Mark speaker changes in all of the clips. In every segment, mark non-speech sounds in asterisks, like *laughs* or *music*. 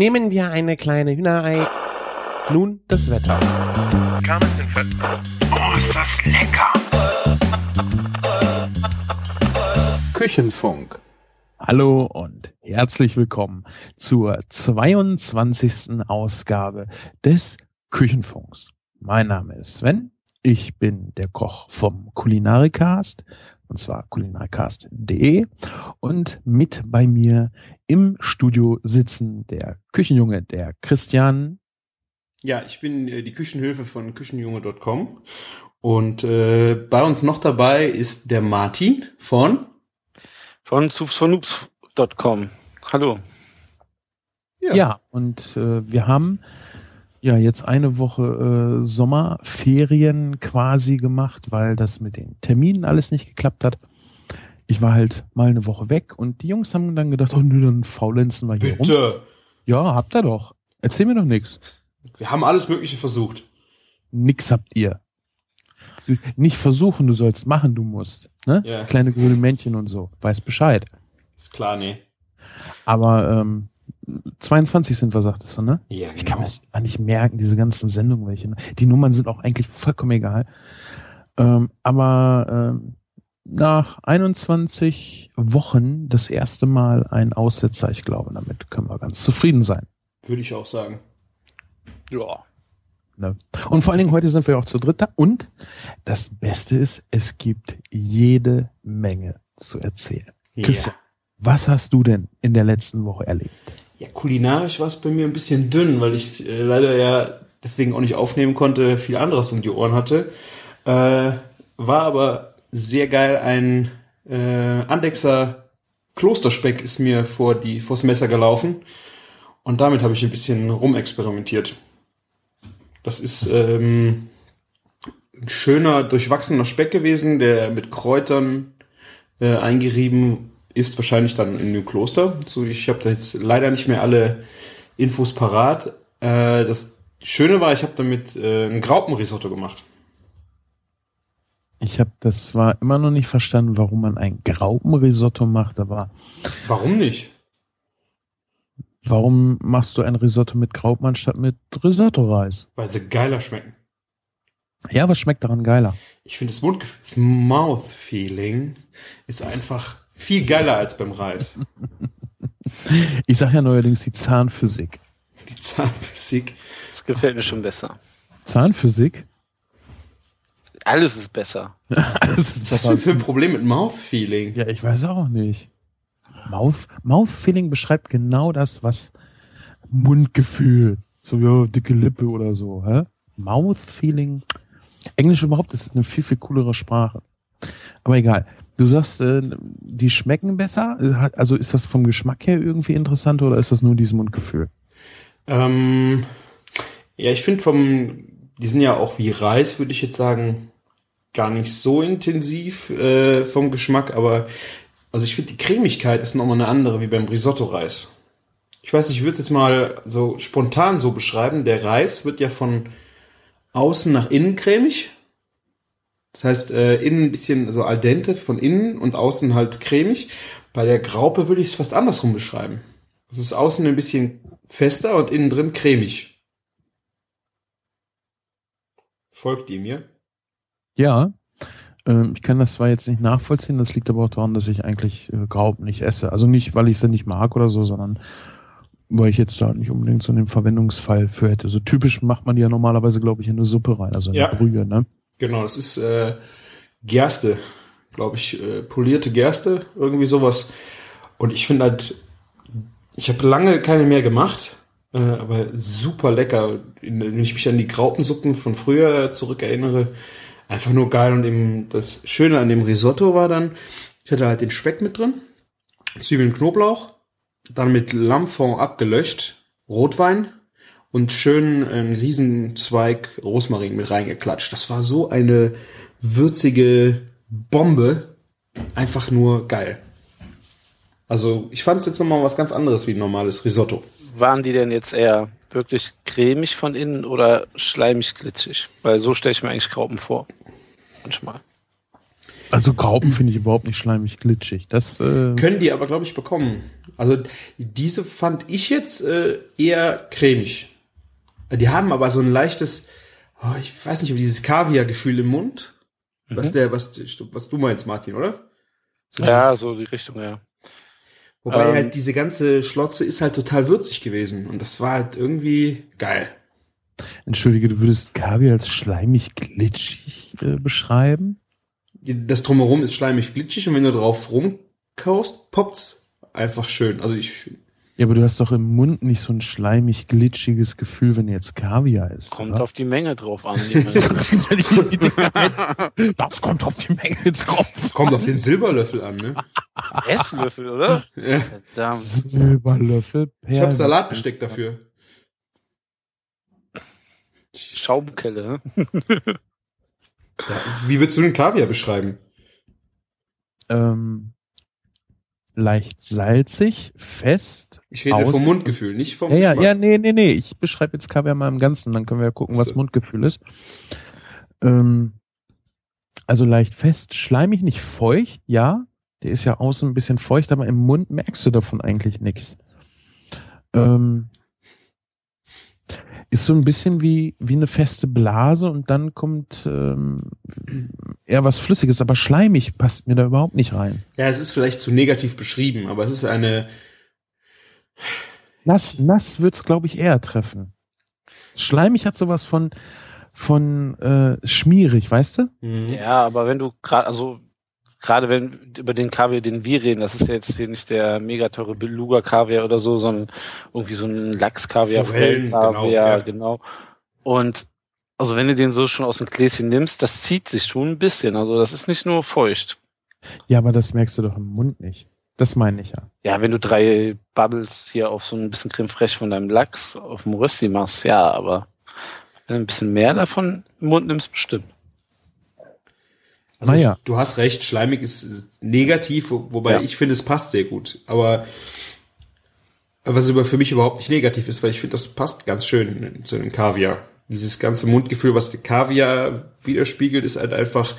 Speaker 1: Nehmen wir eine kleine Hühnerei. Nun das Wetter.
Speaker 2: Oh, ist das lecker!
Speaker 3: Küchenfunk.
Speaker 1: Hallo und herzlich willkommen zur 22. Ausgabe des Küchenfunks. Mein Name ist Sven. Ich bin der Koch vom Kulinarikast und zwar kulinarikast.de und mit bei mir im Studio sitzen der Küchenjunge, der Christian.
Speaker 3: Ja, ich bin äh, die Küchenhilfe von küchenjunge.com und äh, bei uns noch dabei ist der Martin von
Speaker 4: Von zufsvernoops.com. Hallo.
Speaker 1: Ja, ja und äh, wir haben ja jetzt eine Woche äh, Sommerferien quasi gemacht, weil das mit den Terminen alles nicht geklappt hat. Ich war halt mal eine Woche weg und die Jungs haben dann gedacht, oh nö, dann faulenzen wir hier rum.
Speaker 3: Bitte.
Speaker 1: Ja, habt ihr doch. Erzähl mir doch nix.
Speaker 3: Wir haben alles Mögliche versucht.
Speaker 1: Nix habt ihr. Nicht versuchen, du sollst machen, du musst. Ne?
Speaker 3: Ja.
Speaker 1: Kleine grüne Männchen und so. Weiß Bescheid.
Speaker 3: Ist klar, nee.
Speaker 1: Aber ähm, 22 sind wir, sagtest du, ne?
Speaker 3: Ja,
Speaker 1: Ich kann mir das gar nicht merken, diese ganzen Sendungen, welche. Die Nummern sind auch eigentlich vollkommen egal. Ähm, aber ähm, nach 21 Wochen das erste Mal ein Aussetzer, ich glaube, damit können wir ganz zufrieden sein.
Speaker 3: Würde ich auch sagen.
Speaker 4: Ja.
Speaker 1: Ne? Und vor allen Dingen heute sind wir auch zu dritt da. Und das Beste ist, es gibt jede Menge zu erzählen. Christian, was hast du denn in der letzten Woche erlebt?
Speaker 3: Ja, kulinarisch war es bei mir ein bisschen dünn, weil ich äh, leider ja deswegen auch nicht aufnehmen konnte, viel anderes um die Ohren hatte. Äh, war aber sehr geil. Ein äh, Andexer Klosterspeck ist mir vor die vors Messer gelaufen und damit habe ich ein bisschen rumexperimentiert. Das ist ähm, ein schöner, durchwachsener Speck gewesen, der mit Kräutern äh, eingerieben ist, wahrscheinlich dann in dem Kloster. So, ich habe da jetzt leider nicht mehr alle Infos parat. Äh, das Schöne war, ich habe damit äh, ein Graupenrisotto gemacht.
Speaker 1: Ich habe das zwar immer noch nicht verstanden, warum man ein Graupenrisotto macht, aber
Speaker 3: Warum nicht?
Speaker 1: warum machst du ein Risotto mit Graupen anstatt mit Risotto-Reis?
Speaker 3: Weil sie geiler schmecken.
Speaker 1: Ja, was schmeckt daran geiler?
Speaker 3: Ich finde das Mundgef- das Mouth-Feeling ist einfach viel geiler als beim Reis.
Speaker 1: Ich sage ja neuerdings die Zahnphysik.
Speaker 3: Die Zahnphysik.
Speaker 4: Das gefällt mir schon besser.
Speaker 1: Zahnphysik?
Speaker 4: Alles ist besser. *laughs*
Speaker 1: Alles ist
Speaker 3: Was hast du für ein Problem mit Mouth-Feeling?
Speaker 1: Ja, ich weiß auch nicht. Mouth, Mouth-Feeling beschreibt genau das, was Mundgefühl, so ja, dicke Lippe oder so, hä? Mouth-Feeling. Englisch überhaupt ist eine viel, viel coolere Sprache. Aber egal. Du sagst, äh, die schmecken besser? Also ist das vom Geschmack her irgendwie interessant oder ist das nur dieses Mundgefühl?
Speaker 3: Ähm, ja, ich finde vom, die sind ja auch wie Reis, würde ich jetzt sagen, gar nicht so intensiv äh, vom Geschmack, aber also ich finde die Cremigkeit ist nochmal eine andere wie beim Risotto-Reis. Ich weiß nicht, ich würde es jetzt mal so spontan so beschreiben. Der Reis wird ja von außen nach innen cremig. Das heißt, äh, innen ein bisschen so al dente von innen und außen halt cremig. Bei der Graupe würde ich es fast andersrum beschreiben. Es ist außen ein bisschen fester und innen drin cremig. Folgt ihr mir?
Speaker 1: Ja. Ähm, ich kann das zwar jetzt nicht nachvollziehen, das liegt aber auch daran, dass ich eigentlich äh, Graupen nicht esse. Also nicht, weil ich sie nicht mag oder so, sondern weil ich jetzt da nicht unbedingt so einen Verwendungsfall für hätte. So typisch macht man die ja normalerweise, glaube ich, in eine Suppe rein, also in
Speaker 3: Ja.
Speaker 1: eine Brühe, ne?
Speaker 3: Genau, das ist äh, Gerste, glaube ich, äh, polierte Gerste, irgendwie sowas. Und ich finde halt, ich habe lange keine mehr gemacht, äh, aber super lecker. Wenn ich mich an die Graupensuppen von früher zurückerinnere, einfach nur geil. Und eben das Schöne an dem Risotto war dann, ich hatte halt den Speck mit drin, Zwiebeln, Knoblauch, dann mit Lammfond abgelöscht, Rotwein und schön einen Riesenzweig Rosmarin mit reingeklatscht. Das war so eine würzige Bombe. Einfach nur geil. Also ich fand es jetzt nochmal was ganz anderes wie ein normales Risotto.
Speaker 4: Waren die denn jetzt eher wirklich cremig von innen oder schleimig glitschig? Weil so stelle ich mir eigentlich Graupen vor. Manchmal.
Speaker 1: Also Graupen finde ich überhaupt nicht schleimig glitschig. Das äh,
Speaker 3: Können die aber, glaube ich, bekommen. Also diese fand ich jetzt äh, eher cremig. Die haben aber so ein leichtes, oh, ich weiß nicht, ob dieses Kaviar-Gefühl im Mund. Was der, was, was du meinst, Martin, oder? So
Speaker 4: Ja, so die Richtung, ja.
Speaker 3: Wobei
Speaker 4: ähm,
Speaker 3: halt diese ganze Schlotze ist halt total würzig gewesen. Und das war halt irgendwie geil.
Speaker 1: entschuldige, du würdest Kaviar als schleimig glitschig äh, beschreiben?
Speaker 3: Das Drumherum ist schleimig glitschig und wenn du drauf rumkaust, poppt's einfach schön. Also ich,
Speaker 1: Ja, aber du hast doch im Mund nicht so ein schleimig glitschiges Gefühl, wenn jetzt Kaviar ist.
Speaker 4: Kommt
Speaker 1: oder?
Speaker 4: auf die Menge drauf an. *laughs*
Speaker 1: Das kommt auf die Menge drauf.
Speaker 3: es kommt auf den Silberlöffel an, ne?
Speaker 4: Esslöffel, oder?
Speaker 3: Ja.
Speaker 4: Verdammt.
Speaker 1: Silberlöffel.
Speaker 3: Ich habe
Speaker 1: Perlen.
Speaker 3: Salatbesteck dafür.
Speaker 4: Schaumkelle. ne?
Speaker 3: Ja, wie würdest du den Kaviar beschreiben?
Speaker 1: Ähm, leicht salzig, fest.
Speaker 3: Ich rede
Speaker 1: Außen-
Speaker 3: vom Mundgefühl, nicht vom
Speaker 1: Ja, ja,
Speaker 3: Geschmack.
Speaker 1: ja, nee, nee, nee. Ich beschreibe jetzt Kaviar mal im Ganzen, dann können wir ja gucken, was
Speaker 3: So.
Speaker 1: Mundgefühl ist. Ähm, also leicht fest, schleimig, nicht feucht, ja. Der ist ja außen ein bisschen feucht, aber im Mund merkst du davon eigentlich nichts. Ähm, ist so ein bisschen wie, wie eine feste Blase und dann kommt ähm, eher was Flüssiges, aber schleimig passt mir da überhaupt nicht rein.
Speaker 3: Ja, es ist vielleicht zu negativ beschrieben, aber es ist eine,
Speaker 1: Nass, nass wird's, glaube ich, eher treffen. Schleimig hat sowas von, von äh, schmierig, weißt du?
Speaker 3: Mhm.
Speaker 4: Ja, aber wenn du gerade, also gerade wenn über den Kaviar, den wir reden, das ist ja jetzt hier nicht der mega teure Beluga-Kaviar oder so, sondern irgendwie so ein Lachs-Kaviar,
Speaker 3: Forellen,
Speaker 4: Forellen-Kaviar,
Speaker 3: genau, ja.
Speaker 4: genau. Und also wenn du den so schon aus dem Gläschen nimmst, das zieht sich schon ein bisschen. Also das ist nicht nur feucht.
Speaker 1: Ja, aber das merkst du doch im Mund nicht. Das meine ich ja.
Speaker 4: Ja, wenn du drei Bubbles hier auf so ein bisschen Creme fraiche von deinem Lachs auf dem Rösti machst, ja, aber wenn du ein bisschen mehr davon im Mund nimmst, bestimmt.
Speaker 3: Also
Speaker 1: Naja.
Speaker 3: du hast recht, schleimig ist negativ, wo- wobei
Speaker 4: Ja.
Speaker 3: ich finde, es passt sehr gut. Aber was aber für mich überhaupt nicht negativ ist, weil ich finde, das passt ganz schön zu dem Kaviar. Dieses ganze Mundgefühl, was der Kaviar widerspiegelt, ist halt einfach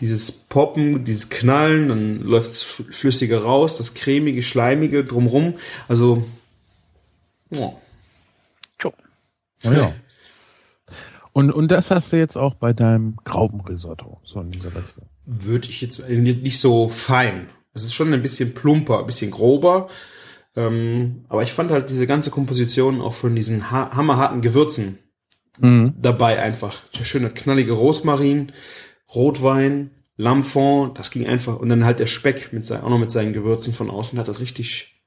Speaker 3: dieses Poppen, dieses Knallen, dann läuft das Flüssige raus, das cremige, schleimige drumrum. Also, ja.
Speaker 4: Jo.
Speaker 1: Ja. Und, und das hast du jetzt auch bei deinem Graubenrisotto, so in dieser Richtung.
Speaker 3: würde ich jetzt nicht so fein. Es ist schon ein bisschen plumper, ein bisschen grober. Ähm, aber ich fand halt diese ganze Komposition auch von diesen ha hammerharten Gewürzen
Speaker 1: Mhm.
Speaker 3: dabei einfach. Der schöne knallige Rosmarin, Rotwein, Lamphon, das ging einfach. Und dann halt der Speck mit sein, auch noch mit seinen Gewürzen von außen hat das richtig.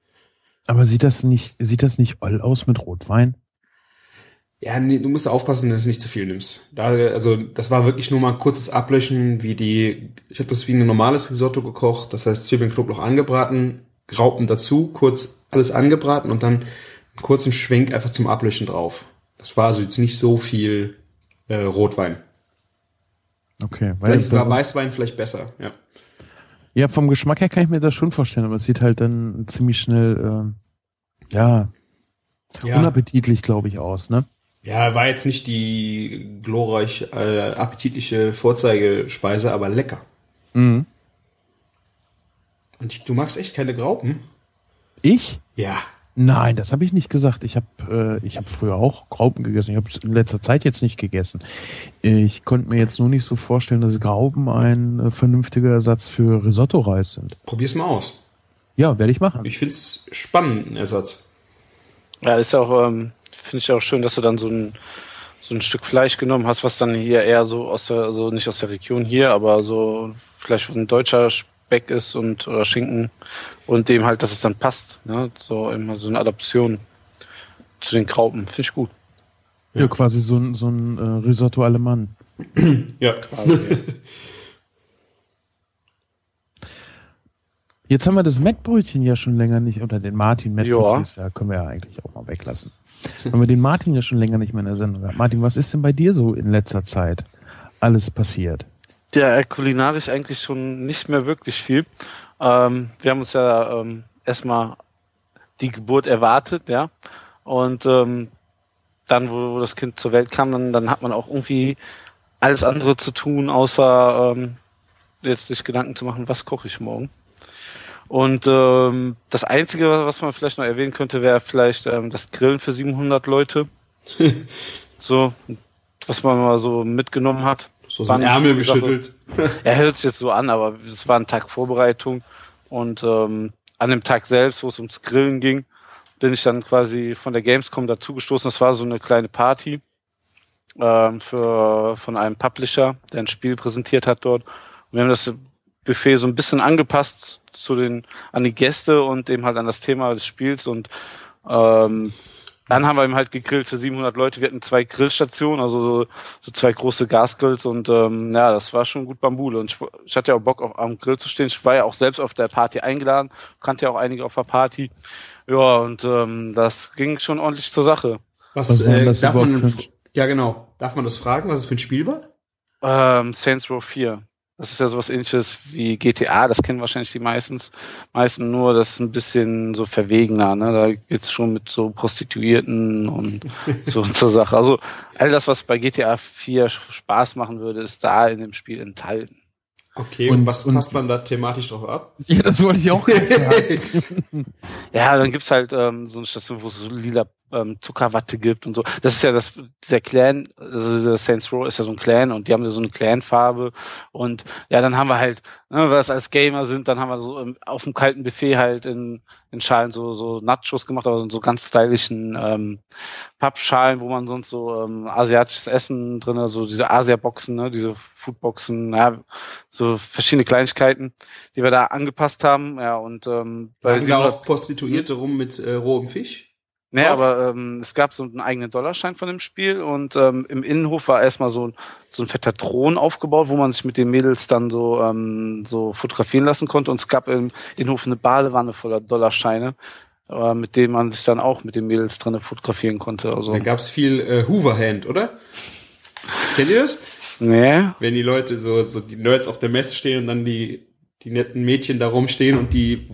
Speaker 1: Aber sieht das nicht, sieht das nicht oll aus mit Rotwein?
Speaker 3: Ja, nee, du musst aufpassen, dass du nicht zu viel nimmst. Da, also das war wirklich nur mal ein kurzes Ablöschen, wie die. Ich habe das wie ein normales Risotto gekocht. Das heißt Zwiebeln, Knoblauch angebraten, Graupen dazu, kurz alles angebraten und dann einen kurzen Schwenk einfach zum Ablöschen drauf. Das war also jetzt nicht so viel äh, Rotwein.
Speaker 1: Okay. Weil
Speaker 3: Vielleicht war Weißwein vielleicht besser. Ja.
Speaker 1: Ja, vom Geschmack her kann ich mir das schon vorstellen, aber es sieht halt dann ziemlich schnell, ähm, ja,
Speaker 3: Ja,
Speaker 1: unappetitlich, glaube ich, aus, ne?
Speaker 3: Ja, war jetzt nicht die glorreich äh, appetitliche Vorzeigespeise, aber lecker.
Speaker 1: Mhm.
Speaker 3: Und ich, du magst echt keine Graupen?
Speaker 1: Ich?
Speaker 3: Ja.
Speaker 1: Nein, das habe ich nicht gesagt. Ich habe äh, ich hab früher auch Graupen gegessen. Ich habe es in letzter Zeit jetzt nicht gegessen. Ich konnte mir jetzt nur nicht so vorstellen, dass Graupen ein äh, vernünftiger Ersatz für Risotto-Reis sind.
Speaker 3: Probier's mal aus.
Speaker 1: Ja, werde ich machen.
Speaker 3: Ich find's spannend, ein Ersatz.
Speaker 4: Ja, ist auch, ähm, finde ich auch schön, dass du dann so ein, so ein Stück Fleisch genommen hast, was dann hier eher so aus der, also nicht aus der Region hier, aber so vielleicht ein deutscher Speck ist und oder Schinken und dem halt, dass es dann passt. Ne? So immer so eine Adaption zu den Graupen. Finde ich gut.
Speaker 1: Ja, quasi so ein, so ein äh, Risotto Alemann. *clears throat*
Speaker 3: Ja.
Speaker 4: Quasi.
Speaker 1: Jetzt haben wir das Mettbrötchen ja schon länger nicht, oder den Martin Mettbrötchen,
Speaker 4: ja,
Speaker 1: können wir ja eigentlich auch mal weglassen. Haben wir den Martin ja schon länger nicht mehr in der Sendung gehabt. Martin, was ist denn bei dir so in letzter Zeit alles passiert?
Speaker 4: Ja, kulinarisch eigentlich schon nicht mehr wirklich viel. Ähm, wir haben uns ja ähm, erstmal die Geburt erwartet, ja. Und ähm, dann, wo, wo das Kind zur Welt kam, dann, dann hat man auch irgendwie alles andere zu tun, außer ähm, jetzt sich Gedanken zu machen, was koche ich morgen. Und ähm, das Einzige, was man vielleicht noch erwähnen könnte, wäre vielleicht ähm, das Grillen für 700 Leute. *laughs* so, was man mal so mitgenommen hat.
Speaker 3: So ein Ärmel geschüttelt. *laughs*
Speaker 4: Er hört sich jetzt so an, aber es war ein Tag Vorbereitung. Und ähm, an dem Tag selbst, wo es ums Grillen ging, bin ich dann quasi von der Gamescom dazugestoßen. Das war so eine kleine Party ähm, für, von einem Publisher, der ein Spiel präsentiert hat dort. Und wir haben das Buffet so ein bisschen angepasst zu den, an die Gäste und eben halt an das Thema des Spiels und ähm, dann haben wir ihm halt gegrillt für 700 Leute. Wir hatten zwei Grillstationen, also so, so zwei große Gasgrills und ähm, ja, das war schon gut Bambule. Und ich, ich hatte ja auch Bock, auf, am Grill zu stehen. Ich war ja auch selbst auf der Party eingeladen, kannte ja auch einige auf der Party. Ja, und ähm, das ging schon ordentlich zur Sache.
Speaker 3: Was, was äh, darf man, ja genau, darf man das fragen, was es für ein Spiel war?
Speaker 4: Ähm, Saints Row 4. Das ist ja sowas ähnliches wie GTA, das kennen wahrscheinlich die meistens, meisten nur, das ist ein bisschen so verwegener, ne? Da geht's schon mit so Prostituierten und *laughs* so zur Sache. Also all das, was bei GTA 4 Spaß machen würde, ist da in dem Spiel enthalten.
Speaker 3: Okay, und, und was passt man da thematisch drauf ab?
Speaker 1: Ja, das wollte ich auch *laughs* gerade sagen.
Speaker 4: ja, dann gibt's halt ähm, so eine Station, wo es so lila ähm, Zuckerwatte gibt und so. Das ist ja das, der Clan, also Saints Row ist ja so ein Clan und die haben ja so eine Clan-Farbe und ja, dann haben wir halt, ne, weil wir das als Gamer sind, dann haben wir so ähm, auf dem kalten Buffet halt in, in Schalen so, so Nachos gemacht, aber so ganz stylischen ähm, Pappschalen, wo man sonst so ähm, asiatisches Essen drin, so diese Asia-Boxen, ne, diese Foodboxen, ja, so verschiedene Kleinigkeiten, die wir da angepasst haben, ja, und ähm,
Speaker 3: bei da auch Prostituierte rum mit äh, rohem Fisch?
Speaker 4: Nee, aber ähm, es gab so einen eigenen Dollarschein von dem Spiel und ähm, im Innenhof war erstmal so, so ein fetter Thron aufgebaut, wo man sich mit den Mädels dann so, ähm, so fotografieren lassen konnte. Und es gab im Innenhof eine Badewanne voller Dollarscheine, äh, mit denen man sich dann auch mit den Mädels drinne fotografieren konnte. Also.
Speaker 3: Da gab's viel äh, Hooverhand, oder? Kennt ihr das?
Speaker 4: Nee.
Speaker 3: Wenn die Leute so, so die Nerds auf der Messe stehen und dann die die netten Mädchen da rumstehen und die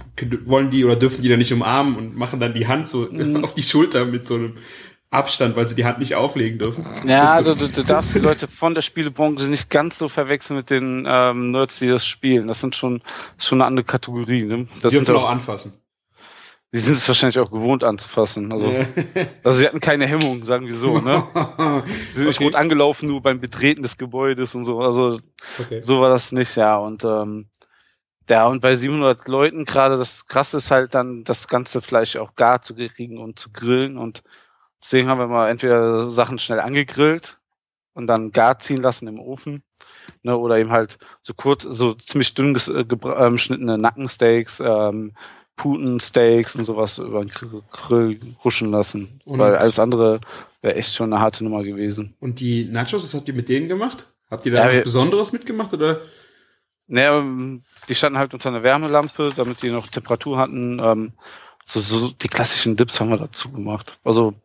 Speaker 3: wollen die oder dürfen die da nicht umarmen und machen dann die Hand so mhm. *laughs* auf die Schulter mit so einem Abstand, weil sie die Hand nicht auflegen dürfen.
Speaker 4: Ja, so. du, du, darfst die Leute von der Spielebranche nicht ganz so verwechseln mit den ähm, Nerds, die das spielen. Das sind schon, schon eine andere Kategorie. Ne? Das
Speaker 3: die dürfen auch anfassen.
Speaker 4: Die sind es wahrscheinlich auch gewohnt anzufassen. Also, also sie hatten keine Hemmung, sagen wir so. Ne? *laughs* Sie sind okay. nicht rot angelaufen, nur beim Betreten des Gebäudes und so. Also okay. so war das nicht, ja. Und ähm, ja, und bei 700 Leuten gerade das Krasse ist halt dann, das ganze Fleisch auch gar zu kriegen und zu grillen. Und deswegen haben wir mal entweder Sachen schnell angegrillt und dann gar ziehen lassen im Ofen. Ne, oder eben halt so kurz, so ziemlich dünn geschnittene ähm, Nackensteaks, ähm, Putensteaks und sowas über den Grill huschen lassen. Und Weil alles andere wäre echt schon eine harte Nummer gewesen.
Speaker 3: Und die Nachos, was habt ihr mit denen gemacht? Habt ihr da ja, was Besonderes mitgemacht oder?
Speaker 4: Naja, die standen halt unter einer Wärmelampe, damit die noch Temperatur hatten. Ähm, so, so die klassischen Dips haben wir dazu gemacht. Also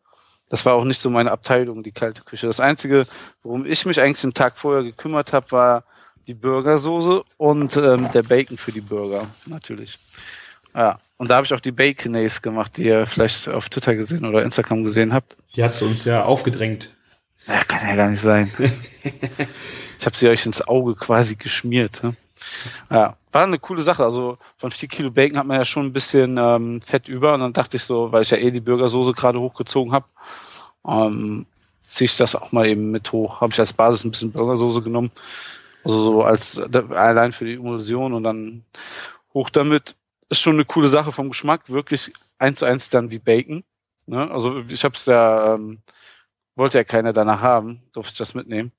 Speaker 4: das war auch nicht so meine Abteilung, die kalte Küche. Das Einzige, worum ich mich eigentlich den Tag vorher gekümmert habe, war die Burgersoße und ähm, der Bacon für die Burger, natürlich. Ja, und da habe ich auch die Baconaise gemacht, die ihr vielleicht auf Twitter gesehen oder Instagram gesehen habt.
Speaker 3: Die hat sie uns ja aufgedrängt.
Speaker 4: Ja, kann ja gar nicht sein. *laughs* ich habe sie euch ins Auge quasi geschmiert. Ne? Ja, war eine coole Sache. Also von vier Kilo Bacon hat man ja schon ein bisschen ähm, Fett über. Und dann dachte ich so, weil ich ja eh die Burgersoße gerade hochgezogen habe, ähm, ziehe ich das auch mal eben mit hoch. Habe ich als Basis ein bisschen Burgersoße genommen. Also so als allein für die Emulsion und dann hoch damit. Ist schon eine coole Sache vom Geschmack. Wirklich eins zu eins dann wie Bacon. Ne? Also ich habe es ja, ähm, wollte ja keiner danach haben, durfte ich das mitnehmen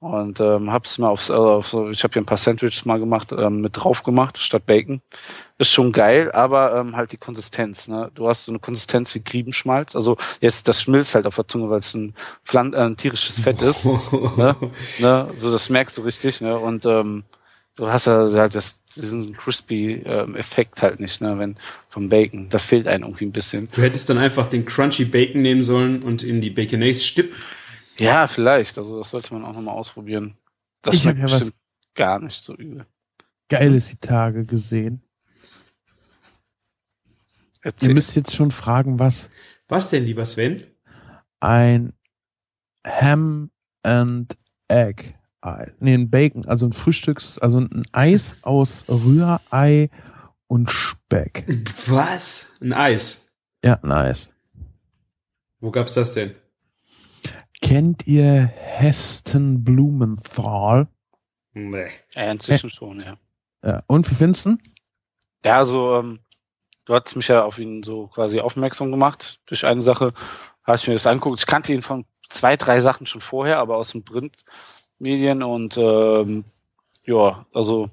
Speaker 4: und ähm, hab's mal aufs, also auf so, ich habe hier ein paar Sandwiches mal gemacht, ähm, mit drauf gemacht statt Bacon. Ist schon geil, aber ähm, halt die Konsistenz. Ne? Du hast so eine Konsistenz wie Griebenschmalz. Also jetzt das schmilzt halt auf der Zunge, weil es ein, Pflan äh, ein tierisches Fett ist. ne? *laughs* Ne? So das merkst du richtig. Ne? Und ähm, du hast ja halt das, diesen crispy ähm, Effekt halt nicht, ne? wenn vom Bacon. Das fehlt einem irgendwie ein bisschen.
Speaker 3: Du hättest dann einfach den crunchy Bacon nehmen sollen und in die Baconaise stippen
Speaker 4: ja, vielleicht. Also das sollte man auch nochmal ausprobieren. Das
Speaker 1: ich habe ja was
Speaker 4: gar nicht so übel.
Speaker 1: Geiles die Tage gesehen. Erzähl. Ihr müsst jetzt schon fragen, was.
Speaker 3: Was denn, lieber Sven?
Speaker 1: Ein Ham and Egg. Nee, ein Bacon, also ein Frühstücks, also ein Eis aus Rührei und Speck.
Speaker 3: Was? Ein Eis?
Speaker 1: Ja, ein Eis.
Speaker 3: Wo gab's das denn?
Speaker 1: Kennt ihr Heston Blumenthal?
Speaker 3: Nee.
Speaker 4: Ja, inzwischen schon, ja.
Speaker 1: Ja. Und wie findest du?
Speaker 4: Ja, also ähm, du hast mich ja auf ihn so quasi aufmerksam gemacht durch eine Sache. Habe ich mir das angeguckt. Ich kannte ihn von zwei, drei Sachen schon vorher, aber aus den Printmedien und ähm, ja, also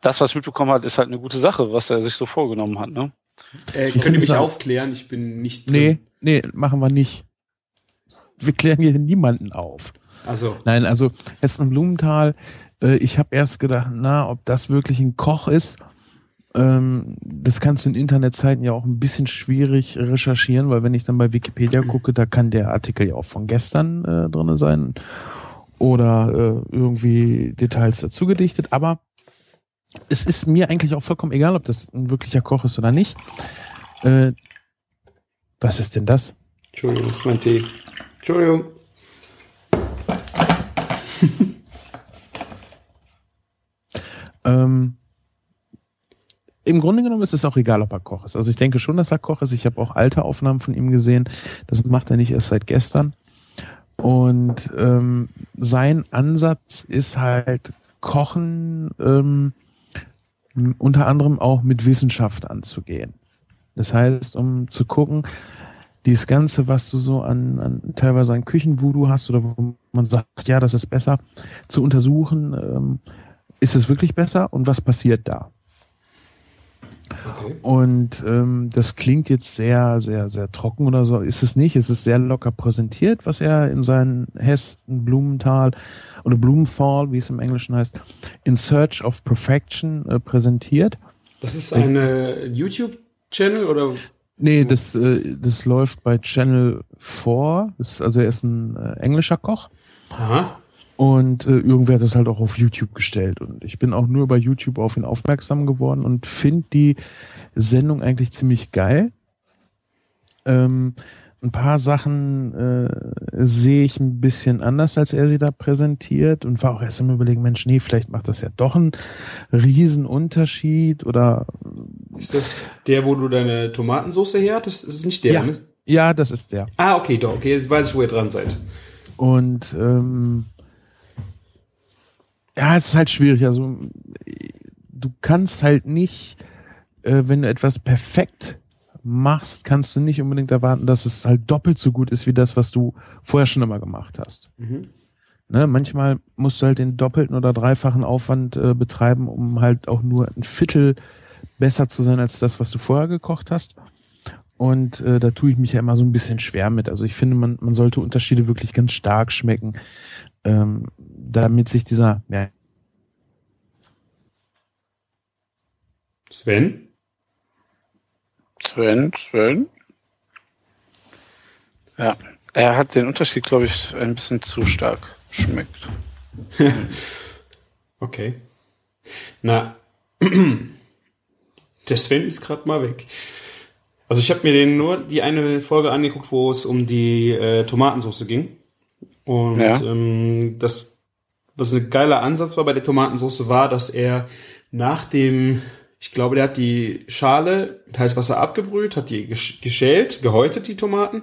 Speaker 4: das, was ich mitbekommen habe, ist halt eine gute Sache, was er sich so vorgenommen hat. Ne?
Speaker 3: Äh,
Speaker 1: Ich
Speaker 3: könnt ihr mich
Speaker 1: auch-
Speaker 3: aufklären? Ich bin nicht drin.
Speaker 1: Nee, nee, machen wir nicht. *laughs* Wir klären hier niemanden auf.
Speaker 3: Also,
Speaker 1: Nein, also Hessen und Blumenthal, äh, ich habe erst gedacht, na, ob das wirklich ein Koch ist. Ähm, das kannst du in Internetzeiten ja auch ein bisschen schwierig recherchieren, weil wenn ich dann bei Wikipedia gucke, da kann der Artikel ja auch von gestern äh, drin sein oder äh, irgendwie Details dazu gedichtet. Aber es ist mir eigentlich auch vollkommen egal, ob das ein wirklicher Koch ist oder nicht. Äh, was ist denn das?
Speaker 3: Entschuldigung, das ist mein Tee. Entschuldigung. *laughs*
Speaker 1: Ähm, Im Grunde genommen ist es auch egal, ob er Koch ist. Also ich denke schon, dass er Koch ist. Ich habe auch alte Aufnahmen von ihm gesehen. Das macht er nicht erst seit gestern. Und ähm, sein Ansatz ist halt Kochen ähm, unter anderem auch mit Wissenschaft anzugehen. Das heißt, um zu gucken, dieses Ganze, was du so an, an teilweise an Küchenvoodoo hast oder wo man sagt, ja, das ist besser, zu untersuchen, ähm, ist es wirklich besser und was passiert da?
Speaker 3: Okay.
Speaker 1: Und ähm, das klingt jetzt sehr, sehr, sehr trocken oder so. Ist es nicht. Es ist sehr locker präsentiert, was er in seinen Hessen, Blumenthal oder Blumenthal, wie es im Englischen heißt, in Search of Perfection äh, präsentiert.
Speaker 3: Das ist eine YouTube-Channel oder?
Speaker 1: Nee, das, äh, das läuft bei Channel 4. Das, ist- also er ist ein äh, englischer Koch.
Speaker 3: Aha.
Speaker 1: Und äh, irgendwer hat das halt auch auf YouTube gestellt. Und ich bin auch nur bei YouTube auf ihn aufmerksam geworden und finde die Sendung eigentlich ziemlich geil. Ähm, ein paar Sachen äh, sehe ich ein bisschen anders, als er sie da präsentiert und war auch erst im Überlegen, Mensch, nee, vielleicht macht das ja doch einen Riesenunterschied oder
Speaker 3: Ist das der, wo du deine Tomatensauce her? Das ist nicht der,
Speaker 1: Ja.
Speaker 3: ne?
Speaker 1: ja, das ist der.
Speaker 3: Ah, okay, doch, okay, jetzt weiß ich, wo ihr dran seid.
Speaker 1: Und ähm, ja, es ist halt schwierig. Also du kannst halt nicht, äh, wenn du etwas perfekt machst, kannst du nicht unbedingt erwarten, dass es halt doppelt so gut ist wie das, was du vorher schon immer gemacht hast.
Speaker 3: Mhm.
Speaker 1: Ne, manchmal musst du halt den doppelten oder dreifachen Aufwand äh, betreiben, um halt auch nur ein Viertel besser zu sein als das, was du vorher gekocht hast. Und äh, da tue ich mich ja immer so ein bisschen schwer mit. Also ich finde, man, man sollte Unterschiede wirklich ganz stark schmecken, ähm, damit sich dieser, ja,
Speaker 3: Sven?
Speaker 4: Sven, Sven. Ja, er hat den Unterschied, glaube ich, ein bisschen zu stark schmeckt. *laughs*
Speaker 3: Okay. Na, *clears throat* der Sven ist gerade mal weg. Also ich habe mir den nur die eine Folge angeguckt, wo es um die äh, Tomatensauce ging. Und
Speaker 4: Ja.
Speaker 3: ähm, das, was ein geiler Ansatz war bei der Tomatensauce, war, dass er nach dem, ich glaube, der hat die Schale mit Heißwasser abgebrüht, hat die gesch geschält, gehäutet, die Tomaten.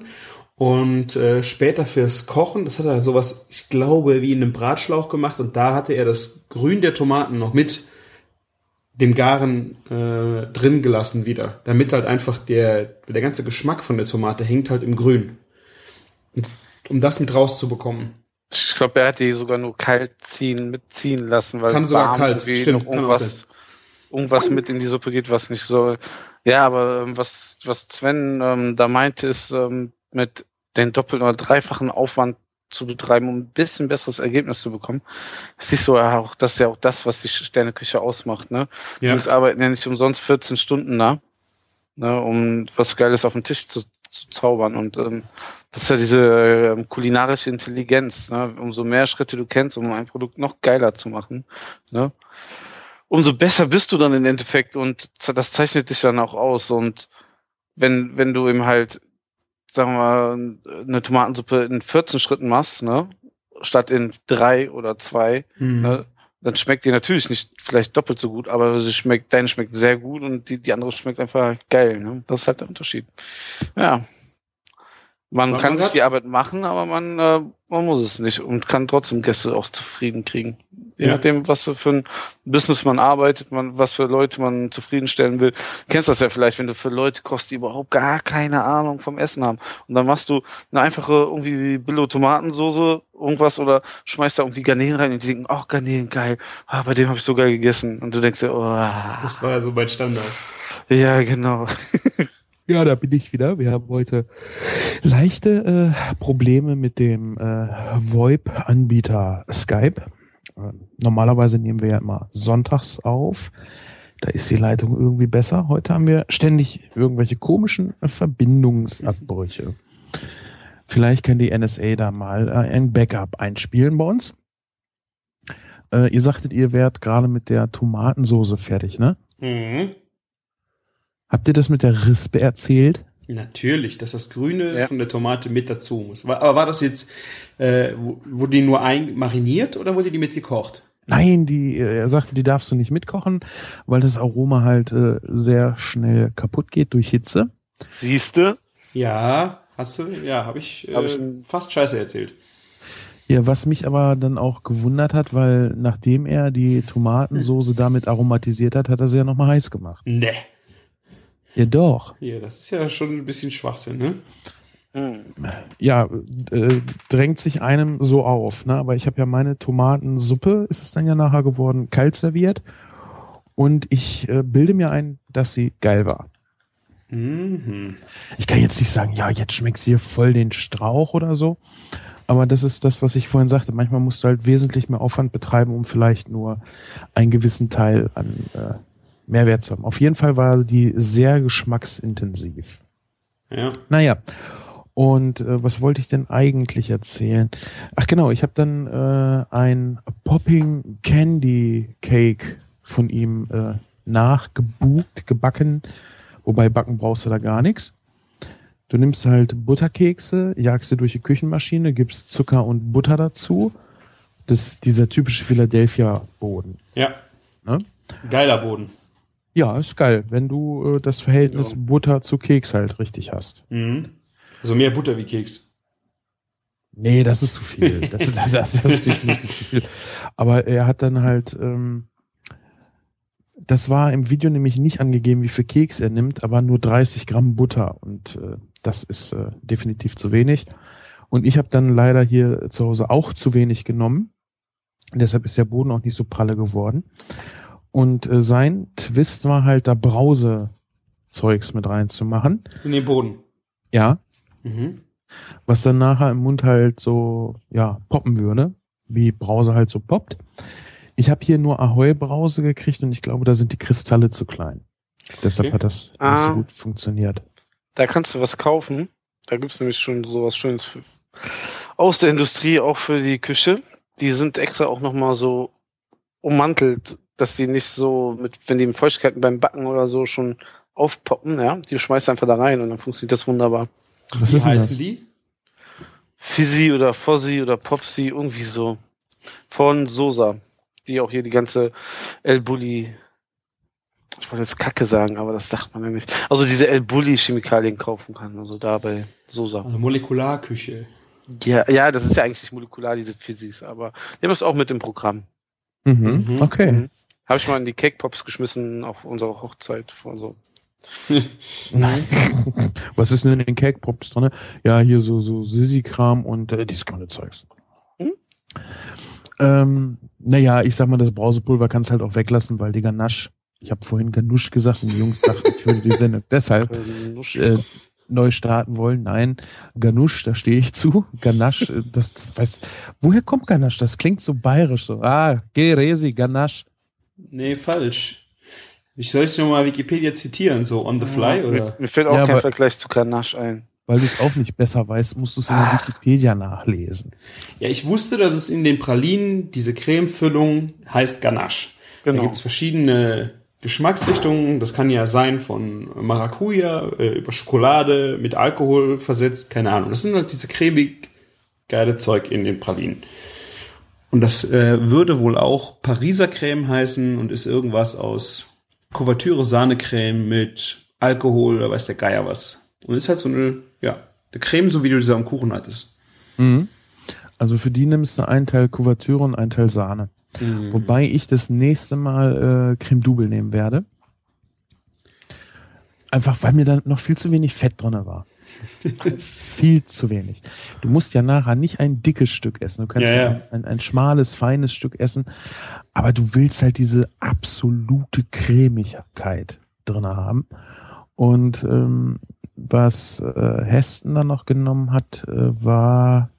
Speaker 3: Und äh, später fürs Kochen, das hat er sowas, ich glaube, wie in einem Bratschlauch gemacht. Und da hatte er das Grün der Tomaten noch mit dem Garen äh, drin gelassen wieder. Damit halt einfach der, der ganze Geschmack von der Tomate hängt halt im Grün. Um das mit rauszubekommen.
Speaker 4: Ich glaube, er hat die sogar nur kalt ziehen, mitziehen lassen, weil
Speaker 3: Kann sogar kalt, stimmt,
Speaker 4: irgendwas, irgendwas mit in die Suppe geht, was nicht soll. Ja, aber ähm, was, was Sven ähm, da meinte, ist ähm, mit den doppelten oder dreifachen Aufwand zu betreiben, um ein bisschen besseres Ergebnis zu bekommen. Das siehst du ja auch, das ist ja auch das, was die Sterneküche ausmacht, ne? Die
Speaker 3: Ja.
Speaker 4: Jungs arbeiten ja nicht umsonst 14 Stunden da, ne, um was Geiles auf den Tisch zu, zu zaubern. Und ähm, das ist ja diese ähm, kulinarische Intelligenz. Ne? Umso mehr Schritte du kennst, um ein Produkt noch geiler zu machen, ne? umso besser bist du dann im Endeffekt und das zeichnet dich dann auch aus. Und wenn, wenn du eben halt, sagen wir mal, eine Tomatensuppe in 14 Schritten machst, ne? statt in drei oder zwei.
Speaker 3: Mhm.
Speaker 4: Ne? Dann schmeckt die natürlich nicht vielleicht doppelt so gut, aber sie schmeckt, deine schmeckt sehr gut und die, die andere schmeckt einfach geil. Ne? Das ist halt der Unterschied. Ja. Man
Speaker 3: Man-
Speaker 4: kann
Speaker 3: man
Speaker 4: sich die Arbeit machen, aber man, äh, man muss es nicht und kann trotzdem Gäste auch zufrieden kriegen. Je
Speaker 3: Ja.
Speaker 4: nachdem, was für ein Business man arbeitet, man, was für Leute man zufriedenstellen will. Du kennst das ja vielleicht, wenn du für Leute kochst, die überhaupt gar keine Ahnung vom Essen haben. Und dann machst du eine einfache irgendwie Billo Tomatensoße, irgendwas oder schmeißt da irgendwie Garnelen rein und die denken, ach Garnelen, geil. Ah, bei dem habe ich so geil gegessen. Und du denkst dir, oh,
Speaker 3: Das war ja so mein Standard.
Speaker 4: ja, genau. *laughs*
Speaker 1: Ja, da bin ich wieder. Wir haben heute leichte äh, Probleme mit dem äh, VoIP-Anbieter Skype. Äh, normalerweise nehmen wir ja immer sonntags auf. Da ist die Leitung irgendwie besser. Heute haben wir ständig irgendwelche komischen Verbindungsabbrüche. Vielleicht kann die NSA da mal äh, ein Backup einspielen bei uns. Äh, ihr sagtet, ihr wärt gerade mit der Tomatensoße fertig, ne?
Speaker 3: Mhm.
Speaker 1: Habt ihr das mit der Rispe erzählt?
Speaker 3: Natürlich, dass das Grüne
Speaker 4: Ja.
Speaker 3: von der Tomate mit dazu muss. Aber war das jetzt, äh, wurde die nur ein mariniert oder wurde die mitgekocht?
Speaker 1: Nein, die, er sagte, die darfst du nicht mitkochen, weil das Aroma halt äh, sehr schnell kaputt geht durch Hitze.
Speaker 4: Siehste?
Speaker 3: Ja, hast du, ja, habe ich, äh,
Speaker 4: Hab ich
Speaker 3: fast Scheiße erzählt.
Speaker 1: Ja, was mich aber dann auch gewundert hat, weil nachdem er die Tomatensoße damit aromatisiert hat, hat er sie ja nochmal heiß gemacht.
Speaker 3: Ne.
Speaker 1: Ja, doch.
Speaker 3: Ja, das ist ja schon ein bisschen Schwachsinn, ne?
Speaker 4: Hm.
Speaker 1: Ja, äh, drängt sich einem so auf, ne? Aber ich habe ja meine Tomatensuppe, ist es dann ja nachher geworden, kalt serviert. Und ich äh, bilde mir ein, dass sie geil war.
Speaker 3: Mhm.
Speaker 1: Ich kann jetzt nicht sagen, ja, jetzt schmeckt sie hier voll den Strauch oder so. Aber das ist das, was ich vorhin sagte. Manchmal musst du halt wesentlich mehr Aufwand betreiben, um vielleicht nur einen gewissen Teil an äh, Mehrwert zu haben. Auf jeden Fall war die sehr geschmacksintensiv.
Speaker 3: Ja.
Speaker 1: Naja, und äh, was wollte ich denn eigentlich erzählen? Ach genau, ich habe dann äh, ein Popping Candy Cake von ihm äh, nachgebucht, gebacken. Wobei backen brauchst du da gar nichts. Du nimmst halt Butterkekse, jagst sie durch die Küchenmaschine, gibst Zucker und Butter dazu. Das ist dieser typische Philadelphia-Boden.
Speaker 3: Ja.
Speaker 1: Ne?
Speaker 3: Geiler Boden.
Speaker 1: Ja, ist geil, wenn du äh, das Verhältnis
Speaker 3: Ja.
Speaker 1: Butter zu Keks halt richtig hast.
Speaker 3: Mhm. Also mehr Butter wie Keks.
Speaker 1: Nee, das ist zu viel. Das, *laughs* das, das, das ist definitiv zu viel. Aber er hat dann halt, ähm, das war im Video nämlich nicht angegeben, wie viel Keks er nimmt, aber nur 30 Gramm Butter. Und äh, das ist äh, definitiv zu wenig. Und ich habe dann leider hier zu Hause auch zu wenig genommen. Deshalb ist der Boden auch nicht so pralle geworden. Und äh, sein Twist war halt da Brausezeugs mit reinzumachen.
Speaker 3: In den Boden.
Speaker 1: Ja,
Speaker 3: Mhm.
Speaker 1: was dann nachher im Mund halt so, ja, poppen würde, wie Brause halt so poppt. Ich habe hier nur Ahoi-Brause gekriegt und ich glaube, da sind die Kristalle zu klein. Deshalb
Speaker 3: Okay.
Speaker 1: hat das nicht
Speaker 4: Ah.
Speaker 1: so gut funktioniert.
Speaker 4: Da kannst du was kaufen. Da gibt's nämlich schon sowas Schönes für, aus der Industrie, auch für die Küche. Die sind extra auch nochmal so ummantelt, dass die nicht so mit, wenn die in Feuchtigkeiten beim Backen oder so schon aufpoppen, ja, die schmeißt du einfach da rein und dann funktioniert das wunderbar.
Speaker 1: Was
Speaker 3: Wie heißen
Speaker 1: das?
Speaker 3: die?
Speaker 4: Fizzy oder Fozzy oder Popsy, irgendwie so. Von Sosa, die auch hier die ganze El Bulli, ich wollte jetzt Kacke sagen, aber das sagt man ja nicht. Also diese El Bulli Chemikalien kaufen kann, also da bei Sosa.
Speaker 3: Also Molekularküche.
Speaker 4: Ja, ja, das ist ja eigentlich nicht molekular, diese Physis, aber die haben das auch mit im Programm.
Speaker 1: Mhm.
Speaker 3: Mhm.
Speaker 1: Okay.
Speaker 4: Mhm. Habe ich mal in die Cake Pops geschmissen auf unserer Hochzeit. Also. *laughs*
Speaker 1: Nein. *laughs* Was ist denn in den Cake Pops drin? Ja, hier so, so Sissi-Kram und äh, dieses kleine Zeugs.
Speaker 4: Hm?
Speaker 1: Ähm, naja, ich sag mal, das Brausepulver kannst halt auch weglassen, weil die Ganache, ich habe vorhin Ganusch gesagt und die Jungs dachten, ich würde die Sendung *laughs* deshalb
Speaker 4: Äh,
Speaker 1: äh, neu starten wollen. Nein, Ganusch, da stehe ich zu. Ganache, äh, das, das weiß, woher kommt Ganache? Das klingt so bayerisch so. Ah, Geresi, Ganache.
Speaker 3: Nee, falsch. Ich soll ich nochmal Wikipedia zitieren, so on the fly,
Speaker 4: mir,
Speaker 3: oder?
Speaker 4: mir fällt auch
Speaker 1: Ja,
Speaker 4: kein
Speaker 1: aber-
Speaker 4: Vergleich zu Kanache ein.
Speaker 1: Weil du es auch nicht besser weißt, musst du es in der
Speaker 4: Ah.
Speaker 1: Wikipedia nachlesen.
Speaker 3: Ja, ich wusste, dass es in den Pralinen, diese Cremefüllung heißt Ganache. Da
Speaker 4: Genau.
Speaker 3: gibt es verschiedene Geschmacksrichtungen. Das kann ja sein von Maracuja äh, über Schokolade mit Alkohol versetzt, keine Ahnung. Das sind halt diese cremig geile Zeug in den Pralinen. Und das äh, würde wohl auch Pariser Creme heißen und ist irgendwas aus Kuvertüre Sahnecreme mit Alkohol oder weiß der Geier was. Und ist halt so eine, ja, eine Creme, so wie du sie am Kuchen hattest.
Speaker 1: Mhm. Also für die nimmst du einen Teil Kuvertüre und einen Teil Sahne. Mhm. Wobei ich das nächste Mal äh, Creme Double nehmen werde. Einfach weil mir da noch viel zu wenig Fett drin war. Viel zu wenig. Du musst ja nachher nicht ein dickes Stück essen. Du kannst ja, ja. Ein, ein, ein, schmales, feines Stück essen, aber du willst halt diese absolute Cremigkeit drin haben. Und ähm, was äh, Heston dann noch genommen hat, äh, war,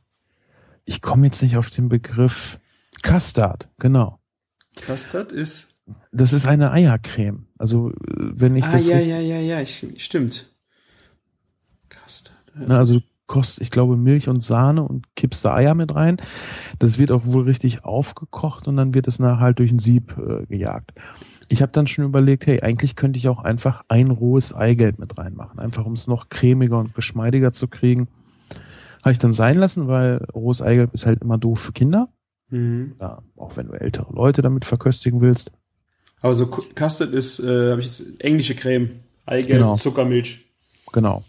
Speaker 1: ich komme jetzt nicht auf den Begriff, Custard, genau.
Speaker 3: Custard ist?
Speaker 1: Das ist eine Eiercreme. Also wenn ich
Speaker 3: ah,
Speaker 1: das
Speaker 3: ja, ja, ja, ja, stimmt.
Speaker 1: Na, also du kostest, ich glaube, Milch und Sahne und kippst da Eier mit rein. Das wird auch wohl richtig aufgekocht und dann wird es nachher halt durch ein Sieb äh, gejagt. Ich habe dann schon überlegt, hey, eigentlich könnte ich auch einfach ein rohes Eigelb mit reinmachen, einfach um es noch cremiger und geschmeidiger zu kriegen. Habe ich dann sein lassen, weil rohes Eigelb ist halt immer doof für Kinder. Mhm. Ja, auch wenn du ältere Leute damit verköstigen willst.
Speaker 3: Aber so Custard ist, äh, habe ich jetzt englische Creme, Eigelb, genau. Zuckermilch.
Speaker 1: Genau.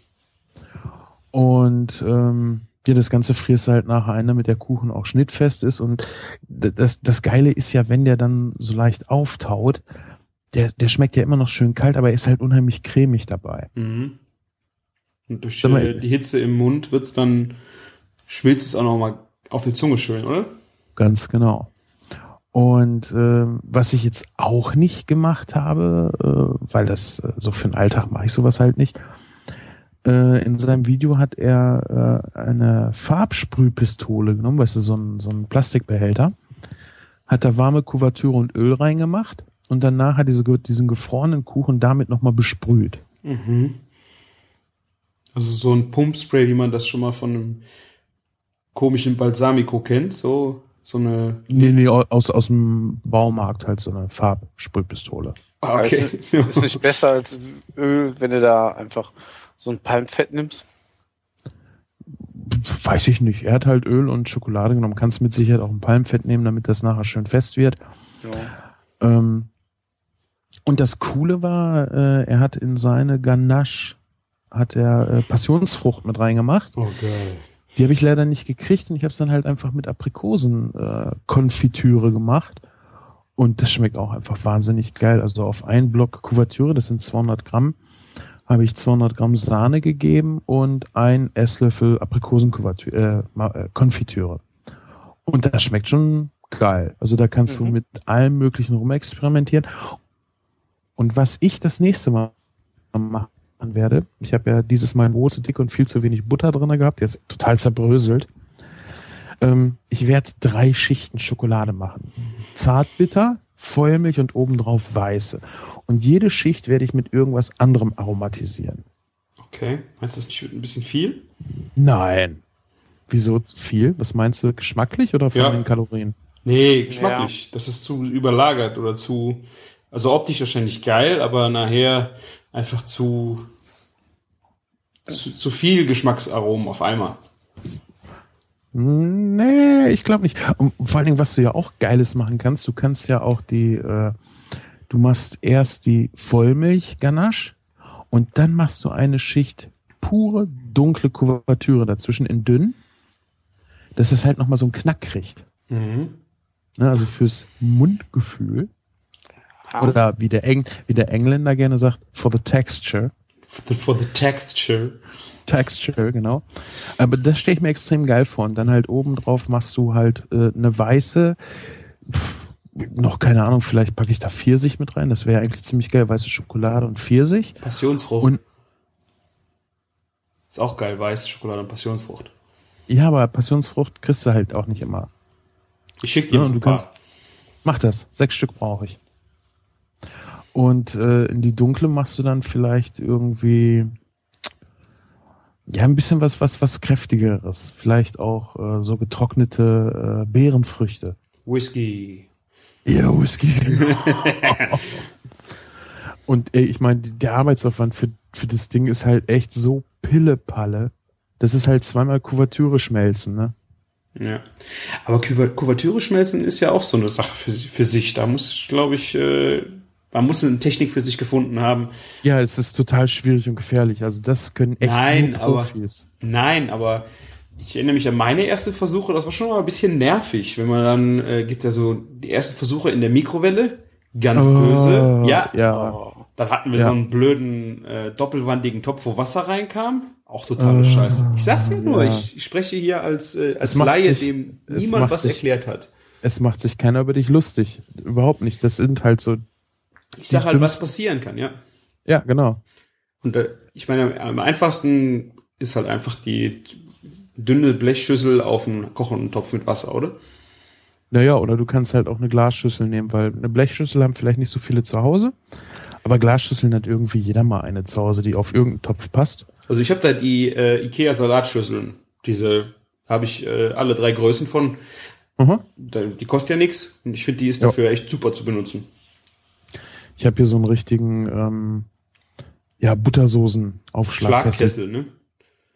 Speaker 1: Und ähm, ja, das Ganze frierst du halt nachher ein, damit der Kuchen auch schnittfest ist. Und das, das Geile ist ja, wenn der dann so leicht auftaut, der, der schmeckt ja immer noch schön kalt, aber er ist halt unheimlich cremig dabei. Mhm.
Speaker 3: Und durch mal, die Hitze im Mund wird's dann, schmilzt es auch noch mal auf die Zunge schön, oder?
Speaker 1: Ganz genau. Und äh, was ich jetzt auch nicht gemacht habe, äh, weil das äh, so für den Alltag mache ich sowas halt nicht. Äh, in seinem Video hat er äh, eine Farbsprühpistole genommen, weißt du, so ein, so ein Plastikbehälter, hat da warme Kuvertüre und Öl reingemacht und danach hat diese, diesen gefrorenen Kuchen damit nochmal besprüht. Mhm.
Speaker 3: Also so ein Pumpspray, wie man das schon mal von einem komischen Balsamico kennt, so so eine.
Speaker 1: Nee, nee, aus, aus dem Baumarkt halt so eine Farbsprühpistole.
Speaker 4: Ah, okay. Ist, ist nicht besser als Öl, wenn du da einfach so ein Palmfett nimmst?
Speaker 1: Weiß ich nicht. Er hat halt Öl und Schokolade genommen. Kannst mit Sicherheit auch ein Palmfett nehmen, damit das nachher schön fest wird. Ja. Ähm, und das Coole war, äh, er hat in seine Ganache hat er äh, Passionsfrucht mit reingemacht.
Speaker 3: Oh geil.
Speaker 1: Die habe ich leider nicht gekriegt und ich habe es dann halt einfach mit Aprikosen-Konfitüre äh, gemacht. Und das schmeckt auch einfach wahnsinnig geil. Also auf einen Block Kuvertüre, das sind 200 Gramm, habe ich 200 Gramm Sahne gegeben und ein Esslöffel Aprikosenkonfitüre. Äh, Konfitüre. und das schmeckt schon geil. Also da kannst mhm. du mit allem Möglichen rumexperimentieren. Und was ich das nächste Mal machen werde. Ich habe ja dieses Mal ein Brot zu dick und viel zu wenig Butter drin gehabt. Der ist total zerbröselt. Ähm, ich werde drei Schichten Schokolade machen. Zartbitter, Feuermilch und obendrauf weiße. Und jede Schicht werde ich mit irgendwas anderem aromatisieren.
Speaker 3: Okay. Meinst du, das ein bisschen viel?
Speaker 1: Nein. Wieso viel? Was meinst du, geschmacklich oder von ja. den Kalorien?
Speaker 3: Nee, geschmacklich. Ja. Das ist zu überlagert oder zu, also optisch wahrscheinlich geil, aber nachher einfach zu, zu, zu viel Geschmacksaromen auf einmal.
Speaker 1: Nee, ich glaube nicht. Und vor allen Dingen, was du ja auch Geiles machen kannst, du kannst ja auch die, äh, du machst erst die Vollmilch-Ganache und dann machst du eine Schicht pure dunkle Kuvertüre dazwischen in dünn, dass es halt nochmal so einen Knack kriegt. Mhm. Ne, also fürs Mundgefühl. Ah. Oder wie der, Eng wie der Engländer gerne sagt, for the texture.
Speaker 3: For the texture.
Speaker 1: Texture, genau. Aber das stelle ich mir extrem geil vor. Und dann halt oben drauf machst du halt äh, eine weiße, pff, noch keine Ahnung, vielleicht packe ich da Pfirsich mit rein. Das wäre eigentlich ziemlich geil. Weiße Schokolade und Pfirsich.
Speaker 3: Passionsfrucht. Und ist auch geil, weiße Schokolade und Passionsfrucht.
Speaker 1: Ja, aber Passionsfrucht kriegst du halt auch nicht immer.
Speaker 3: Ich schick dir ja,
Speaker 1: und du kannst. Mach das. Sechs Stück brauche ich. Und äh, in die dunkle machst du dann vielleicht irgendwie ja ein bisschen was, was, was kräftigeres. Vielleicht auch äh, so getrocknete äh, Beerenfrüchte.
Speaker 3: Whisky.
Speaker 1: Ja, Whisky. *laughs* Und äh, ich meine, der Arbeitsaufwand für, für das Ding ist halt echt so Pillepalle. Das ist halt zweimal Kuvertüre schmelzen, ne?
Speaker 3: Ja. Aber Kuvertüre schmelzen ist ja auch so eine Sache für, für sich. Da muss, glaube ich, äh, man muss eine Technik für sich gefunden haben.
Speaker 1: Ja, es ist total schwierig und gefährlich. Also das können echt
Speaker 3: Nein,
Speaker 1: nur
Speaker 3: aber-
Speaker 1: Profis.
Speaker 3: Nein, aber ich erinnere mich an meine ersten Versuche, das war schon mal ein bisschen nervig, wenn man dann, äh, gibt ja so die ersten Versuche in der Mikrowelle, ganz
Speaker 1: Oh,
Speaker 3: böse. Ja,
Speaker 1: Ja.
Speaker 4: Oh.
Speaker 3: dann hatten wir
Speaker 1: Ja.
Speaker 3: so einen blöden, äh, doppelwandigen Topf, wo Wasser reinkam. Auch totale
Speaker 1: Ah,
Speaker 3: Scheiße. Ich sag's ja nur,
Speaker 1: ja.
Speaker 3: ich, ich spreche hier als, äh, als Laie,
Speaker 1: sich-
Speaker 3: dem niemand was
Speaker 1: sich-
Speaker 3: erklärt hat.
Speaker 1: Es macht sich keiner über dich lustig. Überhaupt nicht. Das sind halt so.
Speaker 3: Ich sag halt, was passieren kann, ja.
Speaker 1: Ja, genau.
Speaker 3: Und äh, ich meine, am einfachsten ist halt einfach die dünne Blechschüssel auf einen kochenden Topf mit Wasser, oder?
Speaker 1: Naja, oder du kannst halt auch eine Glasschüssel nehmen, weil eine Blechschüssel haben vielleicht nicht so viele zu Hause. Aber Glasschüsseln hat irgendwie jeder mal eine zu Hause, die auf irgendeinen Topf passt.
Speaker 3: Also ich habe da die äh, Ikea Salatschüsseln. Diese habe ich äh, alle drei Größen von. Da, die kostet ja nichts und ich finde, die ist
Speaker 1: Ja.
Speaker 3: dafür echt super zu benutzen.
Speaker 1: Ich habe hier so einen richtigen, ähm, ja, Buttersoßen-Aufschlagkessel.
Speaker 3: Schlagkessel, ne?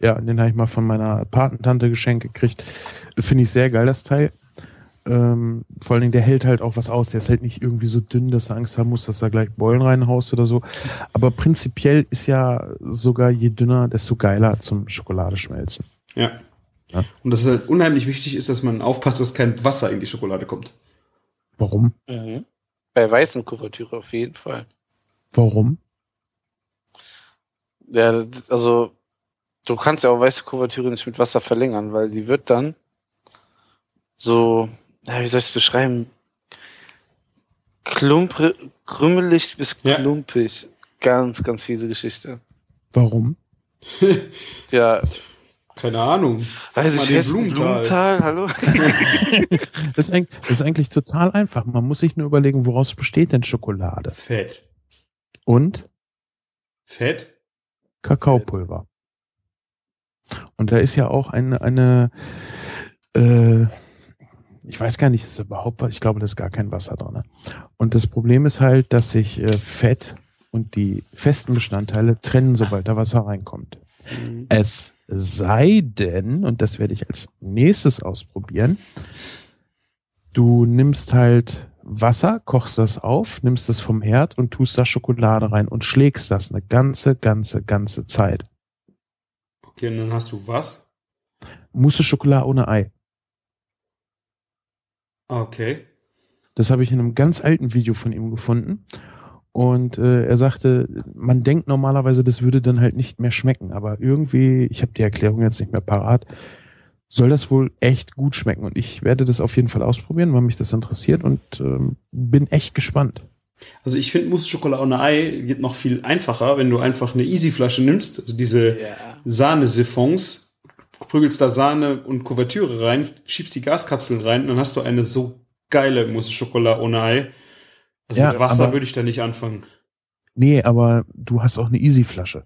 Speaker 1: Ja, den habe ich mal von meiner Patentante geschenkt gekriegt. Finde ich sehr geil, das Teil. Ähm, vor allen Dingen, der hält halt auch was aus. Der ist halt nicht irgendwie so dünn, dass du Angst haben musst, dass da gleich Beulen reinhaust oder so. Aber prinzipiell ist ja sogar je dünner, desto geiler zum Schokoladeschmelzen.
Speaker 3: Ja.
Speaker 1: Ja.
Speaker 3: Und das ist halt unheimlich wichtig ist, dass man aufpasst, dass kein Wasser in die Schokolade kommt.
Speaker 1: Warum?
Speaker 4: Mhm. Bei weißen Kuvertüre auf jeden Fall.
Speaker 1: Warum?
Speaker 4: Ja, also du kannst ja auch weiße Kuvertüre nicht mit Wasser verlängern, weil die wird dann so, ja, wie soll ich es beschreiben? Klumpre, krümmelig bis
Speaker 3: Ja.
Speaker 4: klumpig. Ganz, ganz fiese Geschichte.
Speaker 1: Warum?
Speaker 4: Ja, *laughs*
Speaker 3: Keine Ahnung.
Speaker 4: weiß ich jetzt
Speaker 3: Blumenthal.
Speaker 4: Blumenthal, hallo? *laughs*
Speaker 1: Das ist, eigentlich, das ist eigentlich total einfach. Man muss sich nur überlegen, woraus besteht denn Schokolade?
Speaker 3: Fett.
Speaker 1: Und
Speaker 3: Fett?
Speaker 1: Kakaopulver. Und da ist ja auch eine, eine äh, ich weiß gar nicht, ist überhaupt was, ich glaube, da ist gar kein Wasser drin. Und das Problem ist halt, dass sich äh, Fett und die festen Bestandteile trennen, sobald da Wasser reinkommt.
Speaker 3: Mhm.
Speaker 1: Es sei denn, und das werde ich als nächstes ausprobieren, du nimmst halt Wasser, kochst das auf, nimmst es vom Herd und tust da Schokolade rein und schlägst das eine ganze, ganze, ganze Zeit.
Speaker 3: Okay, und dann hast du was?
Speaker 1: Mousse Schokolade ohne Ei.
Speaker 3: Okay.
Speaker 1: Das habe ich in einem ganz alten Video von ihm gefunden. Und äh, er sagte, man denkt normalerweise, das würde dann halt nicht mehr schmecken. Aber irgendwie, ich habe die Erklärung jetzt nicht mehr parat, soll das wohl echt gut schmecken. Und ich werde das auf jeden Fall ausprobieren, weil mich das interessiert und ähm, bin echt gespannt.
Speaker 3: Also ich finde Mousse Schokolade ohne Ei geht noch viel einfacher, wenn du einfach eine Easy-Flasche nimmst, also diese
Speaker 4: Ja.
Speaker 3: Sahne-Siphons, prügelst da Sahne und Kuvertüre rein, schiebst die Gaskapseln rein und dann hast du eine so geile Mousse Schokolade ohne Ei. Also
Speaker 1: Ja,
Speaker 3: mit Wasser
Speaker 1: aber-
Speaker 3: würde ich da nicht anfangen.
Speaker 1: Nee, aber du hast auch eine Easy-Flasche.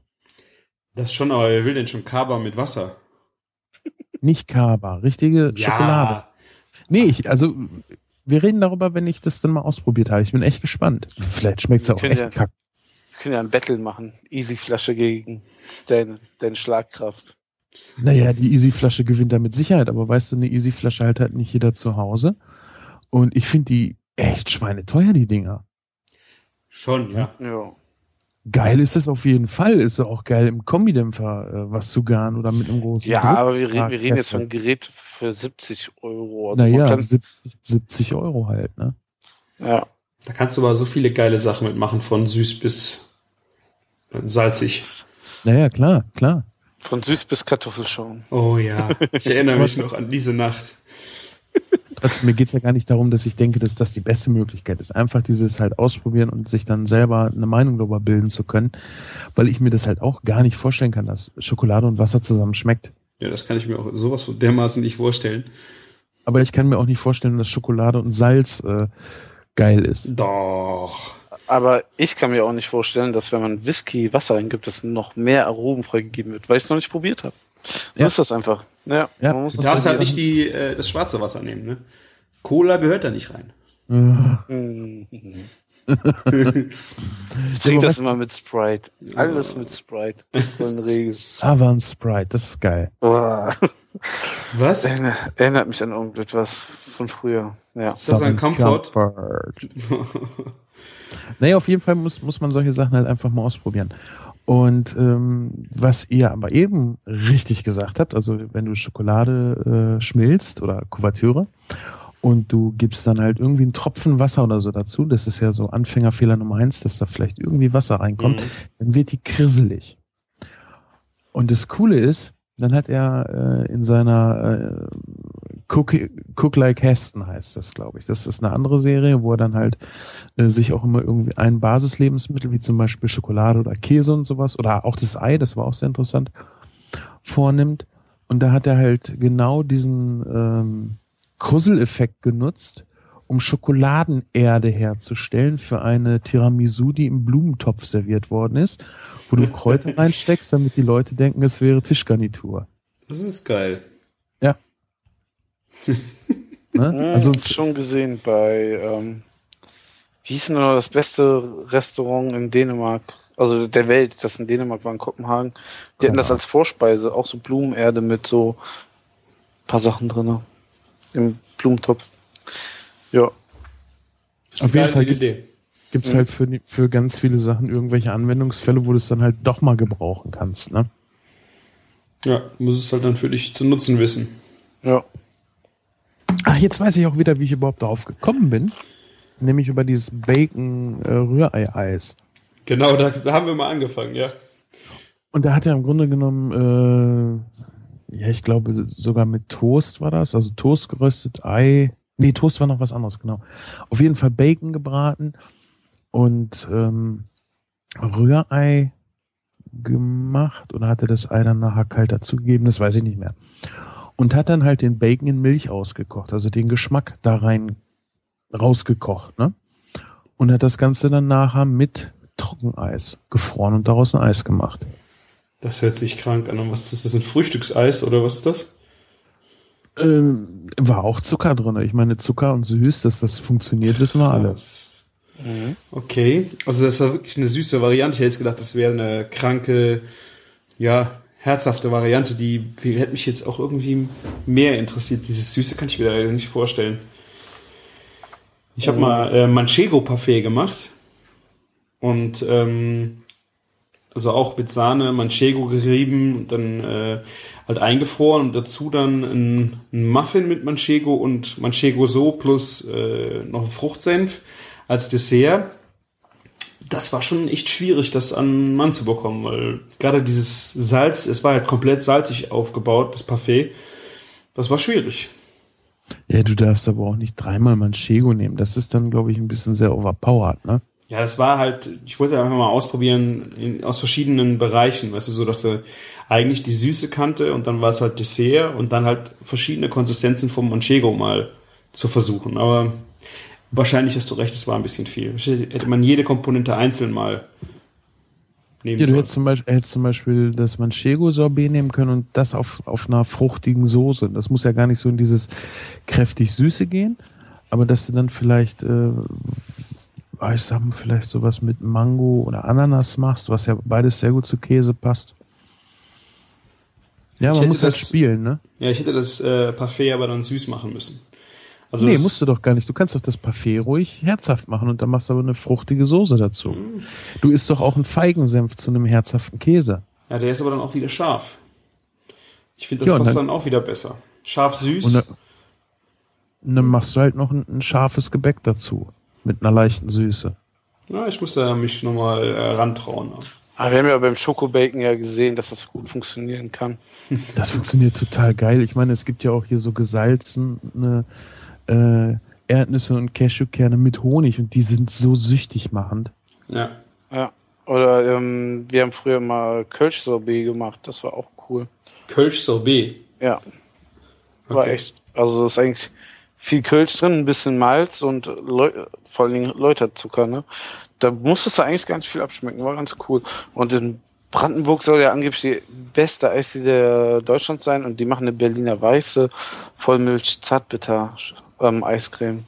Speaker 3: Das schon, aber wer will denn schon Kaba mit Wasser?
Speaker 1: Nicht Kaba, richtige Schokolade. Nee, ich, also wir reden darüber, wenn ich das dann mal ausprobiert habe. Ich bin echt gespannt. Vielleicht schmeckt es auch echt
Speaker 4: ja-
Speaker 1: kack.
Speaker 4: Wir können ja ein Battle machen. Easy-Flasche gegen deine, deine Schlagkraft.
Speaker 1: Naja, die Easy-Flasche gewinnt da mit Sicherheit, aber weißt du, eine Easy-Flasche halt halt nicht jeder zu Hause. Und ich finde die echt schweineteuer, die Dinger.
Speaker 3: Schon, ja.
Speaker 4: Ja.
Speaker 1: Geil ist es auf jeden Fall. Ist auch geil im Kombidämpfer äh, was zu garen oder mit einem großen
Speaker 4: Ja,
Speaker 1: Druck-
Speaker 4: aber wir, reden- wir reden jetzt
Speaker 1: Kessel.
Speaker 4: von einem Gerät für 70 Euro. Also
Speaker 1: Naja,
Speaker 4: kann-
Speaker 1: 70, 70 Euro halt, ne?
Speaker 4: ja.
Speaker 3: Da kannst du aber so viele geile Sachen mitmachen, von süß bis salzig.
Speaker 1: Naja, klar, klar.
Speaker 4: Von süß bis Kartoffelschaum.
Speaker 3: Oh ja, ich erinnere *laughs* mich noch an diese Nacht.
Speaker 1: Trotzdem, mir geht's ja gar nicht darum, dass ich denke, dass das die beste Möglichkeit ist. Einfach dieses halt ausprobieren und sich dann selber eine Meinung darüber bilden zu können, weil ich mir das halt auch gar nicht vorstellen kann, dass Schokolade und Wasser zusammen schmeckt.
Speaker 3: Ja, das kann ich mir auch sowas von dermaßen nicht vorstellen.
Speaker 1: Aber ich kann mir auch nicht vorstellen, dass Schokolade und Salz äh, geil ist.
Speaker 3: Doch.
Speaker 4: Aber ich kann mir auch nicht vorstellen, dass wenn man Whisky Wasser eingibt, dass noch mehr Aromen freigegeben wird, weil ich es noch nicht probiert habe. So
Speaker 1: Ja.
Speaker 4: ist das einfach. Ja,
Speaker 1: Ja.
Speaker 4: man muss
Speaker 3: Du darfst halt nicht die, äh, das schwarze Wasser nehmen, ne? Cola gehört da nicht rein.
Speaker 1: Äh,
Speaker 4: Mhm. *laughs* Ich trinke das immer mit Sprite. Alles mit Sprite. *laughs*
Speaker 1: Southern Sprite, das ist geil.
Speaker 3: Was?
Speaker 4: Erinner- Erinnert mich an irgendetwas von früher. Ja.
Speaker 3: Ist das ein Comfort?
Speaker 1: Comfort. *laughs* naja, auf jeden Fall muss, muss man solche Sachen halt einfach mal ausprobieren. Und ähm, was ihr aber eben richtig gesagt habt, also wenn du Schokolade äh, schmilzt oder Kuvertüre und du gibst dann halt irgendwie einen Tropfen Wasser oder so dazu, das ist ja so Anfängerfehler Nummer eins, dass da vielleicht irgendwie Wasser reinkommt,
Speaker 3: Mhm.
Speaker 1: dann wird die krisselig. Und das Coole ist, dann hat er äh, in seiner äh, Cook, Cook Like Heston heißt das, glaube ich. Das ist eine andere Serie, wo er dann halt äh, sich auch immer irgendwie ein Basislebensmittel, wie zum Beispiel Schokolade oder Käse und sowas, oder auch das Ei, das war auch sehr interessant, vornimmt. Und da hat er halt genau diesen ähm, Krusseleffekt genutzt, um Schokoladenerde herzustellen für eine Tiramisu, die im Blumentopf serviert worden ist, wo du Kräuter *laughs* reinsteckst, damit die Leute denken, es wäre Tischgarnitur.
Speaker 3: Das ist geil.
Speaker 1: Ne?
Speaker 4: Also
Speaker 1: Also
Speaker 4: schon gesehen bei, ähm, wie hieß denn noch das beste Restaurant in Dänemark? Also der Welt, das in Dänemark war in Kopenhagen. Die hatten das als Vorspeise, auch so Blumenerde mit so paar Sachen drinne Im Blumentopf. Ja.
Speaker 1: auf jeden Fall gibt's,
Speaker 3: Idee.
Speaker 1: gibt's
Speaker 3: Mhm.
Speaker 1: halt für, für ganz viele Sachen irgendwelche Anwendungsfälle, wo du es dann halt doch mal gebrauchen kannst. Ne?
Speaker 3: Ja, du musst es halt dann für dich zu nutzen wissen.
Speaker 4: Ja.
Speaker 1: Ach, jetzt weiß ich auch wieder, wie ich überhaupt darauf gekommen bin. Nämlich über dieses Bacon-Rührei-Eis.
Speaker 3: Genau, da, haben wir mal angefangen, ja.
Speaker 1: Und da hat er im Grunde genommen, äh, ja, ich glaube sogar mit Toast war das, also Toast geröstet, Ei. Nee, Toast war noch was anderes, genau. Auf jeden Fall Bacon gebraten und ähm, Rührei gemacht oder hat er das Ei dann nachher kalt dazugegeben, das weiß ich nicht mehr. Und hat dann halt den Bacon in Milch ausgekocht, also den Geschmack da rein rausgekocht, ne? Und hat das Ganze dann nachher mit Trockeneis gefroren und daraus ein Eis gemacht.
Speaker 3: Das hört sich krank an. Und was ist das? Ein Frühstückseis oder was ist das?
Speaker 1: Ähm, war auch Zucker drin. Ich meine, Zucker und süß, dass das funktioniert, wissen wir alle.
Speaker 3: Das- Okay, also das war wirklich eine süße Variante. Ich hätte jetzt gedacht, das wäre eine kranke, ja, herzhafte Variante, die die hätte mich jetzt auch irgendwie mehr interessiert. Dieses Süße kann ich mir leider nicht vorstellen. Ich habe mal äh, Manchego-Parfait gemacht und ähm, also auch mit Sahne, Manchego gerieben und dann äh, halt eingefroren und dazu dann ein, ein Muffin mit Manchego und Manchego so plus äh, noch Fruchtsenf als Dessert. Das war schon echt schwierig, das an einen Mann zu bekommen, weil gerade dieses Salz, es war halt komplett salzig aufgebaut, das Parfait. Das war schwierig.
Speaker 1: Ja, du darfst aber auch nicht dreimal Manchego nehmen. Das ist dann, glaube ich, ein bisschen sehr overpowered, ne?
Speaker 3: Ja, das war halt, ich wollte einfach mal ausprobieren in, aus verschiedenen Bereichen, weißt du, so dass er eigentlich die Süße kannte und dann war es halt Dessert und dann halt verschiedene Konsistenzen vom Manchego mal zu versuchen. Aber wahrscheinlich hast du recht, es war ein bisschen viel. Hätte man jede Komponente einzeln mal nehmen
Speaker 1: Ja, du hättest zum Beispiel, hättest zum Beispiel das Manchego-Sorbet nehmen können und das auf, auf einer fruchtigen Soße. Das muss ja gar nicht so in dieses kräftig Süße gehen, aber dass du dann vielleicht, äh, ah, ich sag mal, vielleicht sowas mit Mango oder Ananas machst, was ja beides sehr gut zu Käse passt. Ja, man muss halt
Speaker 3: das-
Speaker 1: spielen, ne?
Speaker 3: Ja, ich hätte das äh, Parfait aber dann süß machen müssen. Also
Speaker 1: nee,
Speaker 3: das,
Speaker 1: musst du doch gar nicht. Du kannst doch das Parfait ruhig herzhaft machen und dann machst du aber eine fruchtige Soße dazu.
Speaker 3: Mhm.
Speaker 1: Du isst doch auch einen Feigensenf zu einem herzhaften Käse.
Speaker 3: Ja, der ist aber dann auch wieder scharf. Ich finde, das
Speaker 1: Ja,
Speaker 3: passt
Speaker 1: dann-
Speaker 3: dann auch wieder besser. Scharf süß.
Speaker 1: Und dann, und dann machst du halt noch ein, ein scharfes Gebäck dazu. Mit einer leichten Süße.
Speaker 3: ja, ich muss da mich nochmal äh, rantrauen.
Speaker 4: Aber wir haben ja beim Schokobacon ja gesehen, dass das gut funktionieren kann.
Speaker 1: Das funktioniert total geil. Ich meine, es gibt ja auch hier so gesalzene äh, Erdnüsse und Cashewkerne mit Honig und die sind so süchtig machend.
Speaker 3: Ja.
Speaker 4: Ja. Oder ähm, wir haben früher mal Kölsch-Sorbet gemacht, das war auch cool.
Speaker 3: Kölsch Sorbet.
Speaker 4: Ja. War
Speaker 3: Okay.
Speaker 4: echt. Also ist eigentlich viel Kölsch drin, ein bisschen Malz und Leu vor allen Dingen Läuterzucker, ne? Da musstest du eigentlich nicht viel abschmecken, war ganz cool. Und in Brandenburg soll ja angeblich die beste Eisdiele Deutschlands sein und die machen eine Berliner Weiße Vollmilch Zartbitter ähm, Eiscreme.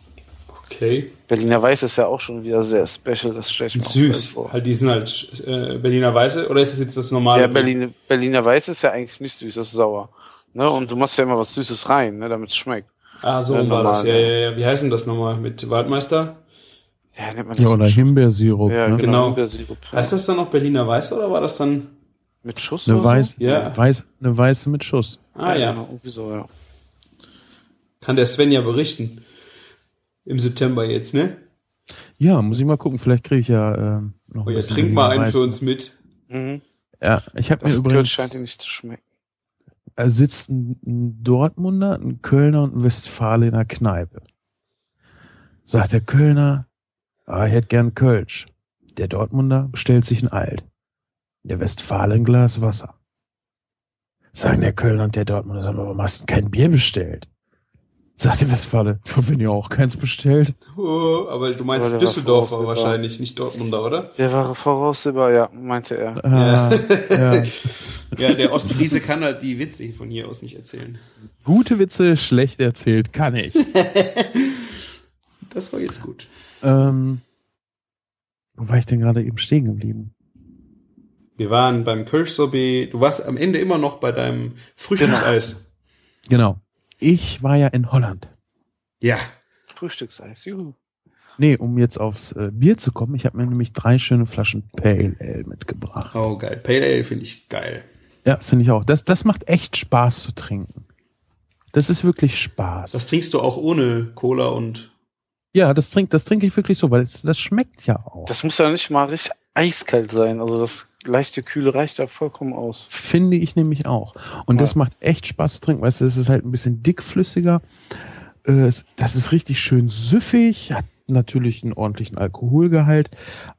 Speaker 3: Okay.
Speaker 4: Berliner Weiß ist ja auch schon wieder sehr special, das stelle ich mir auch geil
Speaker 3: Süß.
Speaker 4: vor.
Speaker 3: Halt, die sind halt äh, Berliner Weiße. Oder ist das jetzt das normale?
Speaker 4: Ja, Berliner, Berliner Weiß ist ja eigentlich nicht süß, das ist sauer. Ne? Und du machst ja immer was Süßes rein, ne, damit es schmeckt.
Speaker 3: Ah, so
Speaker 4: Ja,
Speaker 3: war das.
Speaker 4: normal,
Speaker 3: Ja,
Speaker 4: ja.
Speaker 3: ja, ja. Wie heißt denn das nochmal mit Waldmeister?
Speaker 4: Ja, nennt man
Speaker 1: Ja, oder? Himbeersirup.
Speaker 4: Ja,
Speaker 1: ne?
Speaker 4: genau.
Speaker 3: Genau.
Speaker 4: Himbeersirup.
Speaker 3: Heißt das dann noch Berliner Weiße oder war das dann?
Speaker 4: Mit Schuss
Speaker 1: Eine,
Speaker 4: oder
Speaker 1: weiß,
Speaker 3: Ja.
Speaker 1: weiß, eine weiße mit Schuss.
Speaker 4: so?
Speaker 3: Ah ja,
Speaker 4: Genau, irgendwie so, ja.
Speaker 3: Kann der Sven ja berichten. Im September jetzt, ne?
Speaker 1: Ja, muss ich mal gucken. Vielleicht kriege ich ja ähm, noch
Speaker 3: Oh ja,
Speaker 1: bisschen
Speaker 3: trink mal einen für uns mit.
Speaker 4: Mhm.
Speaker 1: Ja, ich habe mir
Speaker 4: Köln
Speaker 1: übrigens
Speaker 4: scheint dir nicht zu schmecken.
Speaker 1: da sitzt ein, ein Dortmunder, ein Kölner und ein Westfale in der Kneipe. Sagt der Kölner, ah, ich hätte gern Kölsch. Der Dortmunder bestellt sich ein Alt. Der Westfale ein Glas Wasser. Sagen der Kölner und der Dortmunder, sag mal, warum hast du kein Bier bestellt? Sagt der Westfale, ja, wenn ihr auch keins bestellt.
Speaker 3: Oh, aber du meinst
Speaker 4: Aber
Speaker 3: Düsseldorfer wahrscheinlich, nicht Dortmunder, oder?
Speaker 4: Der war voraussehbar, ja, meinte er.
Speaker 1: Ah, ja. *laughs*
Speaker 3: Ja, der Ostfriese kann halt die Witze von hier aus nicht erzählen.
Speaker 1: Gute Witze, schlecht erzählt, kann ich. *laughs*
Speaker 3: Das war jetzt gut.
Speaker 1: ähm, wo war ich denn gerade eben stehen geblieben?
Speaker 3: Wir waren beim Kirschsorbet. Du warst am Ende immer noch bei deinem Frühstückseis.
Speaker 1: Genau. Ich war ja in Holland.
Speaker 3: Ja.
Speaker 4: Frühstückseis, juhu.
Speaker 1: Nee, um jetzt aufs äh, Bier zu kommen, ich habe mir nämlich drei schöne Flaschen Pale Ale mitgebracht.
Speaker 3: Oh, geil. Pale Ale finde ich geil.
Speaker 1: Ja, finde ich auch. Das, das macht echt Spaß zu trinken. Das ist wirklich Spaß.
Speaker 3: Das trinkst du auch ohne Cola und.
Speaker 1: ja, das trinke das trinke ich wirklich so, weil es, das schmeckt ja auch.
Speaker 4: Das muss ja nicht mal richtig eiskalt sein. Also das leichte Kühle reicht da vollkommen aus.
Speaker 1: Finde ich nämlich auch. Und das
Speaker 4: Ja.
Speaker 1: macht echt Spaß zu trinken. Weißt du, es ist halt ein bisschen dickflüssiger. Äh, Das ist richtig schön süffig, hat natürlich einen ordentlichen Alkoholgehalt.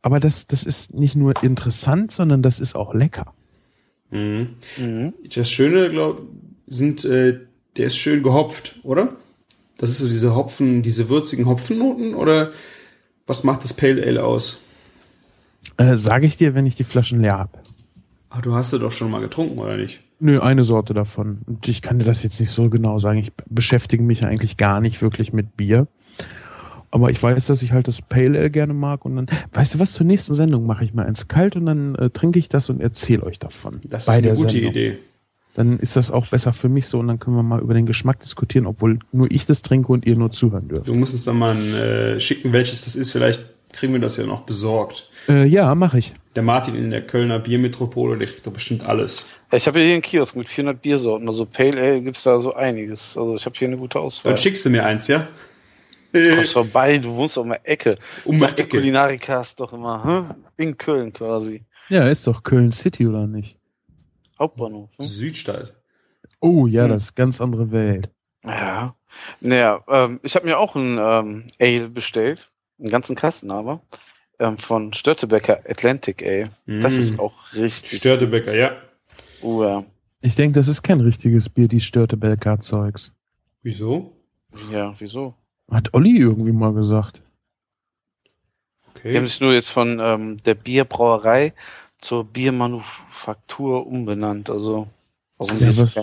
Speaker 1: Aber das, das ist nicht nur interessant, sondern das ist auch lecker.
Speaker 3: Mhm.
Speaker 4: Mhm.
Speaker 3: Das Schöne, glaube sind, äh, der ist schön gehopft, oder? Das ist so diese Hopfen, diese würzigen Hopfennoten, oder was macht das Pale Ale aus?
Speaker 1: Äh, Sage ich dir, wenn ich die Flaschen leer habe.
Speaker 3: Ah, du hast sie doch schon mal getrunken, oder nicht?
Speaker 1: Nö, eine Sorte davon. Und ich kann dir das jetzt nicht so genau sagen. Ich beschäftige mich eigentlich gar nicht wirklich mit Bier. Aber ich weiß, dass ich halt das Pale Ale gerne mag. Und dann, weißt du was, zur nächsten Sendung mache ich mal eins kalt und dann äh, trinke ich das und erzähle euch davon.
Speaker 3: Das ist eine gute
Speaker 1: Sendung.
Speaker 3: Idee.
Speaker 1: Dann ist das auch besser für mich so und dann können wir mal über den Geschmack diskutieren, obwohl nur ich das trinke und ihr nur zuhören dürft.
Speaker 3: Du musst uns dann mal äh, schicken, welches das ist. Vielleicht kriegen wir das ja noch besorgt.
Speaker 1: Äh, ja, mache ich.
Speaker 3: Der Martin in der Kölner Biermetropole, der kriegt doch bestimmt alles.
Speaker 4: Ja, ich habe hier einen Kiosk mit 400 Biersorten. Also Pale Ale gibt's da so einiges. Also ich habe hier eine gute Auswahl.
Speaker 3: Dann schickst du mir eins, ja?
Speaker 4: Kommst vorbei, du wohnst um die Ecke.
Speaker 3: Um die
Speaker 4: Sagt der
Speaker 3: Ecke.
Speaker 4: Kulinarikast doch immer, hä? in Köln quasi.
Speaker 1: Ja, ist doch Köln City oder nicht?
Speaker 4: Hauptbahnhof. Hm?
Speaker 3: Südstadt.
Speaker 1: Oh ja,
Speaker 4: Hm.
Speaker 1: das ist ganz andere Welt.
Speaker 4: Ja. Naja, ähm, ich habe mir auch ein ähm, Ale bestellt. Einen ganzen Kasten aber. Ähm, von Störtebecker Atlantic. Das
Speaker 3: Mm.
Speaker 4: ist auch richtig.
Speaker 3: Störtebecker, ja.
Speaker 4: Oh, ja.
Speaker 1: Ich denke, das ist kein richtiges Bier, die Störtebecker-Zeugs.
Speaker 3: Wieso?
Speaker 4: ja, wieso?
Speaker 1: Hat Olli irgendwie mal gesagt.
Speaker 4: Die haben
Speaker 3: Okay.
Speaker 4: sich nur jetzt von ähm, der Bierbrauerei zur Biermanufaktur umbenannt. Also, warum
Speaker 1: Ja,
Speaker 4: die
Speaker 1: was-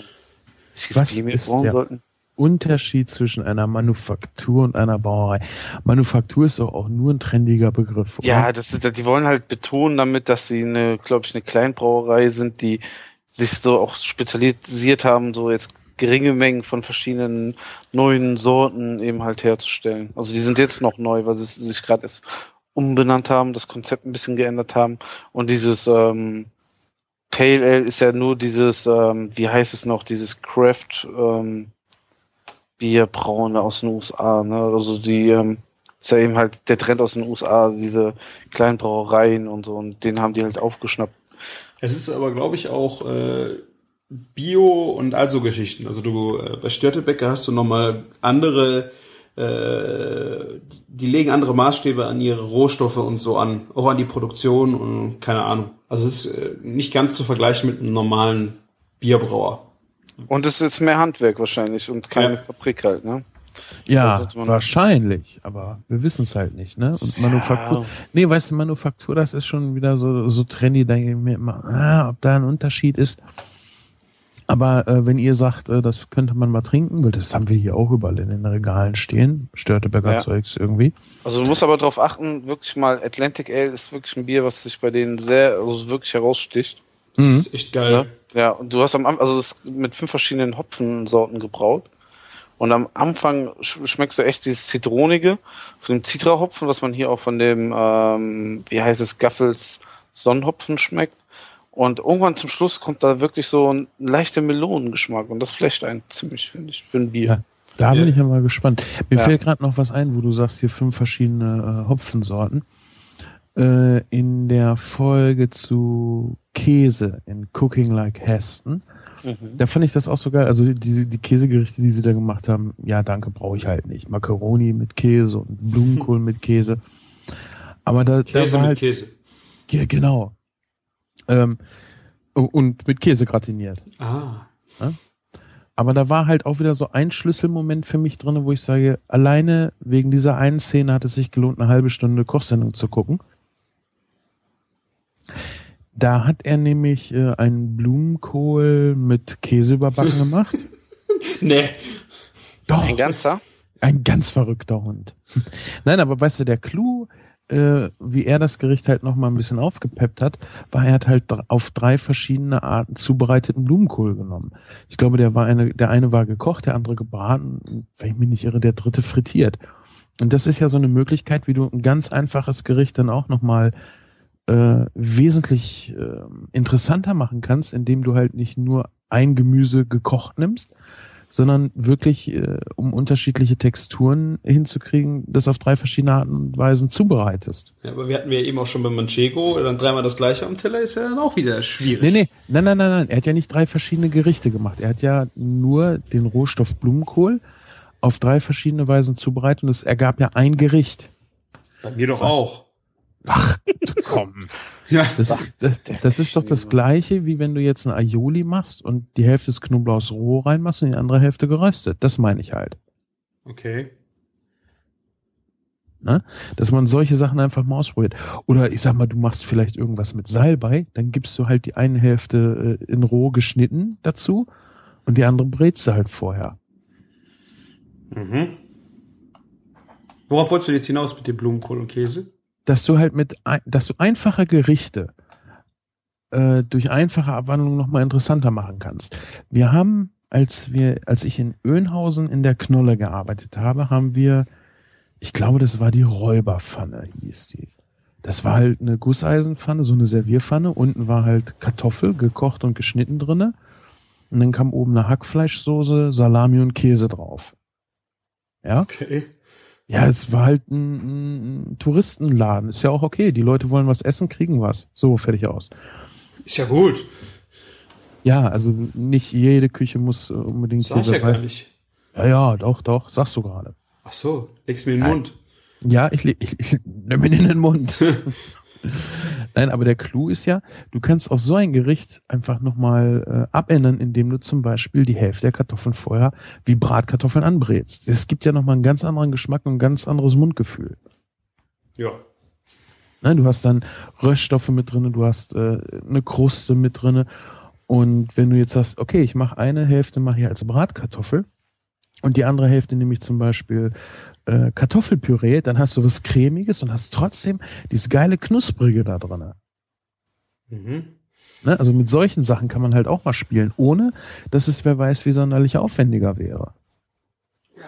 Speaker 1: was ist der-
Speaker 4: sollten?
Speaker 1: Unterschied zwischen einer Manufaktur und einer Brauerei. Manufaktur ist doch auch nur ein trendiger Begriff. Oder?
Speaker 4: Ja, das ist, die wollen halt betonen damit, dass sie eine, glaube ich, eine Kleinbrauerei sind, die sich so auch spezialisiert haben, so jetzt geringe Mengen von verschiedenen neuen Sorten eben halt herzustellen. Also die sind jetzt noch neu, weil sie sich gerade erst umbenannt haben, das Konzept ein bisschen geändert haben. Und dieses ähm, Pale Ale ist ja nur dieses, ähm, wie heißt es noch, dieses Craft ähm, Bierbrauen aus den USA, ne? Also die ähm, ist ja eben halt der Trend aus den USA, diese kleinen Brauereien und so, und den haben die halt aufgeschnappt.
Speaker 3: Es ist aber, glaube ich, auch äh, Bio und also Geschichten. Also du äh, bei Störtebecker hast du nochmal andere, äh, die legen andere Maßstäbe an ihre Rohstoffe und so an, auch an die Produktion und keine Ahnung. Also es ist äh, nicht ganz zu vergleichen mit einem normalen Bierbrauer.
Speaker 4: Und es ist jetzt mehr Handwerk wahrscheinlich und keine
Speaker 3: Ja.
Speaker 4: Fabrik halt, ne?
Speaker 1: Ja,
Speaker 4: man-
Speaker 1: wahrscheinlich, aber wir wissen es halt nicht, ne? Und Manufaktur. Nee, weißt du, Manufaktur, das ist schon wieder so, so trendy, da denke ich mir immer, ah, ob da ein Unterschied ist. Aber äh, wenn ihr sagt, äh, das könnte man mal trinken, weil das haben wir hier auch überall in den Regalen stehen, Störteberger
Speaker 4: Ja.
Speaker 1: Zeugs irgendwie.
Speaker 4: Also du musst aber darauf achten, wirklich mal, Atlantic Ale ist wirklich ein Bier, was sich bei denen sehr, also wirklich heraussticht.
Speaker 3: Das
Speaker 1: Mhm.
Speaker 3: ist echt geil.
Speaker 4: Ja. Ja, und du hast am Anfang, also ist mit fünf verschiedenen Hopfensorten gebraut. Und am Anfang schmeckst du echt dieses Zitronige von dem Citra-Hopfen, was man hier auch von dem, ähm, wie heißt es, Gaffels Sonnenhopfen schmeckt. Und irgendwann zum Schluss kommt da wirklich so ein leichter Melonengeschmack. Und das flecht einen ziemlich, finde ich, für ein Bier.
Speaker 1: Ja, da bin ich ja mal gespannt. Mir
Speaker 4: Ja.
Speaker 1: fällt gerade noch was ein, wo du sagst, hier fünf verschiedene äh, Hopfensorten. Äh, in der Folge zu Käse in Cooking Like Heston,
Speaker 4: Mhm.
Speaker 1: da fand ich das auch so geil. Also diese, die Käsegerichte, die sie da gemacht haben, ja, danke, brauche ich halt nicht. Macaroni mit Käse und Blumenkohl mit Käse. Aber da,
Speaker 3: Käse
Speaker 1: da war
Speaker 3: mit
Speaker 1: halt,
Speaker 3: Käse.
Speaker 1: ja, genau. Ähm, und mit Käse gratiniert.
Speaker 3: Ah.
Speaker 1: Aber da war halt auch wieder so ein Schlüsselmoment für mich drin, wo ich sage, alleine wegen dieser einen Szene hat es sich gelohnt, eine halbe Stunde Kochsendung zu gucken. Da hat er nämlich äh, einen Blumenkohl mit Käse überbacken *laughs* gemacht.
Speaker 3: Nee.
Speaker 1: Doch,
Speaker 4: Ein ganzer?
Speaker 1: ein ganz verrückter Hund. *laughs* Nein, aber weißt du, der Clou, äh, wie er das Gericht halt noch mal ein bisschen aufgepeppt hat, war, er hat halt auf drei verschiedene Arten zubereiteten Blumenkohl genommen. Ich glaube, der war eine, der eine war gekocht, der andere gebraten, wenn ich mich nicht irre, der dritte frittiert. Und das ist ja so eine Möglichkeit, wie du ein ganz einfaches Gericht dann auch noch mal äh, wesentlich äh, interessanter machen kannst, indem du halt nicht nur ein Gemüse gekocht nimmst, sondern wirklich, äh, um unterschiedliche Texturen hinzukriegen, das auf drei verschiedene Arten und Weisen zubereitest.
Speaker 3: Ja, aber wir hatten ja eben auch schon beim Manchego, dann dreimal das gleiche am Teller, ist ja dann auch wieder schwierig.
Speaker 1: Nee, nee, nein, nein, nein, nein. Er hat ja nicht drei verschiedene Gerichte gemacht. Er hat ja nur den Rohstoff Blumenkohl auf drei verschiedene Weisen zubereitet und es ergab ja ein Gericht.
Speaker 3: Bei mir doch auch.
Speaker 1: Komm.
Speaker 3: Ja.
Speaker 1: Das, das, das ist doch das Gleiche, wie wenn du jetzt ein Aioli machst und die Hälfte des Knoblauchs roh reinmachst und die andere Hälfte geröstet. Das meine ich halt.
Speaker 3: Okay.
Speaker 1: Ne? Dass man solche Sachen einfach mal ausprobiert. Oder ich sag mal, du machst vielleicht irgendwas mit Salbei, dann gibst du halt die eine Hälfte äh, in roh geschnitten dazu und die andere brätst du halt vorher.
Speaker 3: Mhm. Worauf wolltest du jetzt hinaus mit dem Blumenkohl und Käse?
Speaker 1: Dass du halt mit, dass du einfache Gerichte äh, durch einfache Abwandlung nochmal interessanter machen kannst. Wir haben, als wir, als ich in Önhausen in der Knolle gearbeitet habe, haben wir, ich glaube, das war die Räuberpfanne, hieß die. Das war halt eine Gusseisenpfanne, so eine Servierpfanne. Unten war halt Kartoffel, gekocht und geschnitten drinne. Und dann kam oben eine Hackfleischsoße, Salami und Käse drauf. Ja?
Speaker 3: Okay.
Speaker 1: Ja, es war halt ein, ein Touristenladen. Ist ja auch okay. Die Leute wollen was essen, kriegen was. So, fertig aus.
Speaker 3: Ist ja gut.
Speaker 1: Ja, also nicht jede Küche muss äh, unbedingt
Speaker 3: Sag ich ja gar nicht.
Speaker 1: Ja, ja, doch, doch, sagst du gerade.
Speaker 3: Ach so, legst mir in den
Speaker 1: Nein.
Speaker 3: Mund.
Speaker 1: Ja, ich, le- ich, ich nimm ihn in den Mund. *laughs* Nein, aber der Clou ist ja, du kannst auch so ein Gericht einfach nochmal äh, abändern, indem du zum Beispiel die Hälfte der Kartoffeln vorher wie Bratkartoffeln anbrätst. Es gibt ja nochmal einen ganz anderen Geschmack und ein ganz anderes Mundgefühl.
Speaker 3: Ja.
Speaker 1: Ne, du hast dann Röststoffe mit drinne, du hast äh, eine Kruste mit drinne. Und wenn du jetzt sagst, okay, ich mache eine Hälfte mache ich als Bratkartoffel und die andere Hälfte nehme ich zum Beispiel äh, Kartoffelpüree, dann hast du was Cremiges und hast trotzdem dieses geile Knusprige da drinne.
Speaker 3: Mhm.
Speaker 1: Ne? Also mit solchen Sachen kann man halt auch mal spielen, ohne dass es wer weiß, wie sonderlich aufwendiger wäre.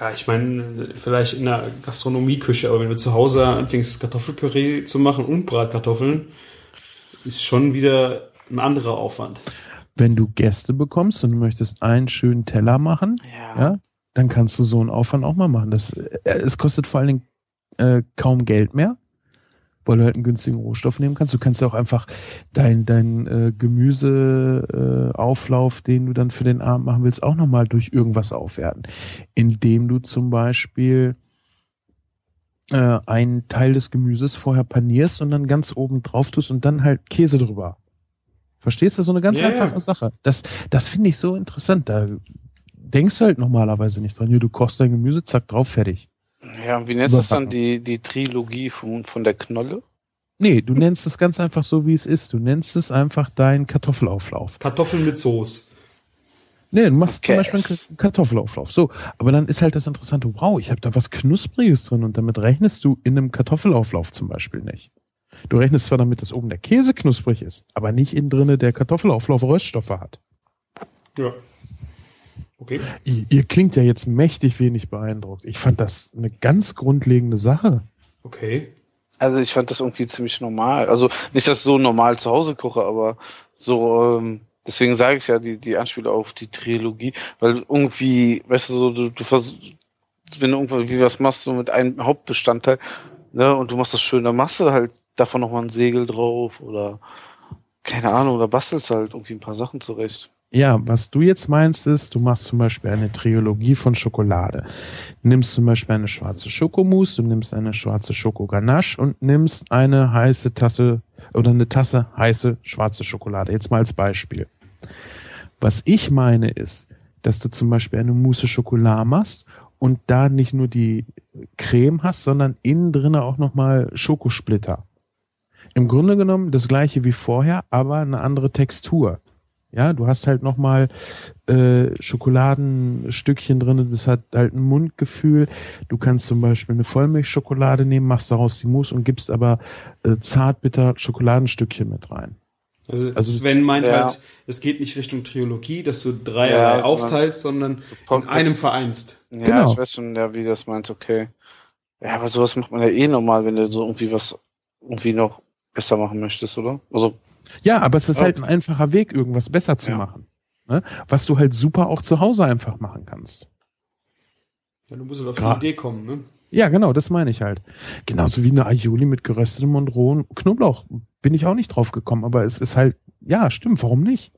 Speaker 3: Ja, ich meine, vielleicht in der Gastronomieküche, aber wenn du zu Hause anfängst, Kartoffelpüree zu machen und Bratkartoffeln, ist schon wieder ein anderer Aufwand.
Speaker 1: Wenn du Gäste bekommst und du möchtest einen schönen Teller machen,
Speaker 4: Ja.
Speaker 1: ja, dann kannst du so einen Aufwand auch mal machen. Das, äh, es kostet vor allen Dingen äh, kaum Geld mehr, weil du halt einen günstigen Rohstoff nehmen kannst. Du kannst ja auch einfach dein, dein äh, Gemüseauflauf, äh, den du dann für den Abend machen willst, auch nochmal durch irgendwas aufwerten. Indem du zum Beispiel äh, einen Teil des Gemüses vorher panierst und dann ganz oben drauf tust und dann halt Käse drüber. Verstehst du? So eine ganz
Speaker 3: Ja,
Speaker 1: einfache. Sache. Das, das finde ich so interessant. Da denkst du halt normalerweise nicht dran. Hier, du kochst dein Gemüse, zack, drauf, fertig.
Speaker 4: Ja, und wie nennst du das dann die, die Trilogie von, von der Knolle?
Speaker 1: Nee, du nennst es ganz einfach so, wie es ist. Du nennst es einfach dein Kartoffelauflauf.
Speaker 3: Kartoffeln mit Soße.
Speaker 1: Nee, du machst
Speaker 4: Okay.
Speaker 1: zum Beispiel einen Kartoffelauflauf. So, aber dann ist halt das Interessante, wow, ich habe da was Knuspriges drin und damit rechnest du in einem Kartoffelauflauf zum Beispiel nicht. Du rechnest zwar damit, dass oben der Käse knusprig ist, aber nicht innen drinne der Kartoffelauflauf Röststoffe hat.
Speaker 3: Ja. Okay.
Speaker 1: Ihr, ihr klingt ja jetzt mächtig wenig beeindruckt. Ich fand das eine ganz grundlegende Sache.
Speaker 3: Okay.
Speaker 4: Also ich fand das irgendwie ziemlich normal. Also nicht, dass ich so normal zu Hause koche, aber so, ähm, deswegen sage ich ja die, die Anspiele auf die Trilogie, weil irgendwie, weißt du, so, du, du vers wenn du irgendwie was machst, so mit einem Hauptbestandteil, ne, und du machst das schön, dann machst du halt davon nochmal ein Segel drauf oder keine Ahnung, oder bastelst halt irgendwie ein paar Sachen zurecht.
Speaker 1: Ja, was du jetzt meinst, ist, du machst zum Beispiel eine Trilogie von Schokolade. Nimmst zum Beispiel eine schwarze Schokomousse, du nimmst eine schwarze Schokoganache und nimmst eine heiße Tasse oder eine Tasse heiße schwarze Schokolade. Jetzt mal als Beispiel. Was ich meine ist, dass du zum Beispiel eine Mousse Schokolade machst und da nicht nur die Creme hast, sondern innen drinne auch nochmal Schokosplitter. Im Grunde genommen das gleiche wie vorher, aber eine andere Textur. Ja, du hast halt nochmal äh, Schokoladenstückchen drin, das hat halt ein Mundgefühl. Du kannst zum Beispiel eine Vollmilchschokolade nehmen, machst daraus die Mousse und gibst aber äh, zartbitter Schokoladenstückchen mit rein.
Speaker 3: Also,
Speaker 1: Also-
Speaker 3: Sven meint
Speaker 4: Ja.
Speaker 3: halt, es geht nicht Richtung Trilogie, dass du dreierlei
Speaker 4: Ja,
Speaker 3: aufteilst, sondern in
Speaker 4: Kommt-
Speaker 3: einem vereinst.
Speaker 4: Ja,
Speaker 1: Genau.
Speaker 4: ich weiß schon, ja, wie das meint, okay. Ja, aber sowas macht man ja eh normal, wenn du so irgendwie was irgendwie noch besser machen möchtest, oder? Also,
Speaker 1: Ja, aber es ist
Speaker 4: Ja.
Speaker 1: halt ein einfacher Weg, irgendwas besser zu
Speaker 4: Ja.
Speaker 1: machen. Ne? Was du halt super auch zu Hause einfach machen kannst.
Speaker 3: Ja, du musst halt auf
Speaker 1: Gra-
Speaker 3: die Idee kommen, ne?
Speaker 1: Ja, genau, das meine ich halt. Genauso wie eine Aioli mit geröstetem und rohen Knoblauch. Bin ich auch nicht drauf gekommen, aber es ist halt, ja, stimmt, warum nicht?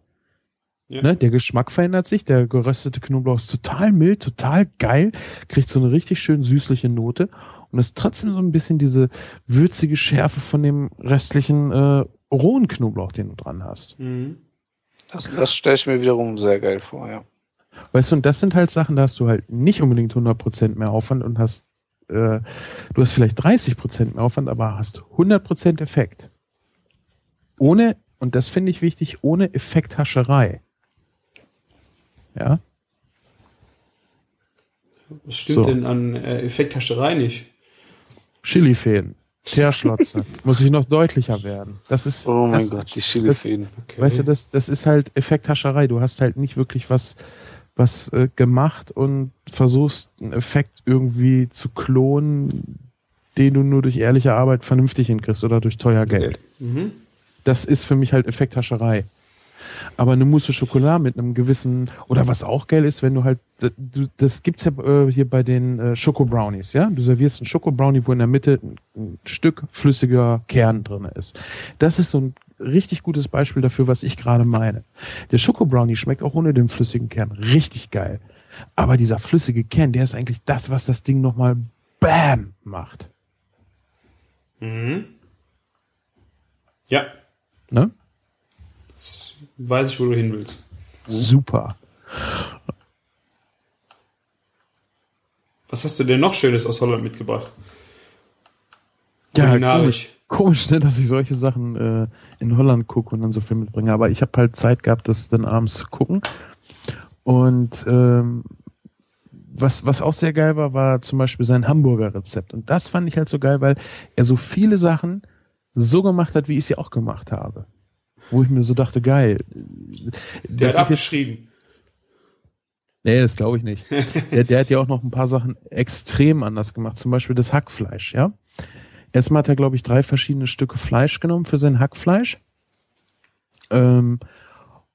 Speaker 3: Ja.
Speaker 1: Ne, der Geschmack verändert sich, der geröstete Knoblauch ist total mild, total geil, kriegt so eine richtig schön süßliche Note und ist trotzdem so ein bisschen diese würzige Schärfe von dem restlichen äh, rohen Knoblauch, den du dran hast.
Speaker 3: Mhm.
Speaker 4: das, das stelle ich mir wiederum sehr geil vor, ja.
Speaker 1: Weißt du, und das sind halt Sachen, da hast du halt nicht unbedingt 100% mehr Aufwand und hast, äh, du hast vielleicht 30% mehr Aufwand, aber hast 100% Effekt. Ohne, und das finde ich wichtig, ohne Effekthascherei. Ja,
Speaker 3: Was stimmt
Speaker 1: So.
Speaker 3: denn an äh, Effekthascherei nicht?
Speaker 1: Chilifäden, Teerschlotze, *laughs* muss ich noch deutlicher werden. Das ist,
Speaker 4: Oh mein
Speaker 1: das,
Speaker 4: Gott, die Chili-Fäden.
Speaker 3: Okay.
Speaker 1: Weißt du, das, das ist halt Effekthascherei. Du hast halt nicht wirklich was, was äh, gemacht und versuchst einen Effekt irgendwie zu klonen, den du nur durch ehrliche Arbeit vernünftig hinkriegst oder durch teuer Geld.
Speaker 3: Mhm.
Speaker 1: Das ist für mich halt Effekthascherei. Aber eine Mousse Schokolade mit einem gewissen, oder was auch geil ist, wenn du halt, du, das gibt's ja äh, hier bei den äh, Schoko Brownies, ja? Du servierst einen Schoko Brownie, wo in der Mitte ein, ein Stück flüssiger Kern drin ist. Das ist so ein richtig gutes Beispiel dafür, was ich gerade meine. Der Schoko Brownie schmeckt auch ohne den flüssigen Kern richtig geil. Aber dieser flüssige Kern, der ist eigentlich das, was das Ding nochmal BAM macht.
Speaker 3: Mhm. Ja,
Speaker 1: Ne?
Speaker 3: Weiß ich, wo du hin willst.
Speaker 1: Super.
Speaker 3: Was hast du denn noch Schönes aus Holland mitgebracht?
Speaker 1: Ja,
Speaker 3: Kulinarisch.
Speaker 1: komisch, ne, dass ich solche Sachen äh, in Holland gucke und dann so viel mitbringe. Aber ich habe halt Zeit gehabt, das dann abends zu gucken. Und ähm, was, was auch sehr geil war, war zum Beispiel sein Hamburger Rezept. Und das fand ich halt so geil, weil er so viele Sachen so gemacht hat, wie ich sie auch gemacht habe. Wo ich mir so dachte, geil.
Speaker 3: Der
Speaker 1: Das
Speaker 3: hat abgeschrieben.
Speaker 1: nee, das glaube ich nicht. Der, der hat ja auch noch ein paar Sachen extrem anders gemacht. Zum Beispiel das Hackfleisch, ja. Erstmal hat er, glaube ich, drei verschiedene Stücke Fleisch genommen für sein Hackfleisch. Ähm,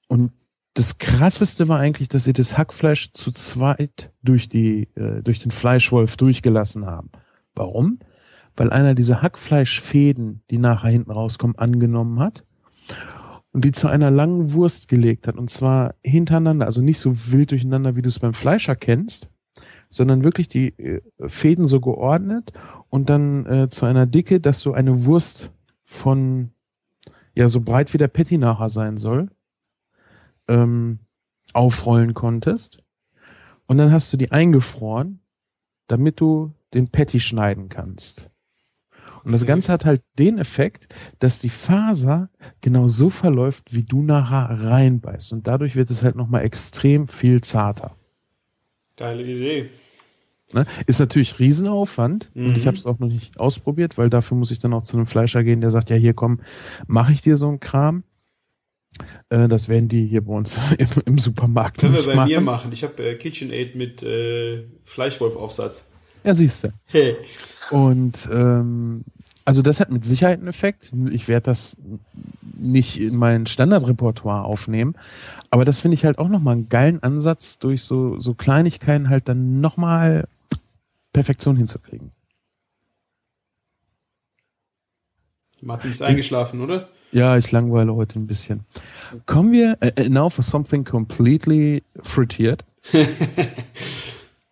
Speaker 1: und das krasseste war eigentlich, dass sie das Hackfleisch zu zweit durch die, äh, durch den Fleischwolf durchgelassen haben. Warum? Weil einer diese Hackfleischfäden, die nachher hinten rauskommen, angenommen hat und die zu einer langen Wurst gelegt hat. Und zwar hintereinander, also nicht so wild durcheinander, wie du es beim Fleischer kennst, sondern wirklich die äh, Fäden so geordnet und dann äh, zu einer Dicke, dass so eine Wurst von, ja, so breit wie der Patty nachher sein soll, ähm, aufrollen konntest. Und dann hast du die eingefroren, damit du den Patty schneiden kannst. Und das. Ganze hat halt den Effekt, dass die Faser genau so verläuft, wie du nachher reinbeißt. Und dadurch wird es halt nochmal extrem viel zarter.
Speaker 3: Geile Idee.
Speaker 1: Ne? Ist natürlich Riesenaufwand und
Speaker 3: Mhm.
Speaker 1: ich habe es auch noch nicht ausprobiert, weil dafür muss ich dann auch zu einem Fleischer gehen, der sagt, ja hier komm, mache ich dir so einen Kram. Äh, das werden die hier bei uns *laughs* im, im Supermarkt
Speaker 3: Können wir bei
Speaker 1: machen.
Speaker 3: mir machen. Ich habe äh, KitchenAid mit äh, Fleischwolf-Aufsatz.
Speaker 1: Ja, siehst du.
Speaker 3: Hey.
Speaker 1: Und ähm, also das hat mit Sicherheit einen Effekt. Ich werde das nicht in mein Standardrepertoire aufnehmen, aber das finde ich halt auch nochmal einen geilen Ansatz, durch so, so Kleinigkeiten halt dann nochmal Perfektion hinzukriegen.
Speaker 3: Martin ist eingeschlafen, oder?
Speaker 1: Ja, ich langweile heute ein bisschen. Kommen wir äh, now for something completely frittiert. *laughs*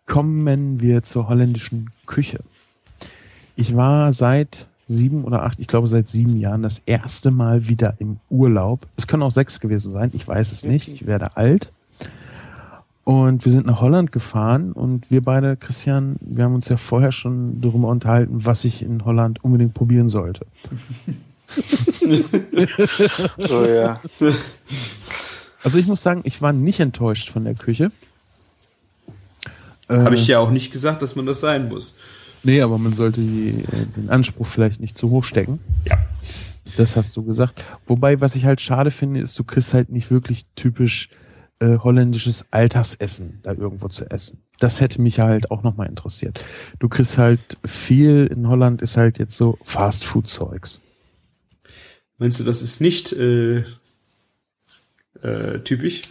Speaker 1: Kommen wir zur holländischen Küche. Ich war seit sieben oder acht, ich glaube seit sieben Jahren das erste Mal wieder im Urlaub. Es können auch sechs gewesen sein, ich weiß es nicht. Ich werde alt. Und wir sind nach Holland gefahren und wir beide, Christian, wir haben uns ja vorher schon darüber unterhalten, was ich in Holland unbedingt probieren sollte.
Speaker 4: So, *laughs* ja.
Speaker 1: Also ich muss sagen, ich war nicht enttäuscht von der Küche. Äh,
Speaker 3: Habe ich ja auch nicht gesagt, dass man das sein muss.
Speaker 1: Nee, aber man sollte die, äh, den Anspruch vielleicht nicht zu hoch stecken.
Speaker 3: Ja.
Speaker 1: Das hast du gesagt. Wobei, was ich halt schade finde, ist, du kriegst halt nicht wirklich typisch äh, holländisches Alltagsessen da irgendwo zu essen. Das hätte mich halt auch nochmal interessiert. Du kriegst halt viel in Holland ist halt jetzt so Fast-Food-Zeugs.
Speaker 3: Meinst du, das ist nicht äh, äh, typisch?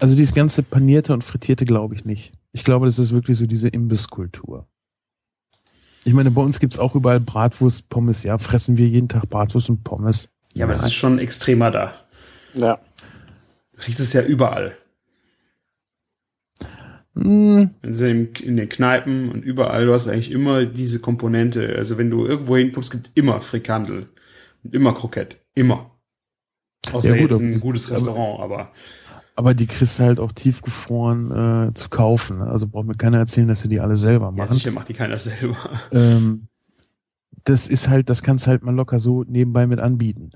Speaker 1: Also dieses ganze panierte und frittierte glaube ich nicht. Ich glaube, das ist wirklich so diese Imbisskultur. Ich meine, bei uns gibt's auch überall Bratwurst, Pommes. Ja, fressen wir jeden Tag Bratwurst und Pommes.
Speaker 3: Ja, aber das ist schon extremer da.
Speaker 4: Ja.
Speaker 3: Du kriegst es ja überall.
Speaker 1: Hm,
Speaker 3: Wenn sie in, in den Kneipen und überall, du hast eigentlich immer diese Komponente. Also wenn du irgendwo hinguckst, gibt immer Frikandel und immer Krokett. Immer. Außer
Speaker 1: Ja, gut,
Speaker 3: jetzt ein gutes Restaurant, aber
Speaker 1: aber die kriegst du halt auch tiefgefroren äh, zu kaufen. ne? Also braucht mir keiner erzählen, dass sie die alle selber
Speaker 3: ja,
Speaker 1: machen.
Speaker 3: sicher macht die keiner selber. *laughs*
Speaker 1: ähm, das ist halt, das kannst du halt mal locker so nebenbei mit anbieten.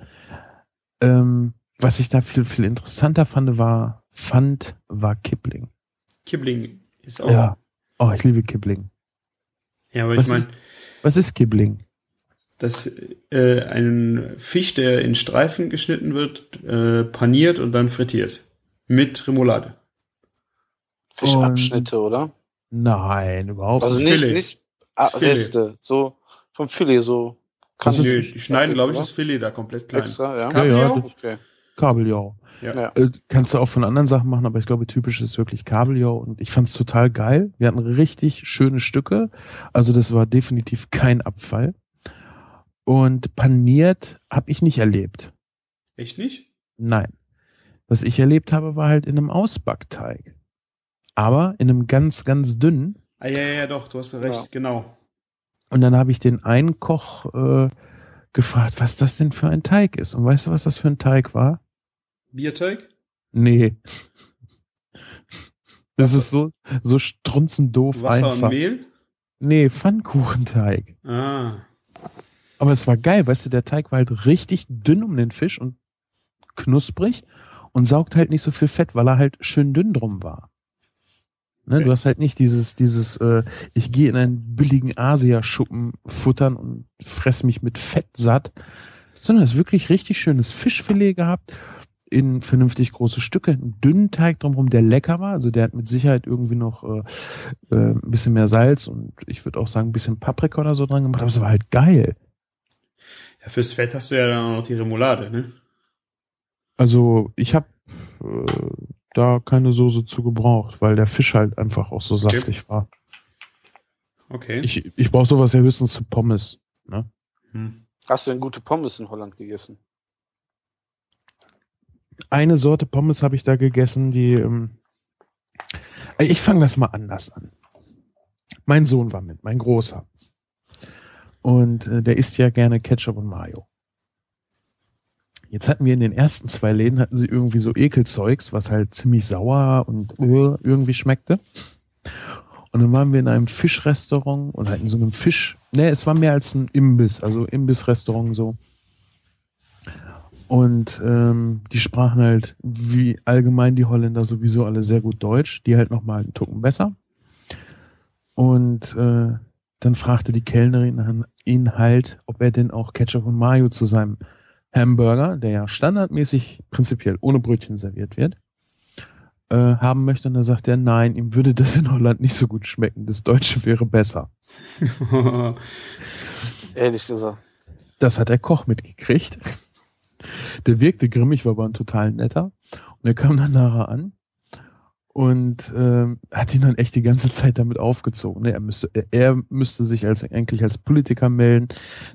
Speaker 1: Ähm, was ich da viel, viel interessanter fand, war, fand, war Kipling.
Speaker 3: Kibling ist auch.
Speaker 1: Ja. Oh, ich liebe Kipling.
Speaker 3: Ja, aber
Speaker 1: Was
Speaker 3: ich meine,
Speaker 1: Was ist Kipling?
Speaker 3: dass äh, ein Fisch, der in Streifen geschnitten wird, äh, paniert und dann frittiert. Mit Remoulade.
Speaker 4: Fischabschnitte, oder?
Speaker 1: Nein, überhaupt
Speaker 4: Also
Speaker 1: nicht.
Speaker 4: nicht,
Speaker 3: Filet.
Speaker 4: nicht ah,
Speaker 3: Das Filet.
Speaker 4: Reste, so vom Filet, so.
Speaker 1: Das ist-
Speaker 3: Nö, die schneiden, glaube ich,
Speaker 4: oder?
Speaker 3: das Filet da komplett klein.
Speaker 4: Extra, ja.
Speaker 3: Das
Speaker 1: Ja, ja,
Speaker 3: Kabeljau?
Speaker 4: Okay.
Speaker 1: Kabeljau.
Speaker 3: Ja.
Speaker 4: Ja.
Speaker 1: Äh, kannst du auch von anderen Sachen machen, aber ich glaube, typisch ist wirklich Kabeljau und ich fand es total geil. Wir hatten richtig schöne Stücke. Also das war definitiv kein Abfall. Und paniert habe ich nicht erlebt.
Speaker 3: Echt nicht?
Speaker 1: Nein. Was ich erlebt habe, war halt in einem Ausbackteig. Aber in einem ganz, ganz dünnen.
Speaker 3: Ah, ja, ja, ja, doch, du hast ja recht,
Speaker 4: Ja.
Speaker 3: genau.
Speaker 1: Und dann habe ich den einen Koch äh, gefragt, was das denn für ein Teig ist. Und weißt du, was das für ein Teig war?
Speaker 3: Bierteig?
Speaker 1: Nee. *laughs* Das ist so, so strunzendoof
Speaker 3: Wasser
Speaker 1: einfach.
Speaker 3: und Mehl?
Speaker 1: Nee, Pfannkuchenteig.
Speaker 3: Ah.
Speaker 1: Aber es war geil, weißt du, der Teig war halt richtig dünn um den Fisch und knusprig und saugt halt nicht so viel Fett, weil er halt schön dünn drum war. Ne,
Speaker 3: Okay.
Speaker 1: Du hast halt nicht dieses, dieses, äh, ich gehe in einen billigen Asiaschuppen futtern und fress mich mit Fett satt, sondern es ist wirklich richtig schönes Fischfilet gehabt, in vernünftig große Stücke, einen dünnen Teig drumherum, der lecker war. Also der hat mit Sicherheit irgendwie noch äh, äh, ein bisschen mehr Salz und ich würde auch sagen ein bisschen Paprika oder so dran gemacht, aber es war halt geil.
Speaker 3: Ja, fürs Fett hast du ja dann auch noch die Remoulade, ne?
Speaker 1: Also ich habe äh, da keine Soße zu gebraucht, weil der Fisch halt einfach auch so
Speaker 3: Okay.
Speaker 1: saftig war.
Speaker 3: Okay.
Speaker 1: Ich, ich brauche sowas ja höchstens zu Pommes. Ne?
Speaker 3: hm.
Speaker 4: Hast du denn gute Pommes in Holland gegessen?
Speaker 1: Eine Sorte Pommes habe ich da gegessen, die. Ähm, äh, ich fange das mal anders an. Mein Sohn war mit, mein Großer. Und äh, der isst ja gerne Ketchup und Mayo. Jetzt hatten wir in den ersten zwei Läden hatten sie irgendwie so Ekelzeugs, was halt ziemlich sauer und äh, irgendwie schmeckte. Und dann waren wir in einem Fischrestaurant oder in so einem Fisch. Ne, es war mehr als ein Imbiss, also Imbissrestaurant so. Und ähm, die sprachen halt, wie allgemein die Holländer sowieso alle sehr gut Deutsch, die halt nochmal einen Tucken besser. Und äh, dann fragte die Kellnerin ihn halt, ob er denn auch Ketchup und Mayo zu seinem Hamburger, der ja standardmäßig prinzipiell ohne Brötchen serviert wird, äh, haben möchte. Und dann sagt er, nein, ihm würde das in Holland nicht so gut schmecken. Das Deutsche wäre besser. *laughs*
Speaker 4: Ehrlich gesagt.
Speaker 1: Das hat der Koch mitgekriegt. Der wirkte grimmig, war aber ein total netter. Und er kam dann nachher an und ähm, hat ihn dann echt die ganze Zeit damit aufgezogen. Ne? Er müsste, er müsste sich als eigentlich als Politiker melden,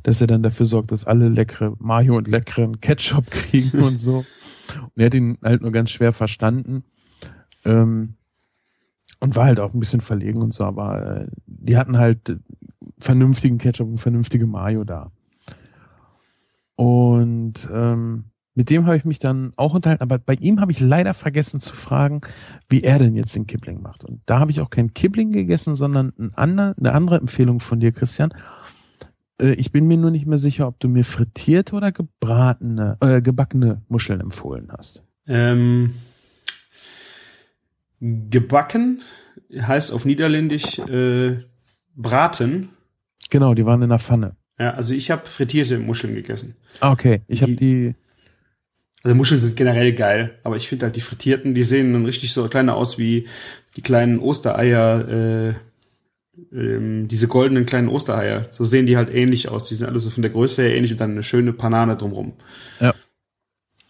Speaker 1: dass er dann dafür sorgt, dass alle leckere Mayo und leckeren Ketchup *laughs* kriegen und so. Und er hat ihn halt nur ganz schwer verstanden. Ähm, und war halt auch ein bisschen verlegen und so, aber äh, die hatten halt vernünftigen Ketchup und vernünftige Mayo da. Und ähm, mit dem habe ich mich dann auch unterhalten, aber bei ihm habe ich leider vergessen zu fragen, wie er denn jetzt den Kibling macht. Und da habe ich auch kein Kibling gegessen, sondern ein ander, eine andere Empfehlung von dir, Christian. Äh, ich bin mir nur nicht mehr sicher, ob du mir frittierte oder gebratene, äh, gebackene Muscheln empfohlen hast.
Speaker 3: Ähm, gebacken heißt auf Niederländisch äh, braten.
Speaker 1: Genau, die waren in der Pfanne.
Speaker 3: Ja, also ich habe frittierte Muscheln gegessen.
Speaker 1: Ah, okay, ich habe die.
Speaker 3: Also Muscheln sind generell geil, aber ich finde halt die frittierten, die sehen dann richtig so kleiner aus wie die kleinen Ostereier, äh, ähm, diese goldenen kleinen Ostereier. So sehen die halt ähnlich aus. Die sind alle so von der Größe her ähnlich und dann eine schöne Panane drumrum.
Speaker 1: Ja.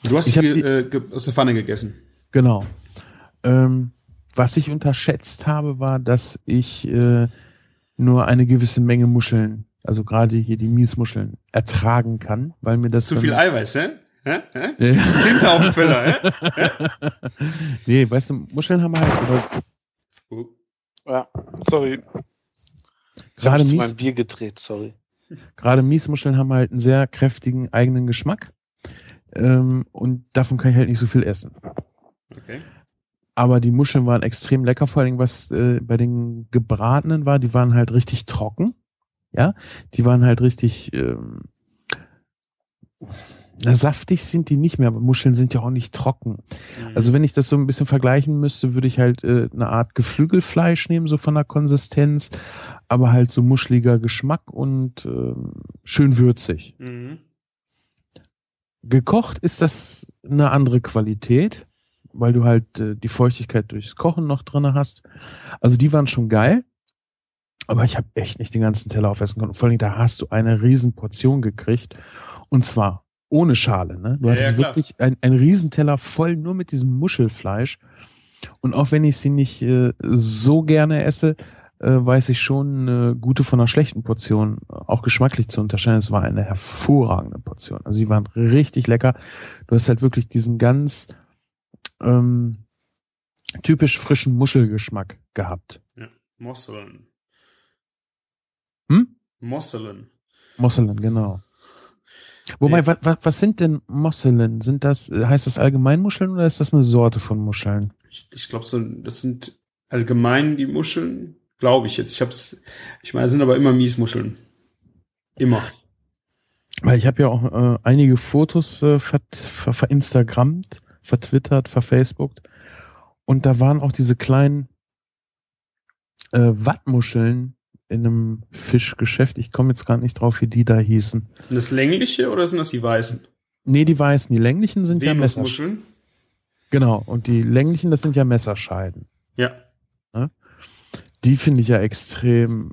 Speaker 3: Du hast
Speaker 1: Ich
Speaker 3: die äh, aus der Pfanne gegessen.
Speaker 1: Genau. Ähm, was ich unterschätzt habe, war, dass ich äh, nur eine gewisse Menge Muscheln, also gerade hier die Miesmuscheln, ertragen kann, weil mir das
Speaker 3: Zu viel Eiweiß, hä? Hä? Hä? *laughs*
Speaker 1: Ja.
Speaker 3: Tinte auf dem Füller, hä? *laughs*
Speaker 1: nee, weißt du, Muscheln haben halt, oder
Speaker 3: Oh.
Speaker 4: Ja, sorry. Ich
Speaker 1: gerade
Speaker 4: habe zu
Speaker 1: Mies,
Speaker 4: meinem Bier gedreht, sorry.
Speaker 1: gerade Miesmuscheln haben halt einen sehr kräftigen eigenen Geschmack. Ähm, und davon kann ich halt nicht so viel essen.
Speaker 3: Okay.
Speaker 1: Aber die Muscheln waren extrem lecker, vor Dingen, was äh, bei den gebratenen war, die waren halt richtig trocken. Ja, die waren halt richtig, ähm, na, saftig sind die nicht mehr, aber Muscheln sind ja auch nicht trocken. Also wenn ich das so ein bisschen vergleichen müsste, würde ich halt äh, eine Art Geflügelfleisch nehmen, so von der Konsistenz, aber halt so muscheliger Geschmack und ähm, schön würzig.
Speaker 3: Mhm.
Speaker 1: Gekocht ist das eine andere Qualität, weil du halt äh, die Feuchtigkeit durchs Kochen noch drinne hast. Also die waren schon geil, aber ich habe echt nicht den ganzen Teller aufessen können. Vor allem da hast du eine riesen Portion gekriegt und zwar ohne Schale. Ne? Du
Speaker 3: Ja,
Speaker 1: hattest
Speaker 3: ja,
Speaker 1: wirklich ein, ein Riesenteller voll nur mit diesem Muschelfleisch. Und auch wenn ich sie nicht äh, so gerne esse, äh, weiß ich schon eine gute von einer schlechten Portion äh, auch geschmacklich zu unterscheiden. Es war eine hervorragende Portion. Also sie waren richtig lecker. Du hast halt wirklich diesen ganz ähm, typisch frischen Muschelgeschmack gehabt.
Speaker 3: Mosselen.
Speaker 1: Hm?
Speaker 3: Mosselen.
Speaker 1: Mosselen, genau. Wobei,
Speaker 3: Nee.
Speaker 1: wa, wa, was sind denn Mosselen? Sind das, äh, heißt das allgemein Muscheln oder ist das eine Sorte von Muscheln?
Speaker 3: Ich, ich glaube, so, das sind allgemein die Muscheln, glaube ich jetzt. Ich hab's, ich meine, sind aber immer Miesmuscheln. Immer.
Speaker 1: Weil ich habe ja auch äh, einige Fotos äh, ver, ver, verinstagrammt, vertwittert, verfacebookt. Und da waren auch diese kleinen äh, Wattmuscheln in einem Fischgeschäft. Ich komme jetzt gerade nicht drauf, wie die da hießen.
Speaker 3: Sind das längliche oder sind das die weißen?
Speaker 1: Nee, die weißen, die länglichen sind ja Messerscheiden. Genau, und die länglichen, das sind ja Messerscheiden.
Speaker 3: Ja.
Speaker 1: Die finde ich ja extrem.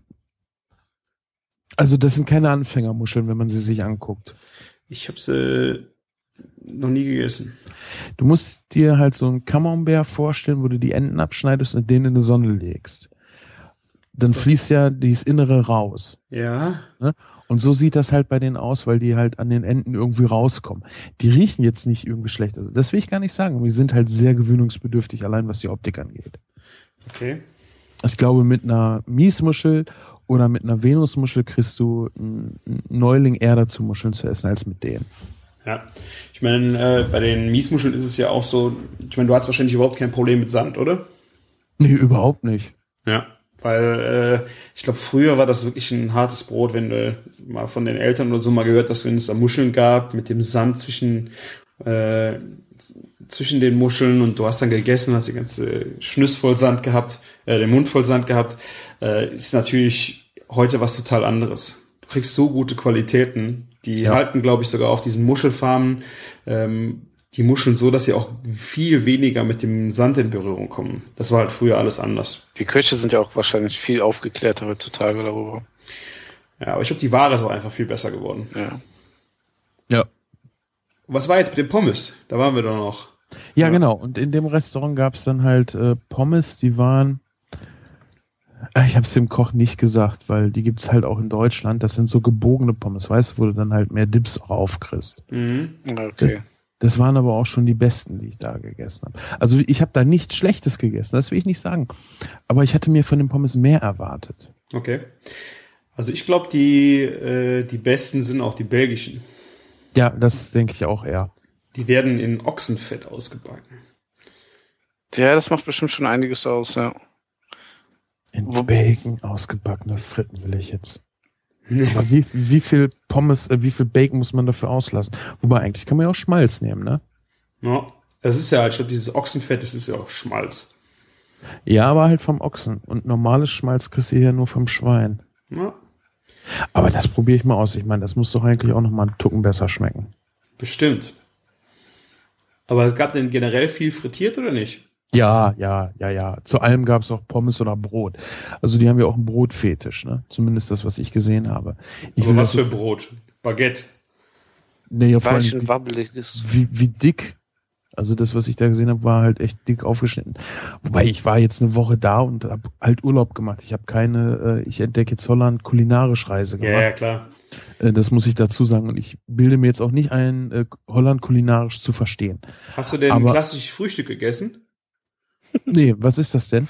Speaker 1: Also das sind keine Anfängermuscheln, wenn man sie sich anguckt.
Speaker 3: Ich habe sie noch nie gegessen.
Speaker 1: Du musst dir halt so einen Camembert vorstellen, wo du die Enden abschneidest und den in die Sonne legst. Dann fließt ja dieses Innere raus.
Speaker 3: Ja.
Speaker 1: Und so sieht das halt bei denen aus, weil die halt an den Enden irgendwie rauskommen. Die riechen jetzt nicht irgendwie schlecht. Also das will ich gar nicht sagen. aber Die sind halt sehr gewöhnungsbedürftig, allein was die Optik angeht.
Speaker 3: Okay.
Speaker 1: Ich glaube, mit einer Miesmuschel oder mit einer Venusmuschel kriegst du einen Neuling eher dazu, Muscheln zu essen, als mit denen.
Speaker 3: Ja. Ich meine, äh, bei den Miesmuscheln ist es ja auch so, ich meine, du hast wahrscheinlich überhaupt kein Problem mit Sand, oder?
Speaker 1: Nee, überhaupt nicht.
Speaker 3: Ja. Weil äh, ich glaube, früher war das wirklich ein hartes Brot, wenn du mal von den Eltern oder so mal gehört hast, wenn es da Muscheln gab mit dem Sand zwischen äh, zwischen den Muscheln und du hast dann gegessen, hast die ganze Schnüss voll Sand gehabt, äh, den Mund voll Sand gehabt, äh, ist natürlich heute was total anderes. Du kriegst so gute Qualitäten Die
Speaker 1: Ja.
Speaker 3: halten, glaube ich, sogar auf diesen Muschelfarmen ähm, die Muscheln so, dass sie auch viel weniger mit dem Sand in Berührung kommen. Das war halt früher alles anders.
Speaker 4: Die Köche sind ja auch wahrscheinlich viel aufgeklärter heutzutage darüber.
Speaker 3: Ja, aber ich glaube, die Ware ist auch einfach viel besser geworden.
Speaker 4: Ja.
Speaker 1: Ja.
Speaker 3: Was war jetzt mit den Pommes? Da waren wir doch noch.
Speaker 1: Ja,
Speaker 3: Ja.
Speaker 1: genau. Und in dem Restaurant gab es dann halt äh, Pommes, die waren. Äh, Ich habe es dem Koch nicht gesagt, weil die gibt's halt auch in Deutschland. Das sind so gebogene Pommes, weißt du, wo du dann halt mehr Dips raufkriegst.
Speaker 3: Mhm.
Speaker 4: Okay.
Speaker 1: Das waren aber auch schon die besten, die ich da gegessen habe. Also ich habe da nichts Schlechtes gegessen, das will ich nicht sagen. Aber ich hatte mir von den Pommes mehr erwartet.
Speaker 3: Okay. Also ich glaube, die, äh, die besten sind auch die belgischen.
Speaker 1: Ja, das denke ich auch eher.
Speaker 3: Die werden in Ochsenfett ausgebacken.
Speaker 4: Ja, das macht bestimmt schon einiges aus, ja.
Speaker 1: In
Speaker 4: Wo-
Speaker 1: Bacon ausgebackene Fritten will ich jetzt. Aber wie, wie viel Pommes, äh, wie viel Bacon muss man dafür auslassen? Wobei eigentlich kann man ja auch Schmalz nehmen, ne?
Speaker 3: Ja. Das ist ja, halt, ich glaube, dieses Ochsenfett, das ist ja auch Schmalz.
Speaker 1: Ja, aber halt vom Ochsen. Und normales Schmalz kriegst du ja nur vom Schwein.
Speaker 3: Ja,
Speaker 1: Aber das probiere ich mal aus. Ich meine, das muss doch eigentlich auch noch mal einen Tucken besser schmecken.
Speaker 3: bestimmt. Aber es gab denn generell viel frittiert oder nicht?
Speaker 1: Ja, ja, ja, ja. Zu allem gab es auch Pommes oder Brot. Also die haben ja auch einen Brotfetisch, ne? Zumindest das, was ich gesehen habe. Ich
Speaker 3: Aber was für Brot? Baguette.
Speaker 1: nee, ja, vor allem, wie,
Speaker 4: wabbeliges.
Speaker 1: wie, wie dick. Also das, was ich da gesehen habe, war halt echt dick aufgeschnitten. Wobei ich war jetzt eine Woche da und habe halt Urlaub gemacht. Ich habe keine, äh, ich entdecke jetzt Holland kulinarisch Reise
Speaker 3: Ja,
Speaker 1: gemacht.
Speaker 3: ja, klar.
Speaker 1: Äh, Das muss ich dazu sagen. Und ich bilde mir jetzt auch nicht ein, äh, Holland kulinarisch zu verstehen.
Speaker 3: Hast du denn
Speaker 1: Aber-
Speaker 3: klassisches Frühstück gegessen?
Speaker 1: Nee, was ist das denn?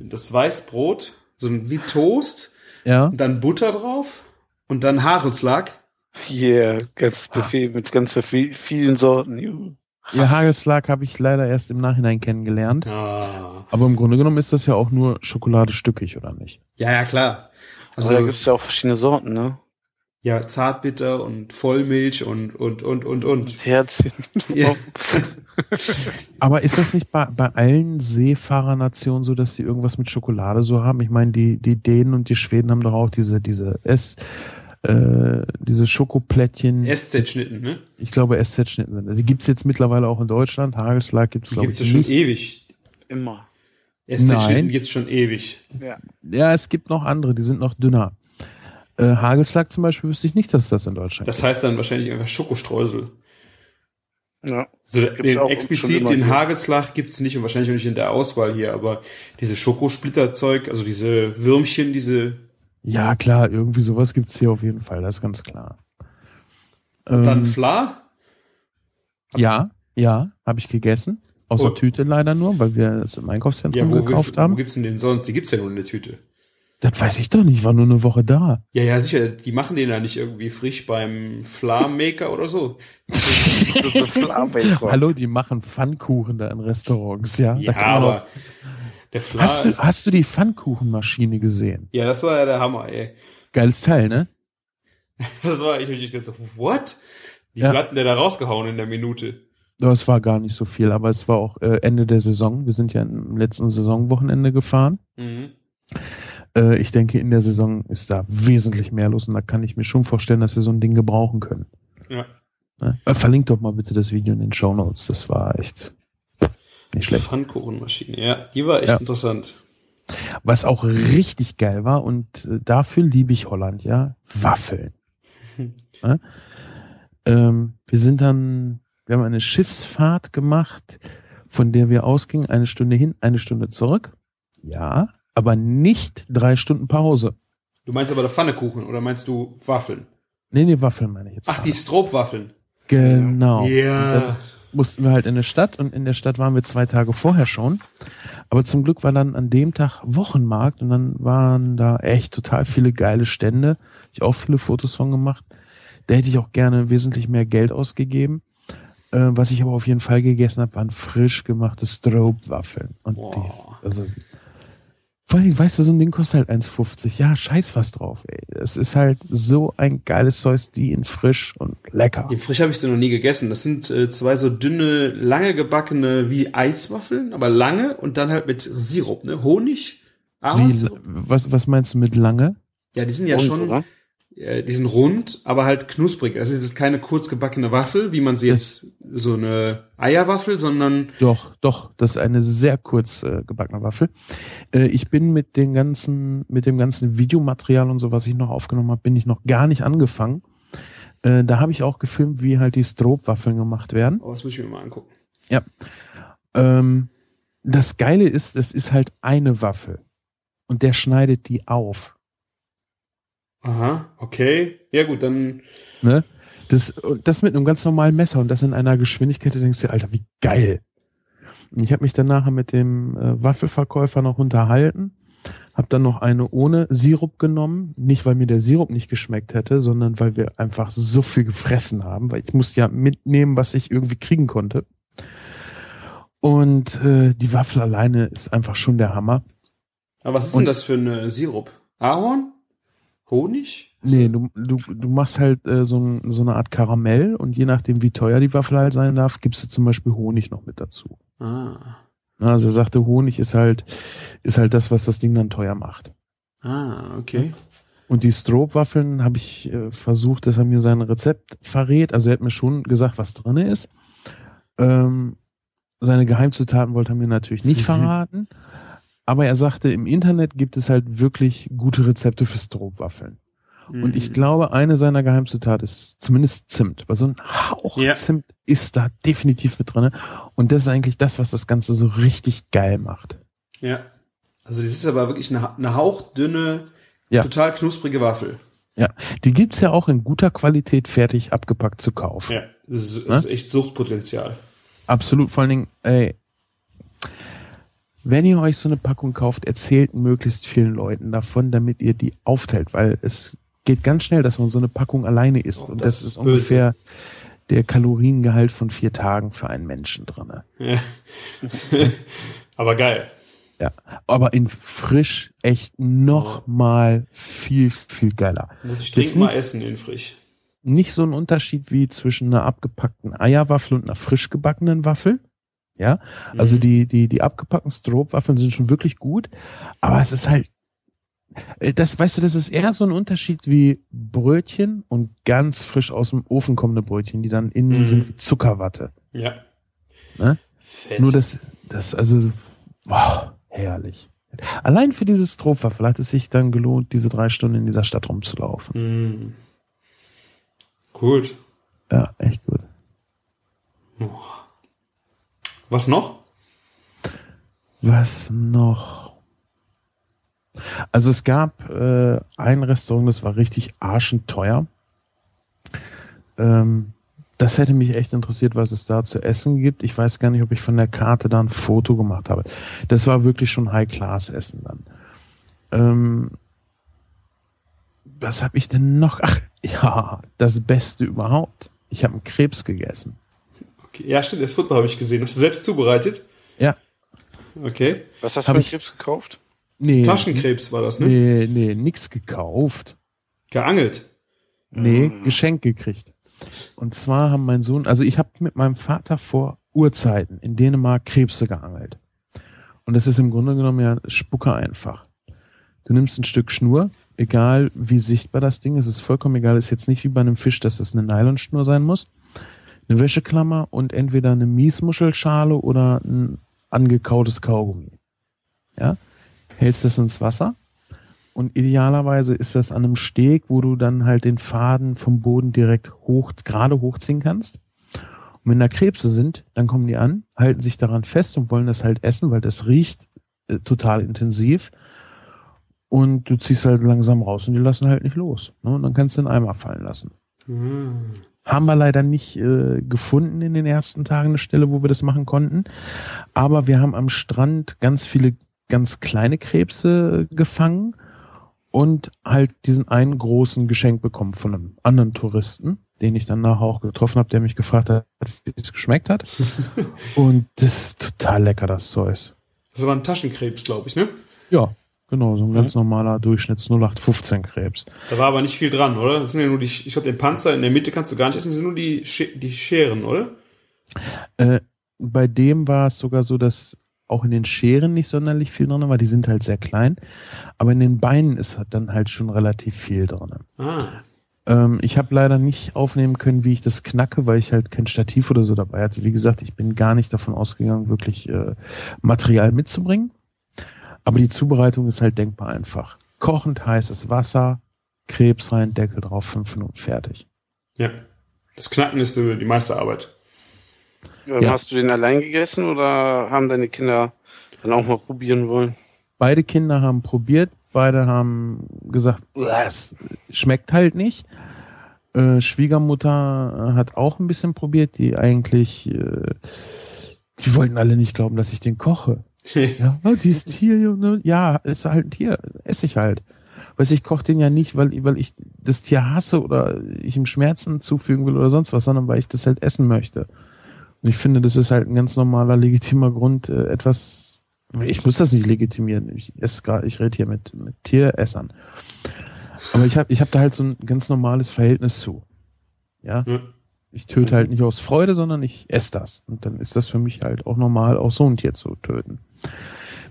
Speaker 3: Das Weißbrot, so ein wie Toast,
Speaker 1: Ja.
Speaker 3: und dann Butter drauf und dann Hagelslag.
Speaker 4: Yeah, ganz Buffet mit ganz viel- vielen Sorten. Juhu.
Speaker 1: Ja, Hagelslag habe ich leider erst im Nachhinein kennengelernt.
Speaker 3: Ah.
Speaker 1: Aber im Grunde genommen ist das ja auch nur Schokolade stückig, oder nicht?
Speaker 3: Ja, ja, klar.
Speaker 4: Also
Speaker 3: Also,
Speaker 4: da gibt es ja auch verschiedene Sorten, ne?
Speaker 3: Ja, Zartbitter und Vollmilch und, und, und, und, und.
Speaker 4: Herzchen.
Speaker 3: Ja. *laughs*
Speaker 1: Aber ist das nicht bei, bei allen Seefahrernationen so, dass die irgendwas mit Schokolade so haben? Ich meine, die, die Dänen und die Schweden haben doch auch diese, diese S, äh, diese Schokoplättchen.
Speaker 3: SZ-Schnitten, ne?
Speaker 1: ich glaube, SZ-Schnitten sind. Also, die gibt's jetzt mittlerweile auch in Deutschland. Hagelslag gibt's
Speaker 3: Die
Speaker 1: glaube
Speaker 3: gibt's
Speaker 1: ich,
Speaker 3: ja schon
Speaker 1: nicht.
Speaker 3: ewig.
Speaker 4: Immer.
Speaker 3: SZ-Schnitten
Speaker 1: Nein.
Speaker 3: gibt's schon ewig.
Speaker 4: Ja.
Speaker 1: Ja, es gibt noch andere, die sind noch dünner. Äh, Hagelslag zum Beispiel wüsste ich nicht, dass es das in Deutschland
Speaker 3: Das heißt dann wahrscheinlich einfach Schokostreusel.
Speaker 4: Ja.
Speaker 3: Also
Speaker 4: Gibt's
Speaker 3: den, explizit den
Speaker 4: hier.
Speaker 3: Hagelslag gibt's nicht und wahrscheinlich auch nicht in der Auswahl hier, aber diese Schokosplitterzeug, also diese Würmchen, diese
Speaker 1: Ja, klar, irgendwie sowas gibt's hier auf jeden Fall, das ist ganz klar.
Speaker 3: dann
Speaker 1: Ähm,
Speaker 3: Fla.
Speaker 1: ja, ja, habe ich gegessen. Aus der
Speaker 3: Oh.
Speaker 1: Tüte leider nur, weil wir es im Einkaufszentrum
Speaker 3: Ja, wo
Speaker 1: gekauft
Speaker 3: gibt's, wo
Speaker 1: haben.
Speaker 3: gibt's denn den sonst? Die gibt's ja nur in der Tüte.
Speaker 1: Das weiß ich doch nicht, ich war nur eine Woche da.
Speaker 3: Ja, ja, sicher, die machen den ja nicht irgendwie frisch beim Fla-Maker oder so.
Speaker 1: Hallo, die machen Pfannkuchen da in Restaurants, ja.
Speaker 3: Ja,
Speaker 1: da kann man
Speaker 3: aber der Fla
Speaker 1: hast, du, hast du die Pfannkuchenmaschine gesehen?
Speaker 3: Ja, das war ja der Hammer, ey.
Speaker 1: Geiles Teil, ne?
Speaker 3: Das war, ich hab nicht gedacht, so, what? Wie
Speaker 1: Ja.
Speaker 3: viel hat denn der da rausgehauen in der Minute?
Speaker 1: Das war gar nicht so viel, aber es war auch äh, Ende der Saison. Wir sind ja im letzten Saisonwochenende gefahren.
Speaker 3: Mhm.
Speaker 1: Äh, ich denke, in der Saison ist da wesentlich mehr los und da kann ich mir schon vorstellen, dass wir so ein Ding gebrauchen können.
Speaker 3: Ja.
Speaker 1: Ne? Äh, verlinkt doch mal bitte das Video in den Show Notes. Das war echt nicht schlecht.
Speaker 3: Pfannkuchenmaschine, ja, die war echt
Speaker 1: Ja.
Speaker 3: interessant.
Speaker 1: Was auch richtig geil war und äh, dafür liebe ich Holland, ja, Waffeln. *laughs* Ne? Ähm, wir sind dann, wir haben eine Schiffsfahrt gemacht, von der wir ausgingen, eine Stunde hin, eine Stunde zurück. Ja, aber nicht drei Stunden Pause.
Speaker 3: Du meinst aber der Pfannekuchen oder meinst du Waffeln?
Speaker 1: Nee, nee, Waffeln meine ich jetzt.
Speaker 3: Ach, die
Speaker 1: gerade.
Speaker 3: Stroopwaffeln.
Speaker 1: Genau.
Speaker 3: Ja.
Speaker 1: dann mussten wir halt in der Stadt und in der Stadt waren wir zwei Tage vorher schon. Aber zum Glück war dann an dem Tag Wochenmarkt und dann waren da echt total viele geile Stände. Ich auch viele Fotos von gemacht. Da hätte ich auch gerne wesentlich mehr Geld ausgegeben. Äh, was ich aber auf jeden Fall gegessen habe, waren frisch gemachte Stroop-Waffeln. Und
Speaker 3: Boah.
Speaker 1: dies, also, vor allem, weißt du, so ein Ding kostet halt 1,50. Ja, scheiß was drauf, ey. Es ist halt so ein geiles Zeug, die in frisch und lecker.
Speaker 3: Den frisch habe ich so noch nie gegessen. Das sind äh, zwei so dünne, lange gebackene wie Eiswaffeln, aber lange und dann halt mit Sirup, ne? Honig?
Speaker 1: Wie,
Speaker 3: Ahornsirup?
Speaker 1: was, was meinst du mit lange?
Speaker 3: Ja, die sind ja
Speaker 4: Und,
Speaker 3: schon,
Speaker 4: oder?
Speaker 3: Äh, die sind rund, aber halt knusprig. Das ist jetzt keine kurz gebackene Waffel, wie man sie jetzt so eine Eierwaffel, sondern
Speaker 1: Doch, doch, das ist eine sehr kurz äh, gebackene Waffel. Äh, ich bin mit den ganzen, mit dem ganzen Videomaterial und so, was ich noch aufgenommen habe, bin ich noch gar nicht angefangen. Äh, da habe ich auch gefilmt, wie halt die Stroopwaffeln gemacht werden.
Speaker 3: oh, das muss ich mir mal angucken.
Speaker 1: Ja. Ähm, das Geile ist, es ist halt eine Waffel. Und der schneidet die auf.
Speaker 3: Aha, okay. Ja gut, dann
Speaker 1: Ne? Das, das mit einem ganz normalen Messer und das in einer Geschwindigkeit, da denkst du, Alter, wie geil. Und ich habe mich dann nachher mit dem äh, Waffelverkäufer noch unterhalten, habe dann noch eine ohne Sirup genommen, nicht weil mir der Sirup nicht geschmeckt hätte, sondern weil wir einfach so viel gefressen haben, weil ich musste ja mitnehmen, was ich irgendwie kriegen konnte. Und äh, die Waffel alleine ist einfach schon der Hammer.
Speaker 3: Aber was ist
Speaker 1: Und-
Speaker 3: denn das für ein Sirup? Ahorn? Honig?
Speaker 1: Nee, du, du, du machst halt äh, so, so eine Art Karamell und je nachdem, wie teuer die Waffel halt sein darf, gibst du zum Beispiel Honig noch mit dazu.
Speaker 3: Ah.
Speaker 1: Also er sagte, Honig ist halt, ist halt das, was das Ding dann teuer macht.
Speaker 3: Ah, okay.
Speaker 1: Und die Stroopwaffeln habe ich äh, versucht, dass er mir sein Rezept verrät. Also er hat mir schon gesagt, was drinne ist. Ähm, seine Geheimzutaten wollte er mir natürlich nicht
Speaker 3: Mhm.
Speaker 1: verraten. Aber er sagte, im Internet gibt es halt wirklich gute Rezepte für Stroopwaffeln. Und ich
Speaker 3: Mhm.
Speaker 1: glaube, eine seiner Geheimzutaten ist zumindest Zimt. Weil so ein Hauch
Speaker 3: Ja.
Speaker 1: Zimt ist da definitiv mit drinne. Und das ist eigentlich das, was das Ganze so richtig geil macht.
Speaker 3: Ja. Also das ist aber wirklich eine, eine hauchdünne,
Speaker 1: Ja.
Speaker 3: total knusprige Waffel.
Speaker 1: Ja, die gibt's ja auch in guter Qualität fertig abgepackt zu kaufen.
Speaker 3: Ja. Das ist,
Speaker 1: Ne?
Speaker 3: das ist echt Suchtpotenzial.
Speaker 1: Absolut, vor allen Dingen, ey, wenn ihr euch so eine Packung kauft, erzählt möglichst vielen Leuten davon, damit ihr die aufteilt, weil es geht ganz schnell, dass man so eine Packung alleine isst.
Speaker 3: Oh,
Speaker 1: und
Speaker 3: das
Speaker 1: das,
Speaker 3: ist
Speaker 1: ist ungefähr
Speaker 3: böse.
Speaker 1: der Kaloriengehalt von vier Tagen für einen Menschen drinne.
Speaker 3: Ja. *laughs* aber geil.
Speaker 1: Ja, aber in frisch echt noch mal viel, viel geiler.
Speaker 3: Muss ich dringend mal essen in frisch.
Speaker 1: Nicht so ein Unterschied wie zwischen einer abgepackten Eierwaffel und einer frisch gebackenen Waffel. Ja, also
Speaker 3: Mhm.
Speaker 1: die, die, die abgepackten Stroopwaffeln sind schon wirklich gut, aber es ist halt, äh, das, weißt du, das ist eher so ein Unterschied wie Brötchen und ganz frisch aus dem Ofen kommende Brötchen, die dann innen
Speaker 3: Mhm.
Speaker 1: sind wie Zuckerwatte.
Speaker 3: Ja.
Speaker 1: Ne?
Speaker 3: Fett.
Speaker 1: Nur das, das, also, boah, herrlich. Allein für diese Stroopwaffel hat es sich dann gelohnt, diese drei Stunden in dieser Stadt rumzulaufen.
Speaker 3: Mm. Gut.
Speaker 1: Ja, echt gut.
Speaker 3: Was noch?
Speaker 1: Was noch? Also es gab äh, ein Restaurant, das war richtig arschenteuer. Ähm, das hätte mich echt interessiert, was es da zu essen gibt. Ich weiß gar nicht, ob ich von der Karte da ein Foto gemacht habe. Das war wirklich schon High-Class-Essen dann. Ähm, was habe ich denn noch? Ach, *laughs* ja, das Beste überhaupt. Ich habe einen Krebs gegessen.
Speaker 3: Ja, stimmt, das Foto habe ich gesehen. Hast du selbst zubereitet?
Speaker 1: Ja.
Speaker 3: Okay.
Speaker 4: Was hast du für
Speaker 1: ich-
Speaker 4: Krebs gekauft?
Speaker 1: Nee,
Speaker 3: Taschenkrebs war das, ne?
Speaker 1: nee, nee, nix gekauft.
Speaker 3: Geangelt.
Speaker 1: Nee,
Speaker 4: Ah.
Speaker 1: Geschenk gekriegt. Und zwar haben mein Sohn, also ich habe mit meinem Vater vor Urzeiten in Dänemark Krebse geangelt. Und das ist im Grunde genommen ja Spucke einfach. Du nimmst ein Stück Schnur, egal wie sichtbar das Ding ist, ist vollkommen egal, ist jetzt nicht wie bei einem Fisch, dass es eine Nylonschnur sein muss. Eine Wäscheklammer und entweder eine Miesmuschelschale oder ein angekautes Kaugummi. Ja? Hältst das ins Wasser und idealerweise ist das an einem Steg, wo du dann halt den Faden vom Boden direkt hoch, gerade hochziehen kannst. Und wenn da Krebse sind, dann kommen die an, halten sich daran fest und wollen das halt essen, weil das riecht äh, total intensiv. Und du ziehst halt langsam raus und die lassen halt nicht los. Ne? Und dann kannst du den Eimer fallen lassen.
Speaker 3: Mm.
Speaker 1: Haben wir leider nicht äh, gefunden in den ersten Tagen eine Stelle, wo wir das machen konnten. Aber wir haben am Strand ganz viele ganz kleine Krebse gefangen und halt diesen einen großen Geschenk bekommen von einem anderen Touristen, den ich dann nachher auch getroffen habe, der mich gefragt hat, wie es geschmeckt hat. *laughs* und das ist total lecker, das Zeug.
Speaker 3: Das war ein Taschenkrebs, glaube ich, ne?
Speaker 1: Ja, genau, so ein ganz normaler Durchschnitts 0815 Krebs.
Speaker 3: Da war aber nicht viel dran, oder? Das sind ja nur die, ich glaube, den Panzer in der Mitte kannst du gar nicht essen, das sind nur die, Sche- die Scheren, oder?
Speaker 1: Äh, bei dem war es sogar so, dass auch in den Scheren nicht sonderlich viel drin, weil die sind halt sehr klein. Aber in den Beinen ist halt dann halt schon relativ viel drin.
Speaker 3: Ah.
Speaker 1: Ähm, ich habe leider nicht aufnehmen können, wie ich das knacke, weil ich halt kein Stativ oder so dabei hatte. Wie gesagt, ich bin gar nicht davon ausgegangen, wirklich äh, Material mitzubringen. Aber die Zubereitung ist halt denkbar einfach. Kochend heißes Wasser, Krebs rein, Deckel drauf, fünf Minuten fertig.
Speaker 3: Ja. Das Knacken ist die meiste Arbeit.
Speaker 1: Ja.
Speaker 4: Hast du den allein gegessen oder haben deine Kinder dann auch mal probieren wollen?
Speaker 1: Beide Kinder haben probiert, beide haben gesagt, "Uah, es schmeckt halt nicht. Äh, Schwiegermutter äh, hat auch ein bisschen probiert, die eigentlich, äh, die wollten alle nicht glauben, dass ich den koche. *laughs* Ja, oh, dieses Tier, Junge, ja, ist halt ein Tier, esse ich halt. Weiß ich koche den ja nicht, weil, weil ich das Tier hasse oder ich ihm Schmerzen zufügen will oder sonst was, sondern weil ich das halt essen möchte. Und ich finde, das ist halt ein ganz normaler, legitimer Grund, äh, etwas, ich muss das nicht legitimieren. Ich esse gerade, ich rede hier mit, mit Tieressern. Aber ich habe ich hab da halt so ein ganz normales Verhältnis zu. Ja.
Speaker 3: Ja.
Speaker 1: Ich töte halt nicht aus Freude, sondern ich esse das. Und dann ist das für mich halt auch normal, auch so ein Tier zu töten.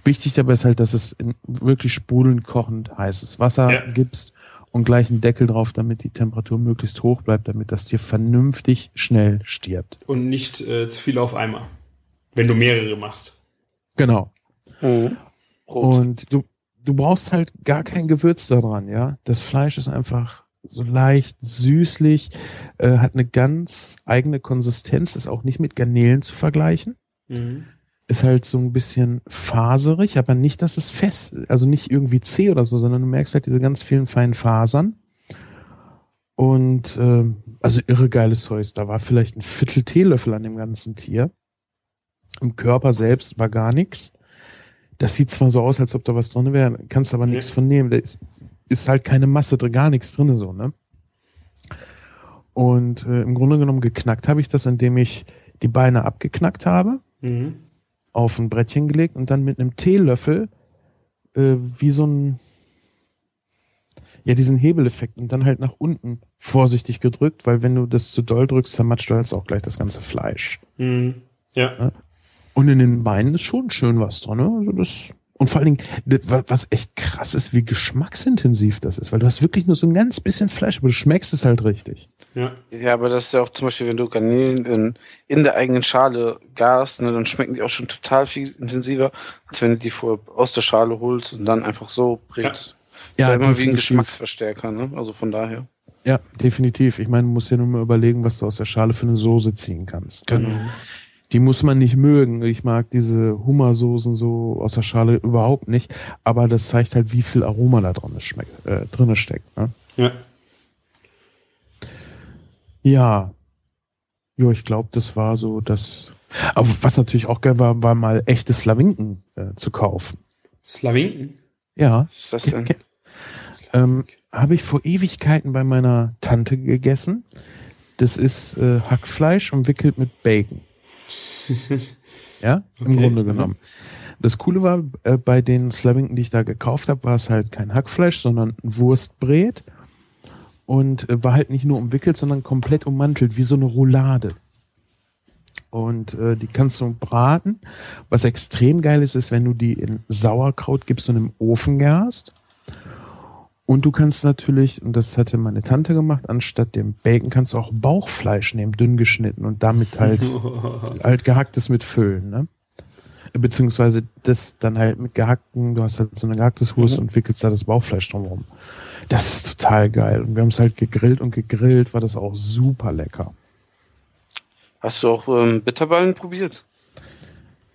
Speaker 1: Wichtig dabei ist halt, dass es in wirklich sprudelnd kochend heißes Wasser
Speaker 3: Ja.
Speaker 1: gibst und gleich einen Deckel drauf, damit die Temperatur möglichst hoch bleibt, damit das Tier vernünftig schnell stirbt.
Speaker 3: Und nicht äh, zu viel auf einmal. Wenn du mehrere machst.
Speaker 1: Genau.
Speaker 4: Mhm. Rot.
Speaker 1: Und du, du brauchst halt gar kein Gewürz daran, ja. Das Fleisch ist einfach so leicht süßlich, äh, hat eine ganz eigene Konsistenz, ist auch nicht mit Garnelen zu vergleichen.
Speaker 3: Mhm.
Speaker 1: Ist halt so ein bisschen faserig, aber nicht, dass es fest, also nicht irgendwie zäh oder so, sondern du merkst halt diese ganz vielen feinen Fasern. Und ähm, also irre geiles Zeug. Da war vielleicht ein Viertel Teelöffel an dem ganzen Tier. Im Körper selbst war gar nichts. Das sieht zwar so aus, als ob da was drin wäre, kannst aber nichts
Speaker 3: Nee.
Speaker 1: von nehmen. Da ist, ist halt keine Masse drin, gar nichts drin, so, ne? Und äh, im Grunde genommen geknackt habe ich das, indem ich die Beine abgeknackt habe,
Speaker 3: Mhm.
Speaker 1: auf ein Brettchen gelegt und dann mit einem Teelöffel äh, wie so ein ja, diesen Hebeleffekt und dann halt nach unten vorsichtig gedrückt, weil wenn du das zu doll drückst, zermatscht du halt auch gleich das ganze Fleisch.
Speaker 3: Mhm. Ja.
Speaker 1: Und in den Beinen ist schon schön was drin. Ne? Also das, und vor allen Dingen, was echt krass ist, wie geschmacksintensiv das ist, weil du hast wirklich nur so ein ganz bisschen Fleisch, aber du schmeckst es halt richtig.
Speaker 3: Ja.
Speaker 4: Ja, aber das ist ja auch zum Beispiel, wenn du Garnelen in, in der eigenen Schale garst, ne, dann schmecken die auch schon total viel intensiver, als wenn du die vorher aus der Schale holst und dann einfach so brätst.
Speaker 1: Ja,
Speaker 4: ist ja immer wie ein. Geschmacksverstärker, ne? Also von daher.
Speaker 1: Ja, definitiv. Ich meine, du musst ja nur mal überlegen, was du aus der Schale für eine Soße ziehen kannst.
Speaker 3: Genau.
Speaker 1: Die muss man nicht mögen. Ich mag diese Hummersoßen so aus der Schale überhaupt nicht. Aber das zeigt halt, wie viel Aroma da drin, schmeckt, äh, drin steckt. Ne?
Speaker 3: Ja.
Speaker 1: Ja. Ja, ich glaube, das war so das. Aber was natürlich auch geil war, war mal echte Slawinken äh, zu kaufen.
Speaker 3: Slawinken.
Speaker 1: Ja.
Speaker 4: Was ist das denn?
Speaker 1: Ähm, Habe ich vor Ewigkeiten bei meiner Tante gegessen. Das ist äh, Hackfleisch umwickelt mit Bacon. Ja, im
Speaker 3: Okay.
Speaker 1: Grunde genommen. Das Coole war, äh, bei den Slawinken, die ich da gekauft habe, war es halt kein Hackfleisch, sondern ein Wurstbrät. Und äh, war halt nicht nur umwickelt, sondern komplett ummantelt, wie so eine Roulade. Und äh, die kannst du braten. Was extrem geil ist, ist, wenn du die in Sauerkraut gibst und im Ofen gärst. Und du kannst natürlich, und das hatte meine Tante gemacht, anstatt dem Bacon kannst du auch Bauchfleisch nehmen, dünn geschnitten und damit halt, *laughs* halt gehacktes mit füllen, ne? Beziehungsweise das dann halt mit gehackten, du hast halt so eine gehacktes Wurst und wickelst da das Bauchfleisch drumherum. Das ist total geil. Und wir haben es halt gegrillt und gegrillt, war das auch super lecker.
Speaker 4: Hast du auch ähm, Bitterballen probiert?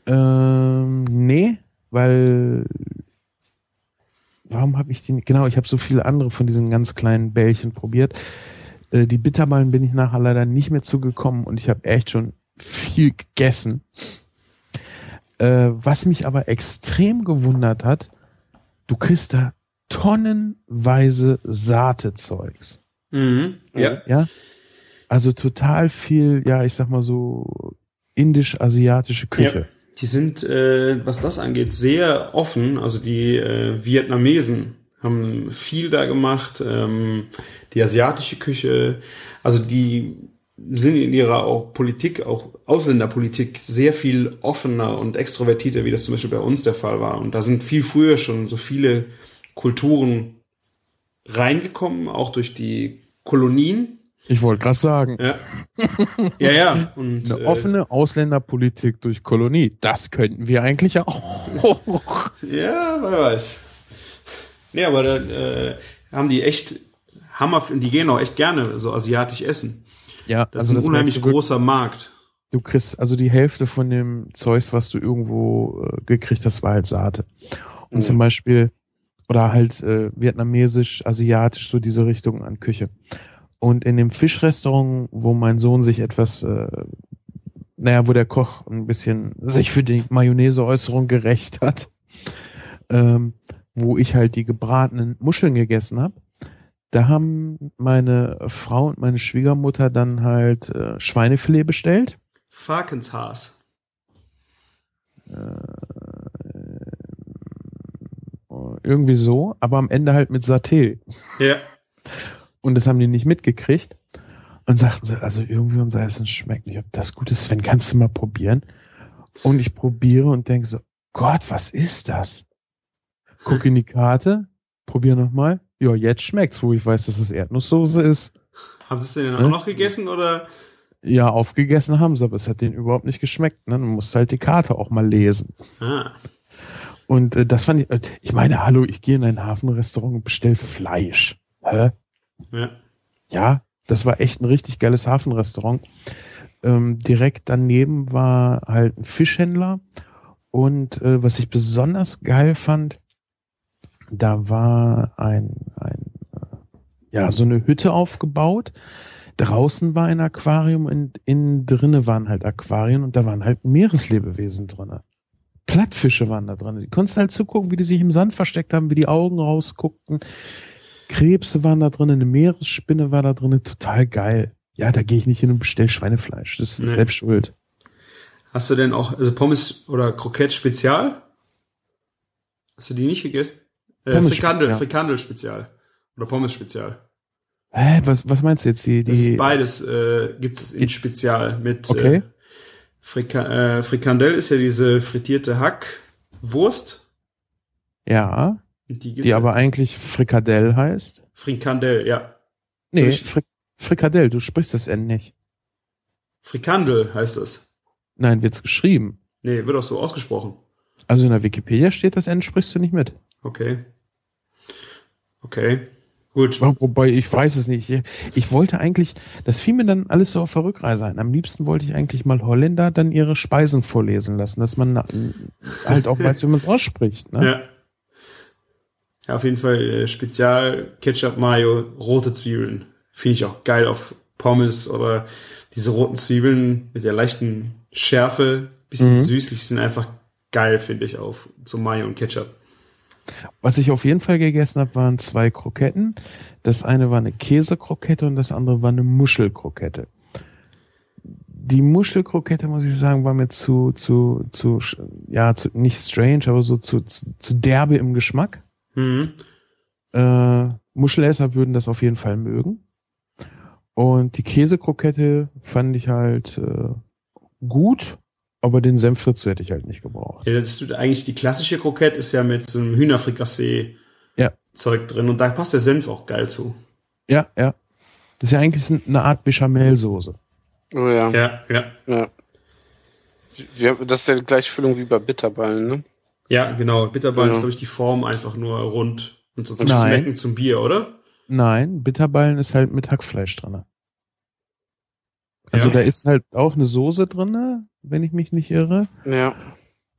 Speaker 1: Ähm, nee, weil warum habe ich die nicht? Genau, ich habe so viele andere von diesen ganz kleinen Bällchen probiert. Äh, die Bitterballen bin ich nachher leider nicht mehr zugekommen und ich habe echt schon viel gegessen. Äh, was mich aber extrem gewundert hat, du kriegst da tonnenweise Saatezeugs.
Speaker 3: Mhm. Ja.
Speaker 1: Ja. Also total viel, ja, ich sag mal so indisch-asiatische Küche.
Speaker 3: Ja. Die sind, äh, was das angeht, sehr offen. Also die äh, Vietnamesen haben viel da gemacht. Ähm, die asiatische Küche, also die sind in ihrer auch Politik, auch Ausländerpolitik, sehr viel offener und extrovertierter, wie das zum Beispiel bei uns der Fall war. Und da sind viel früher schon so viele Kulturen reingekommen, auch durch die Kolonien.
Speaker 1: Ich wollte gerade sagen.
Speaker 3: Ja, ja. ja. *laughs* Und,
Speaker 1: Eine offene Ausländerpolitik durch Kolonie, das könnten wir eigentlich auch. *laughs*
Speaker 3: ja, wer weiß. Nee, aber da äh, haben die echt Hammer, die gehen auch echt gerne so asiatisch essen.
Speaker 1: Ja,
Speaker 3: Das ist ein unheimlich großer Markt.
Speaker 1: Du kriegst also die Hälfte von dem Zeugs, was du irgendwo äh, gekriegt hast, war halt Saate. Und
Speaker 4: Mhm.
Speaker 1: zum Beispiel, oder halt äh, vietnamesisch, asiatisch, so diese Richtung an Küche. Und in dem Fischrestaurant, wo mein Sohn sich etwas, äh, naja, wo der Koch ein bisschen sich für die Mayonnaise-Äußerung gerecht hat, ähm, wo ich halt die gebratenen Muscheln gegessen habe, da haben meine Frau und meine Schwiegermutter dann halt äh, Schweinefilet bestellt.
Speaker 3: Farkenshaas.
Speaker 1: Irgendwie so, aber am Ende halt mit Saté.
Speaker 3: Ja.
Speaker 1: Und das haben die nicht mitgekriegt. Und sagten sie, also irgendwie unser Essen schmeckt nicht. Ob das gut ist, Sven, kannst du mal probieren? Und ich probiere und denke so, Gott, was ist das? Guck in die Karte, probier nochmal. Ja, jetzt schmeckt's, wo ich weiß, dass es Erdnusssoße ist.
Speaker 3: Haben sie es denn
Speaker 1: Hä?
Speaker 3: auch noch gegessen oder?
Speaker 1: Ja, aufgegessen haben sie, aber es hat denen überhaupt nicht geschmeckt. Ne? Du musst halt die Karte auch mal lesen.
Speaker 3: Ah.
Speaker 1: Und äh, das fand ich, äh, ich meine, hallo, ich gehe in ein Hafenrestaurant und bestell Fleisch. Hä?
Speaker 3: Ja.
Speaker 1: Ja, das war echt ein richtig geiles Hafenrestaurant. Ähm, direkt daneben war halt ein Fischhändler. Und äh, was ich besonders geil fand, da war ein, ein äh, ja, so eine Hütte aufgebaut. Draußen war ein Aquarium und innen drinne waren halt Aquarien und da waren halt Meereslebewesen drinne. Plattfische waren da drin. Die konntest halt zugucken, wie die sich im Sand versteckt haben, wie die Augen rausguckten. Krebse waren da drin, eine Meeresspinne war da drin, total geil. Ja, da gehe ich nicht hin und bestell Schweinefleisch. Das ist
Speaker 3: Nee.
Speaker 1: selbst schuld.
Speaker 3: Hast du denn auch, also Pommes oder Kroket Spezial? Hast du die nicht gegessen? Äh, Frikandel,
Speaker 1: Spezial.
Speaker 3: Frikandel Spezial. Oder Pommes Spezial.
Speaker 1: Hä, was, was meinst du jetzt? Die,
Speaker 3: Das ist
Speaker 1: die,
Speaker 3: beides, äh, gibt es in Spezial mit
Speaker 1: Okay.
Speaker 3: äh, Frika äh, Frikandel ist ja diese frittierte Hackwurst.
Speaker 1: ja,
Speaker 3: die,
Speaker 1: die aber eigentlich Frikadell heißt.
Speaker 3: Frikandel, ja.
Speaker 1: Nee. Frik Frikadell, du sprichst das N nicht.
Speaker 3: Frikandel heißt das.
Speaker 1: Nein, wird's geschrieben.
Speaker 3: Nee, wird auch so ausgesprochen.
Speaker 1: Also in der Wikipedia steht das N, sprichst du nicht mit.
Speaker 3: Okay. Okay. Gut.
Speaker 1: Wo- Wobei, ich weiß es nicht. Ich, wollte eigentlich, das fiel mir dann alles so auf der Rückreise ein. Am liebsten wollte ich eigentlich mal Holländer dann ihre Speisen vorlesen lassen, dass man halt auch weiß, wie man es ausspricht. Ne?
Speaker 3: Ja. Ja, auf jeden Fall äh, Spezial Ketchup Mayo, rote Zwiebeln. Finde ich auch geil auf Pommes oder diese roten Zwiebeln mit der leichten Schärfe, bisschen
Speaker 1: Mhm.
Speaker 3: süßlich, sind einfach geil, finde ich, auf zu Mayo und Ketchup.
Speaker 1: Was ich auf jeden Fall gegessen habe, waren zwei Kroketten. Das eine war eine Käsekrokette und das andere war eine Muschelkrokette. Die Muschelkrokette, muss ich sagen, war mir zu, zu, zu, ja, zu, nicht strange, aber so zu, zu, zu derbe im Geschmack.
Speaker 3: Mhm.
Speaker 1: Äh, Muschelesser würden das auf jeden Fall mögen. Und die Käsekrokette fand ich halt äh, gut, aber den Senf dazu hätte ich halt nicht gebraucht.
Speaker 3: Ja, das ist eigentlich die klassische Krokette ist ja mit so einem Hühnerfrikassee
Speaker 1: Ja.
Speaker 3: Zeug drin und da passt der Senf auch geil zu.
Speaker 1: Ja, ja. Das ist ja eigentlich eine Art Bechamelsoße.
Speaker 4: Oh ja.
Speaker 3: Ja, ja.
Speaker 4: ja. Das ist ja die gleiche Füllung wie bei Bitterballen, ne?
Speaker 3: Ja, genau. Bitterballen
Speaker 4: Ja.
Speaker 3: ist, glaube ich, die Form einfach nur rund und so zum
Speaker 1: Nein.
Speaker 3: Schmecken zum Bier, oder?
Speaker 1: Nein, Bitterballen ist halt mit Hackfleisch drinne. Also
Speaker 3: Ja.
Speaker 1: da ist halt auch eine Soße drinne, wenn ich mich nicht irre.
Speaker 4: Ja.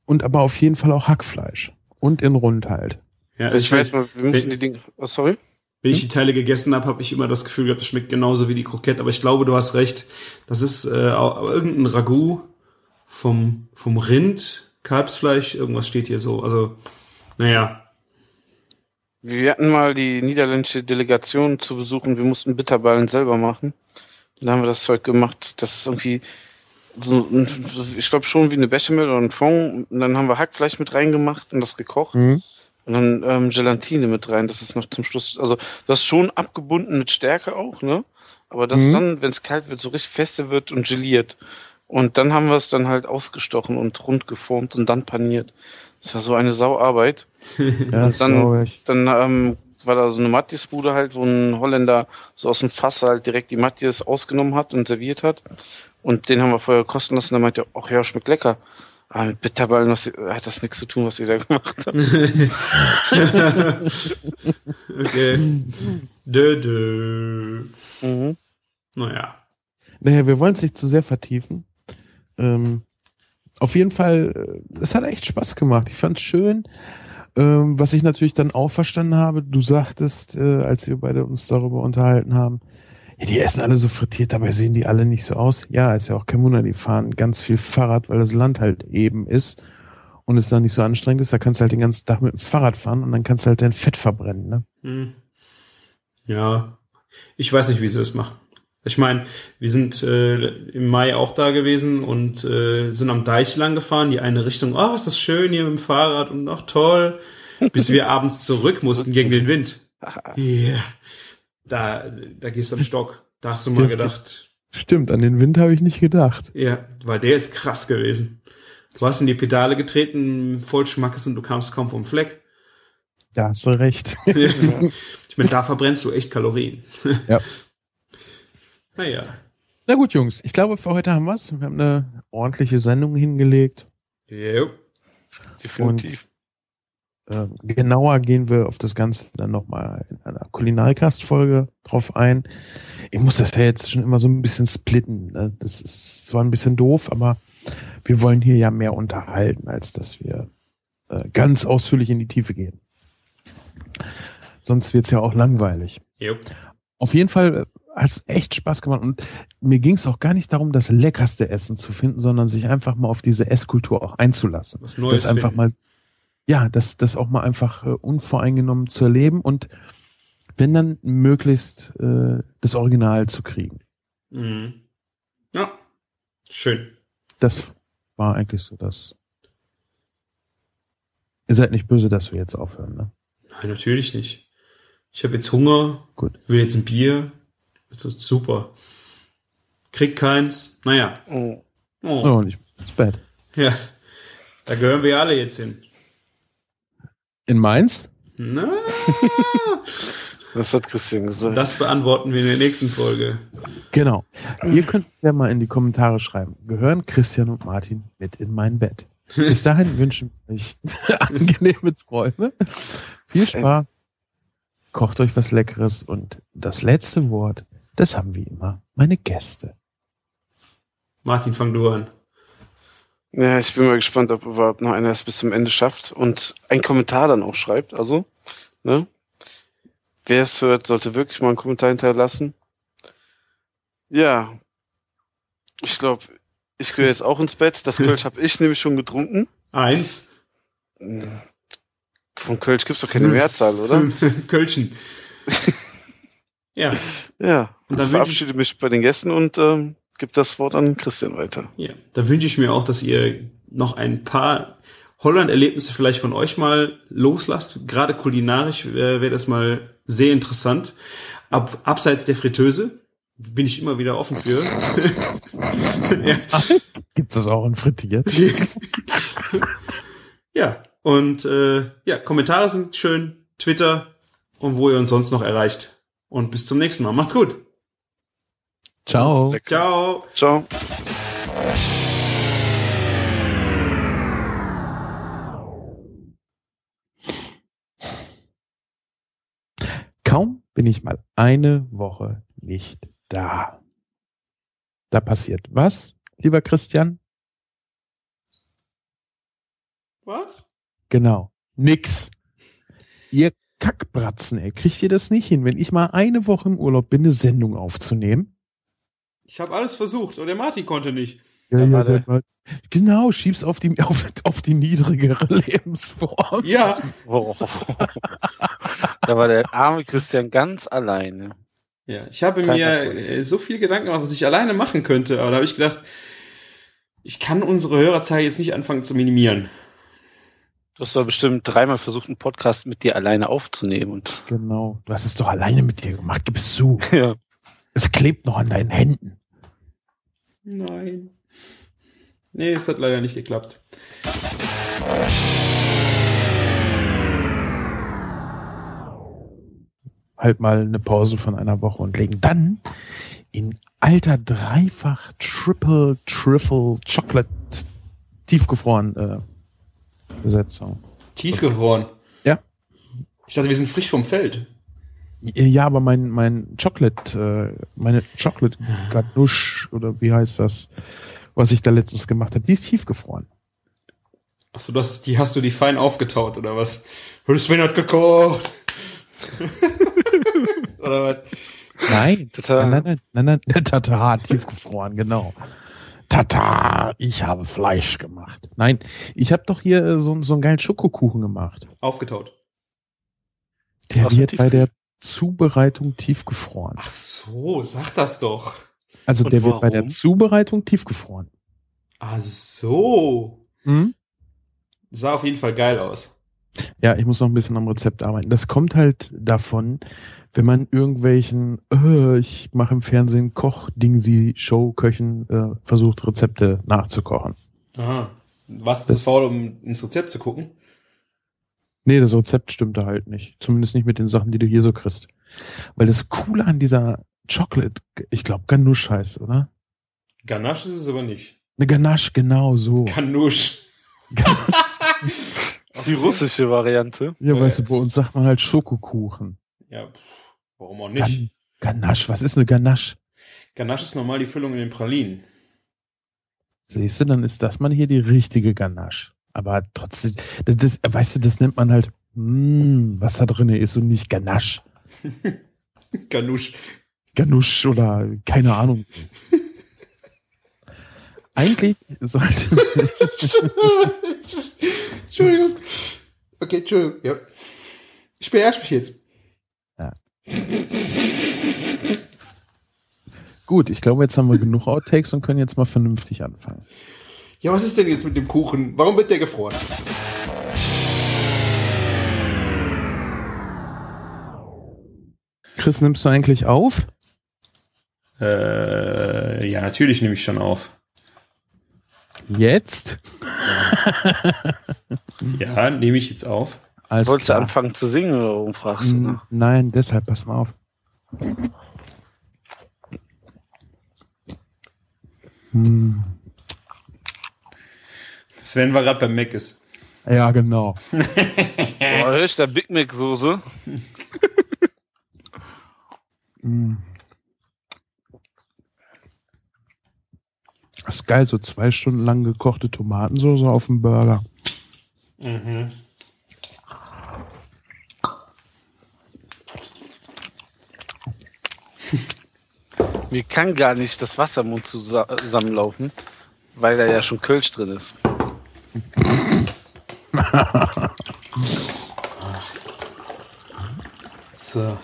Speaker 1: Und aber auf jeden Fall auch Hackfleisch. Und in rund halt.
Speaker 3: Ja,
Speaker 4: Also ich weiß mal, wir müssen
Speaker 3: wenn-
Speaker 4: die Dinge. Oh, sorry?
Speaker 3: Wenn ich die Teile gegessen habe, habe ich immer das Gefühl gehabt, das schmeckt genauso wie die Krokette. Aber ich glaube, du hast recht. Das ist äh, irgendein Ragout vom, vom Rind, Kalbsfleisch, irgendwas steht hier so. Also, naja.
Speaker 4: Wir hatten mal die niederländische Delegation zu besuchen. Wir mussten Bitterballen selber machen. Und dann haben wir das Zeug gemacht. Das ist irgendwie so ich glaube schon wie eine Bechamel oder ein Fond. Und dann haben wir Hackfleisch mit reingemacht und das gekocht.
Speaker 1: Mhm.
Speaker 4: Und dann ähm, Gelatine mit rein, das ist noch zum Schluss. Also das ist schon abgebunden mit Stärke auch, ne? Aber das
Speaker 1: Mhm.
Speaker 4: dann, wenn es kalt wird, so richtig feste wird und geliert. Und dann haben wir es dann halt ausgestochen und rund geformt und dann paniert. Das war so eine Sauarbeit. *laughs*
Speaker 1: Ja, das
Speaker 4: dann-. Dann ähm, war da so eine Mattisbude halt, wo ein Holländer so aus dem Fass halt direkt die Mattis ausgenommen hat und serviert hat. Und den haben wir vorher kosten lassen. Dann meinte er, ach ja, schmeckt lecker. Aber mit Bitterballen was, hat das nichts zu tun, was ihr da gemacht habt. *laughs*
Speaker 3: okay. Dö, dö.
Speaker 4: Mhm.
Speaker 3: Naja.
Speaker 1: Naja, wir wollen es nicht zu sehr vertiefen. Ähm, auf jeden Fall, äh, es hat echt Spaß gemacht. Ich fand es schön. Ähm, was ich natürlich dann auch verstanden habe, du sagtest, äh, als wir beide uns darüber unterhalten haben, ja, die essen alle so frittiert, dabei sehen die alle nicht so aus. Ja, ist ja auch kein Wunder, die fahren ganz viel Fahrrad, weil das Land halt eben ist und es dann nicht so anstrengend ist. Da kannst du halt den ganzen Tag mit dem Fahrrad fahren und dann kannst du halt dein Fett verbrennen. Ne?
Speaker 3: Hm. Ja. Ich weiß nicht, wie sie das machen. Ich meine, wir sind äh, im Mai auch da gewesen und äh, sind am Deich lang gefahren, die eine Richtung, oh, ist das schön hier mit dem Fahrrad und ach toll, bis wir *laughs* abends zurück mussten gegen den Wind. *laughs* Ja. Da, da gehst du am Stock. Da hast du mal gedacht,
Speaker 1: Stimmt, an den Wind habe ich nicht gedacht.
Speaker 3: ja, weil der ist krass gewesen. Du hast in die Pedale getreten, voll Schmackes und du kamst kaum vom Fleck.
Speaker 1: Da hast du recht. *laughs*
Speaker 3: ich meine, da verbrennst du echt Kalorien.
Speaker 1: Ja.
Speaker 3: Naja.
Speaker 1: Na gut, Jungs, ich glaube, für heute haben wir's. Wir haben eine ordentliche Sendung hingelegt.
Speaker 3: Jo.
Speaker 4: Definitiv.
Speaker 1: Äh, genauer gehen wir auf das Ganze dann nochmal in einer Kulinarikast-Folge drauf ein. Ich muss das ja jetzt schon immer so ein bisschen splitten. Ne? Das ist zwar ein bisschen doof, aber wir wollen hier ja mehr unterhalten, als dass wir äh, ganz ausführlich in die Tiefe gehen. Sonst wird's ja auch langweilig.
Speaker 3: Jo.
Speaker 1: Auf jeden Fall hat es echt Spaß gemacht und mir ging es auch gar nicht darum, das leckerste Essen zu finden, sondern sich einfach mal auf diese Esskultur auch einzulassen.
Speaker 3: Was Neues.
Speaker 1: das einfach
Speaker 3: finden.
Speaker 1: mal, ja, das, das auch mal einfach äh, unvoreingenommen zu erleben und wenn dann möglichst äh, das Original zu kriegen.
Speaker 3: Mhm. Ja. Schön.
Speaker 1: Das war eigentlich so das. Ihr seid nicht böse, dass wir jetzt aufhören, ne?
Speaker 3: Nein, natürlich nicht. Ich habe jetzt Hunger,
Speaker 1: Gut.
Speaker 3: will jetzt ein Bier. Das ist super. Krieg keins. Naja.
Speaker 4: Oh.
Speaker 3: Oh.
Speaker 1: Oh, und ich muss ins Bett.
Speaker 3: Ja. Da gehören wir alle jetzt hin.
Speaker 1: In Mainz?
Speaker 3: Na, *laughs*
Speaker 4: Was hat Christian gesagt?
Speaker 3: das beantworten wir in der nächsten Folge.
Speaker 1: Genau. Ihr könnt es ja mal in die Kommentare schreiben. Gehören Christian und Martin mit in mein Bett? Bis *laughs* dahin wünschen wir euch *laughs* angenehme Träume. Viel Spaß. Kocht euch was Leckeres und das letzte Wort, das haben wie immer meine Gäste.
Speaker 3: Martin, fang du an.
Speaker 4: Ja, ich bin mal gespannt, ob überhaupt noch einer es bis zum Ende schafft und einen Kommentar dann auch schreibt. Also, ne? Wer es hört, sollte wirklich mal einen Kommentar hinterlassen. Ja. Ich glaube, ich gehe jetzt auch ins Bett. Das Kölsch *laughs* habe ich nämlich schon getrunken.
Speaker 3: Eins.
Speaker 4: Von Kölsch gibt's doch keine Mehrzahl, oder? *laughs*
Speaker 3: Kölschen. *laughs* ja,
Speaker 4: Ja.
Speaker 3: Und dann wünsch
Speaker 4: verabschiede mich bei den Gästen und ähm, gebe das Wort an Christian weiter.
Speaker 3: ja. Da wünsche ich mir auch, dass ihr noch ein paar Holland-Erlebnisse vielleicht von euch mal loslasst. Gerade kulinarisch äh, wäre das mal sehr interessant. Ab, abseits der Fritteuse bin ich immer wieder offen für. *laughs* ja.
Speaker 1: Gibt's das auch in frittiert? *laughs*
Speaker 3: ja, und äh, ja, Kommentare sind schön, Twitter und wo ihr uns sonst noch erreicht. Und bis zum nächsten Mal. Macht's gut.
Speaker 1: Ciao.
Speaker 3: Ciao.
Speaker 4: Ciao.
Speaker 1: Kaum bin ich mal eine Woche nicht da. Da passiert was, lieber Christian?
Speaker 3: Was?
Speaker 1: Genau. Nix. Ihr Kackbratzen, ey. Kriegt ihr das nicht hin, wenn ich mal eine Woche im Urlaub bin, eine Sendung aufzunehmen?
Speaker 3: Ich habe alles versucht und der Martin konnte nicht.
Speaker 4: Ja, warte.
Speaker 1: der war- genau, schieb's auf die, *laughs* auf, auf die niedrigere *laughs* Lebensform.
Speaker 3: Ja.
Speaker 4: Oh. *laughs* da war der arme Christian ganz alleine.
Speaker 3: Ja, ich habe
Speaker 4: Kein
Speaker 3: mir
Speaker 4: Problem.
Speaker 3: so viel Gedanken gemacht, was ich alleine machen könnte, aber da habe ich gedacht, ich kann unsere Hörerzahl jetzt nicht anfangen zu minimieren.
Speaker 4: Du hast doch bestimmt dreimal versucht, einen Podcast mit dir alleine aufzunehmen. Und
Speaker 1: Genau. Du hast es doch alleine mit dir gemacht. Gib es zu.
Speaker 4: ja.
Speaker 1: Es klebt noch an deinen Händen.
Speaker 3: Nein. Nee, es hat leider nicht geklappt.
Speaker 1: Halt mal eine Pause von einer Woche und legen dann in alter Dreifach Triple Trifle Chocolate tiefgefroren äh, Besetzung.
Speaker 3: Tiefgefroren.
Speaker 1: Ja.
Speaker 3: Ich dachte, wir sind frisch vom Feld.
Speaker 1: Ja, aber mein, mein Chocolate, äh, meine Chocolate Ganoush oder wie heißt das, was ich da letztens gemacht habe, die ist tiefgefroren.
Speaker 3: Achso, das, die hast du die fein aufgetaut, oder was? Sven hat gekocht. *laughs* oder was?
Speaker 1: Nein,
Speaker 4: Tata.
Speaker 1: nein, nein, nein, nein, nein, Tata, tiefgefroren, genau. Tata, ich habe Fleisch gemacht. Nein, ich habe doch hier äh, so, so einen geilen Schokokuchen gemacht.
Speaker 3: Aufgetaut.
Speaker 1: Der wird bei der Zubereitung tiefgefroren.
Speaker 3: Ach so, sag das doch.
Speaker 1: Also
Speaker 4: und
Speaker 1: der wird bei der
Speaker 4: warum?
Speaker 1: Zubereitung tiefgefroren.
Speaker 3: Ach so.
Speaker 1: Mhm.
Speaker 3: Sah auf jeden Fall geil aus.
Speaker 1: Ja, ich muss noch ein bisschen am Rezept arbeiten. Das kommt halt davon, wenn man irgendwelchen, äh, ich mache im Fernsehen Koch-Dingsi, Show-Köchen äh, versucht, Rezepte nachzukochen.
Speaker 3: Aha. Was zu
Speaker 1: Das-
Speaker 3: faul, um ins Rezept zu gucken?
Speaker 1: Nee, das Rezept stimmte halt nicht. Zumindest nicht mit den Sachen, die du hier so kriegst. Weil das Coole an dieser Chocolate, ich glaube Ganoush heißt, oder?
Speaker 3: Ganache ist es aber nicht.
Speaker 1: Eine Ganache, genau so.
Speaker 3: Ganusch.
Speaker 4: Das ist die russische Variante.
Speaker 1: Ja, weißt du, bei uns sagt man halt Schokokuchen.
Speaker 3: Ja, pff, warum auch nicht?
Speaker 1: Gan Ganache, was ist eine Ganache?
Speaker 3: Ganache ist normal die Füllung in den Pralinen.
Speaker 1: Siehst du, dann ist das mal hier die richtige Ganache. Aber trotzdem, das, das, weißt du, das nennt man halt, mh, was da drin ist und nicht Ganache. *laughs*
Speaker 3: Ganusch.
Speaker 1: Ganusch oder keine Ahnung. Eigentlich sollte,
Speaker 3: Entschuldigung. *laughs* *laughs* Okay, Entschuldigung. Ja. Ich beherrsche mich jetzt.
Speaker 1: gut, ich glaube, jetzt haben wir genug Outtakes und können jetzt mal vernünftig anfangen.
Speaker 3: Ja, was ist denn jetzt mit dem Kuchen? Warum wird der gefroren?
Speaker 1: Chris, nimmst du eigentlich auf?
Speaker 3: Äh, ja, natürlich nehme ich schon auf.
Speaker 1: Jetzt? *laughs*
Speaker 3: Ja, nehme ich jetzt auf.
Speaker 1: Alles
Speaker 4: Wolltest du
Speaker 1: klar.
Speaker 4: anfangen zu singen oder warum fragst du?
Speaker 1: Nein, deshalb, pass mal auf. Hm,
Speaker 3: Sven war gerade beim Mac ist.
Speaker 1: Ja, genau.
Speaker 4: Boah, da Big Mac Soße?
Speaker 1: Das *laughs* ist geil, so zwei Stunden lang gekochte Tomatensauce auf dem Burger.
Speaker 3: Mhm. *laughs*
Speaker 4: Mir kann gar nicht das Wasser im Mund zusa- zusammenlaufen, weil da ja schon Kölsch drin ist. *laughs*
Speaker 3: So.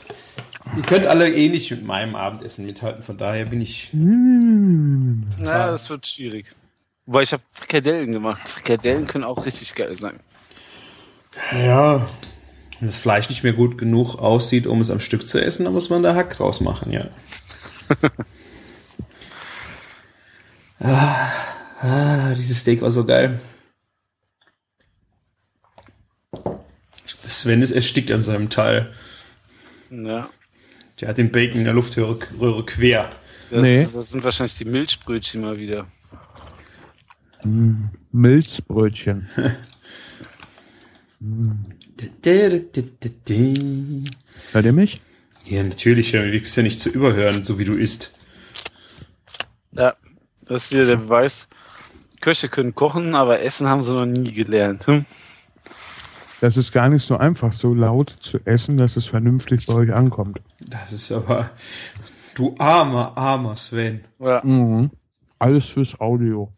Speaker 3: Ihr könnt alle eh nicht mit meinem Abendessen mithalten, von daher bin ich.
Speaker 1: Mm.
Speaker 4: Ja, das wird schwierig. Wobei ich habe Frikadellen gemacht. Frikadellen können auch richtig geil sein.
Speaker 3: Ja. Wenn das Fleisch nicht mehr gut genug aussieht, um es am Stück zu essen, dann muss man da Hack draus machen, ja. *laughs* ah, ah, dieses Steak war so geil. Sven ist erstickt an seinem Teil.
Speaker 4: Ja.
Speaker 3: Der hat den Bacon in der Luftröhre Röhre quer.
Speaker 4: Das,
Speaker 1: Nee.
Speaker 4: das sind wahrscheinlich die Milchbrötchen mal wieder.
Speaker 1: Mm. Milzbrötchen. *laughs* Hört ihr mich?
Speaker 3: Ja, natürlich, ja, du kriegst ja nicht zu überhören, so wie du isst.
Speaker 4: Ja, das ist wieder der Beweis. Köche können kochen, aber Essen haben sie noch nie gelernt. Hm?
Speaker 1: Das ist gar nicht so einfach, so laut zu essen, dass es vernünftig bei euch ankommt.
Speaker 3: Das ist aber. Du armer, armer Sven.
Speaker 4: Ja.
Speaker 1: Mhm. Alles fürs Audio.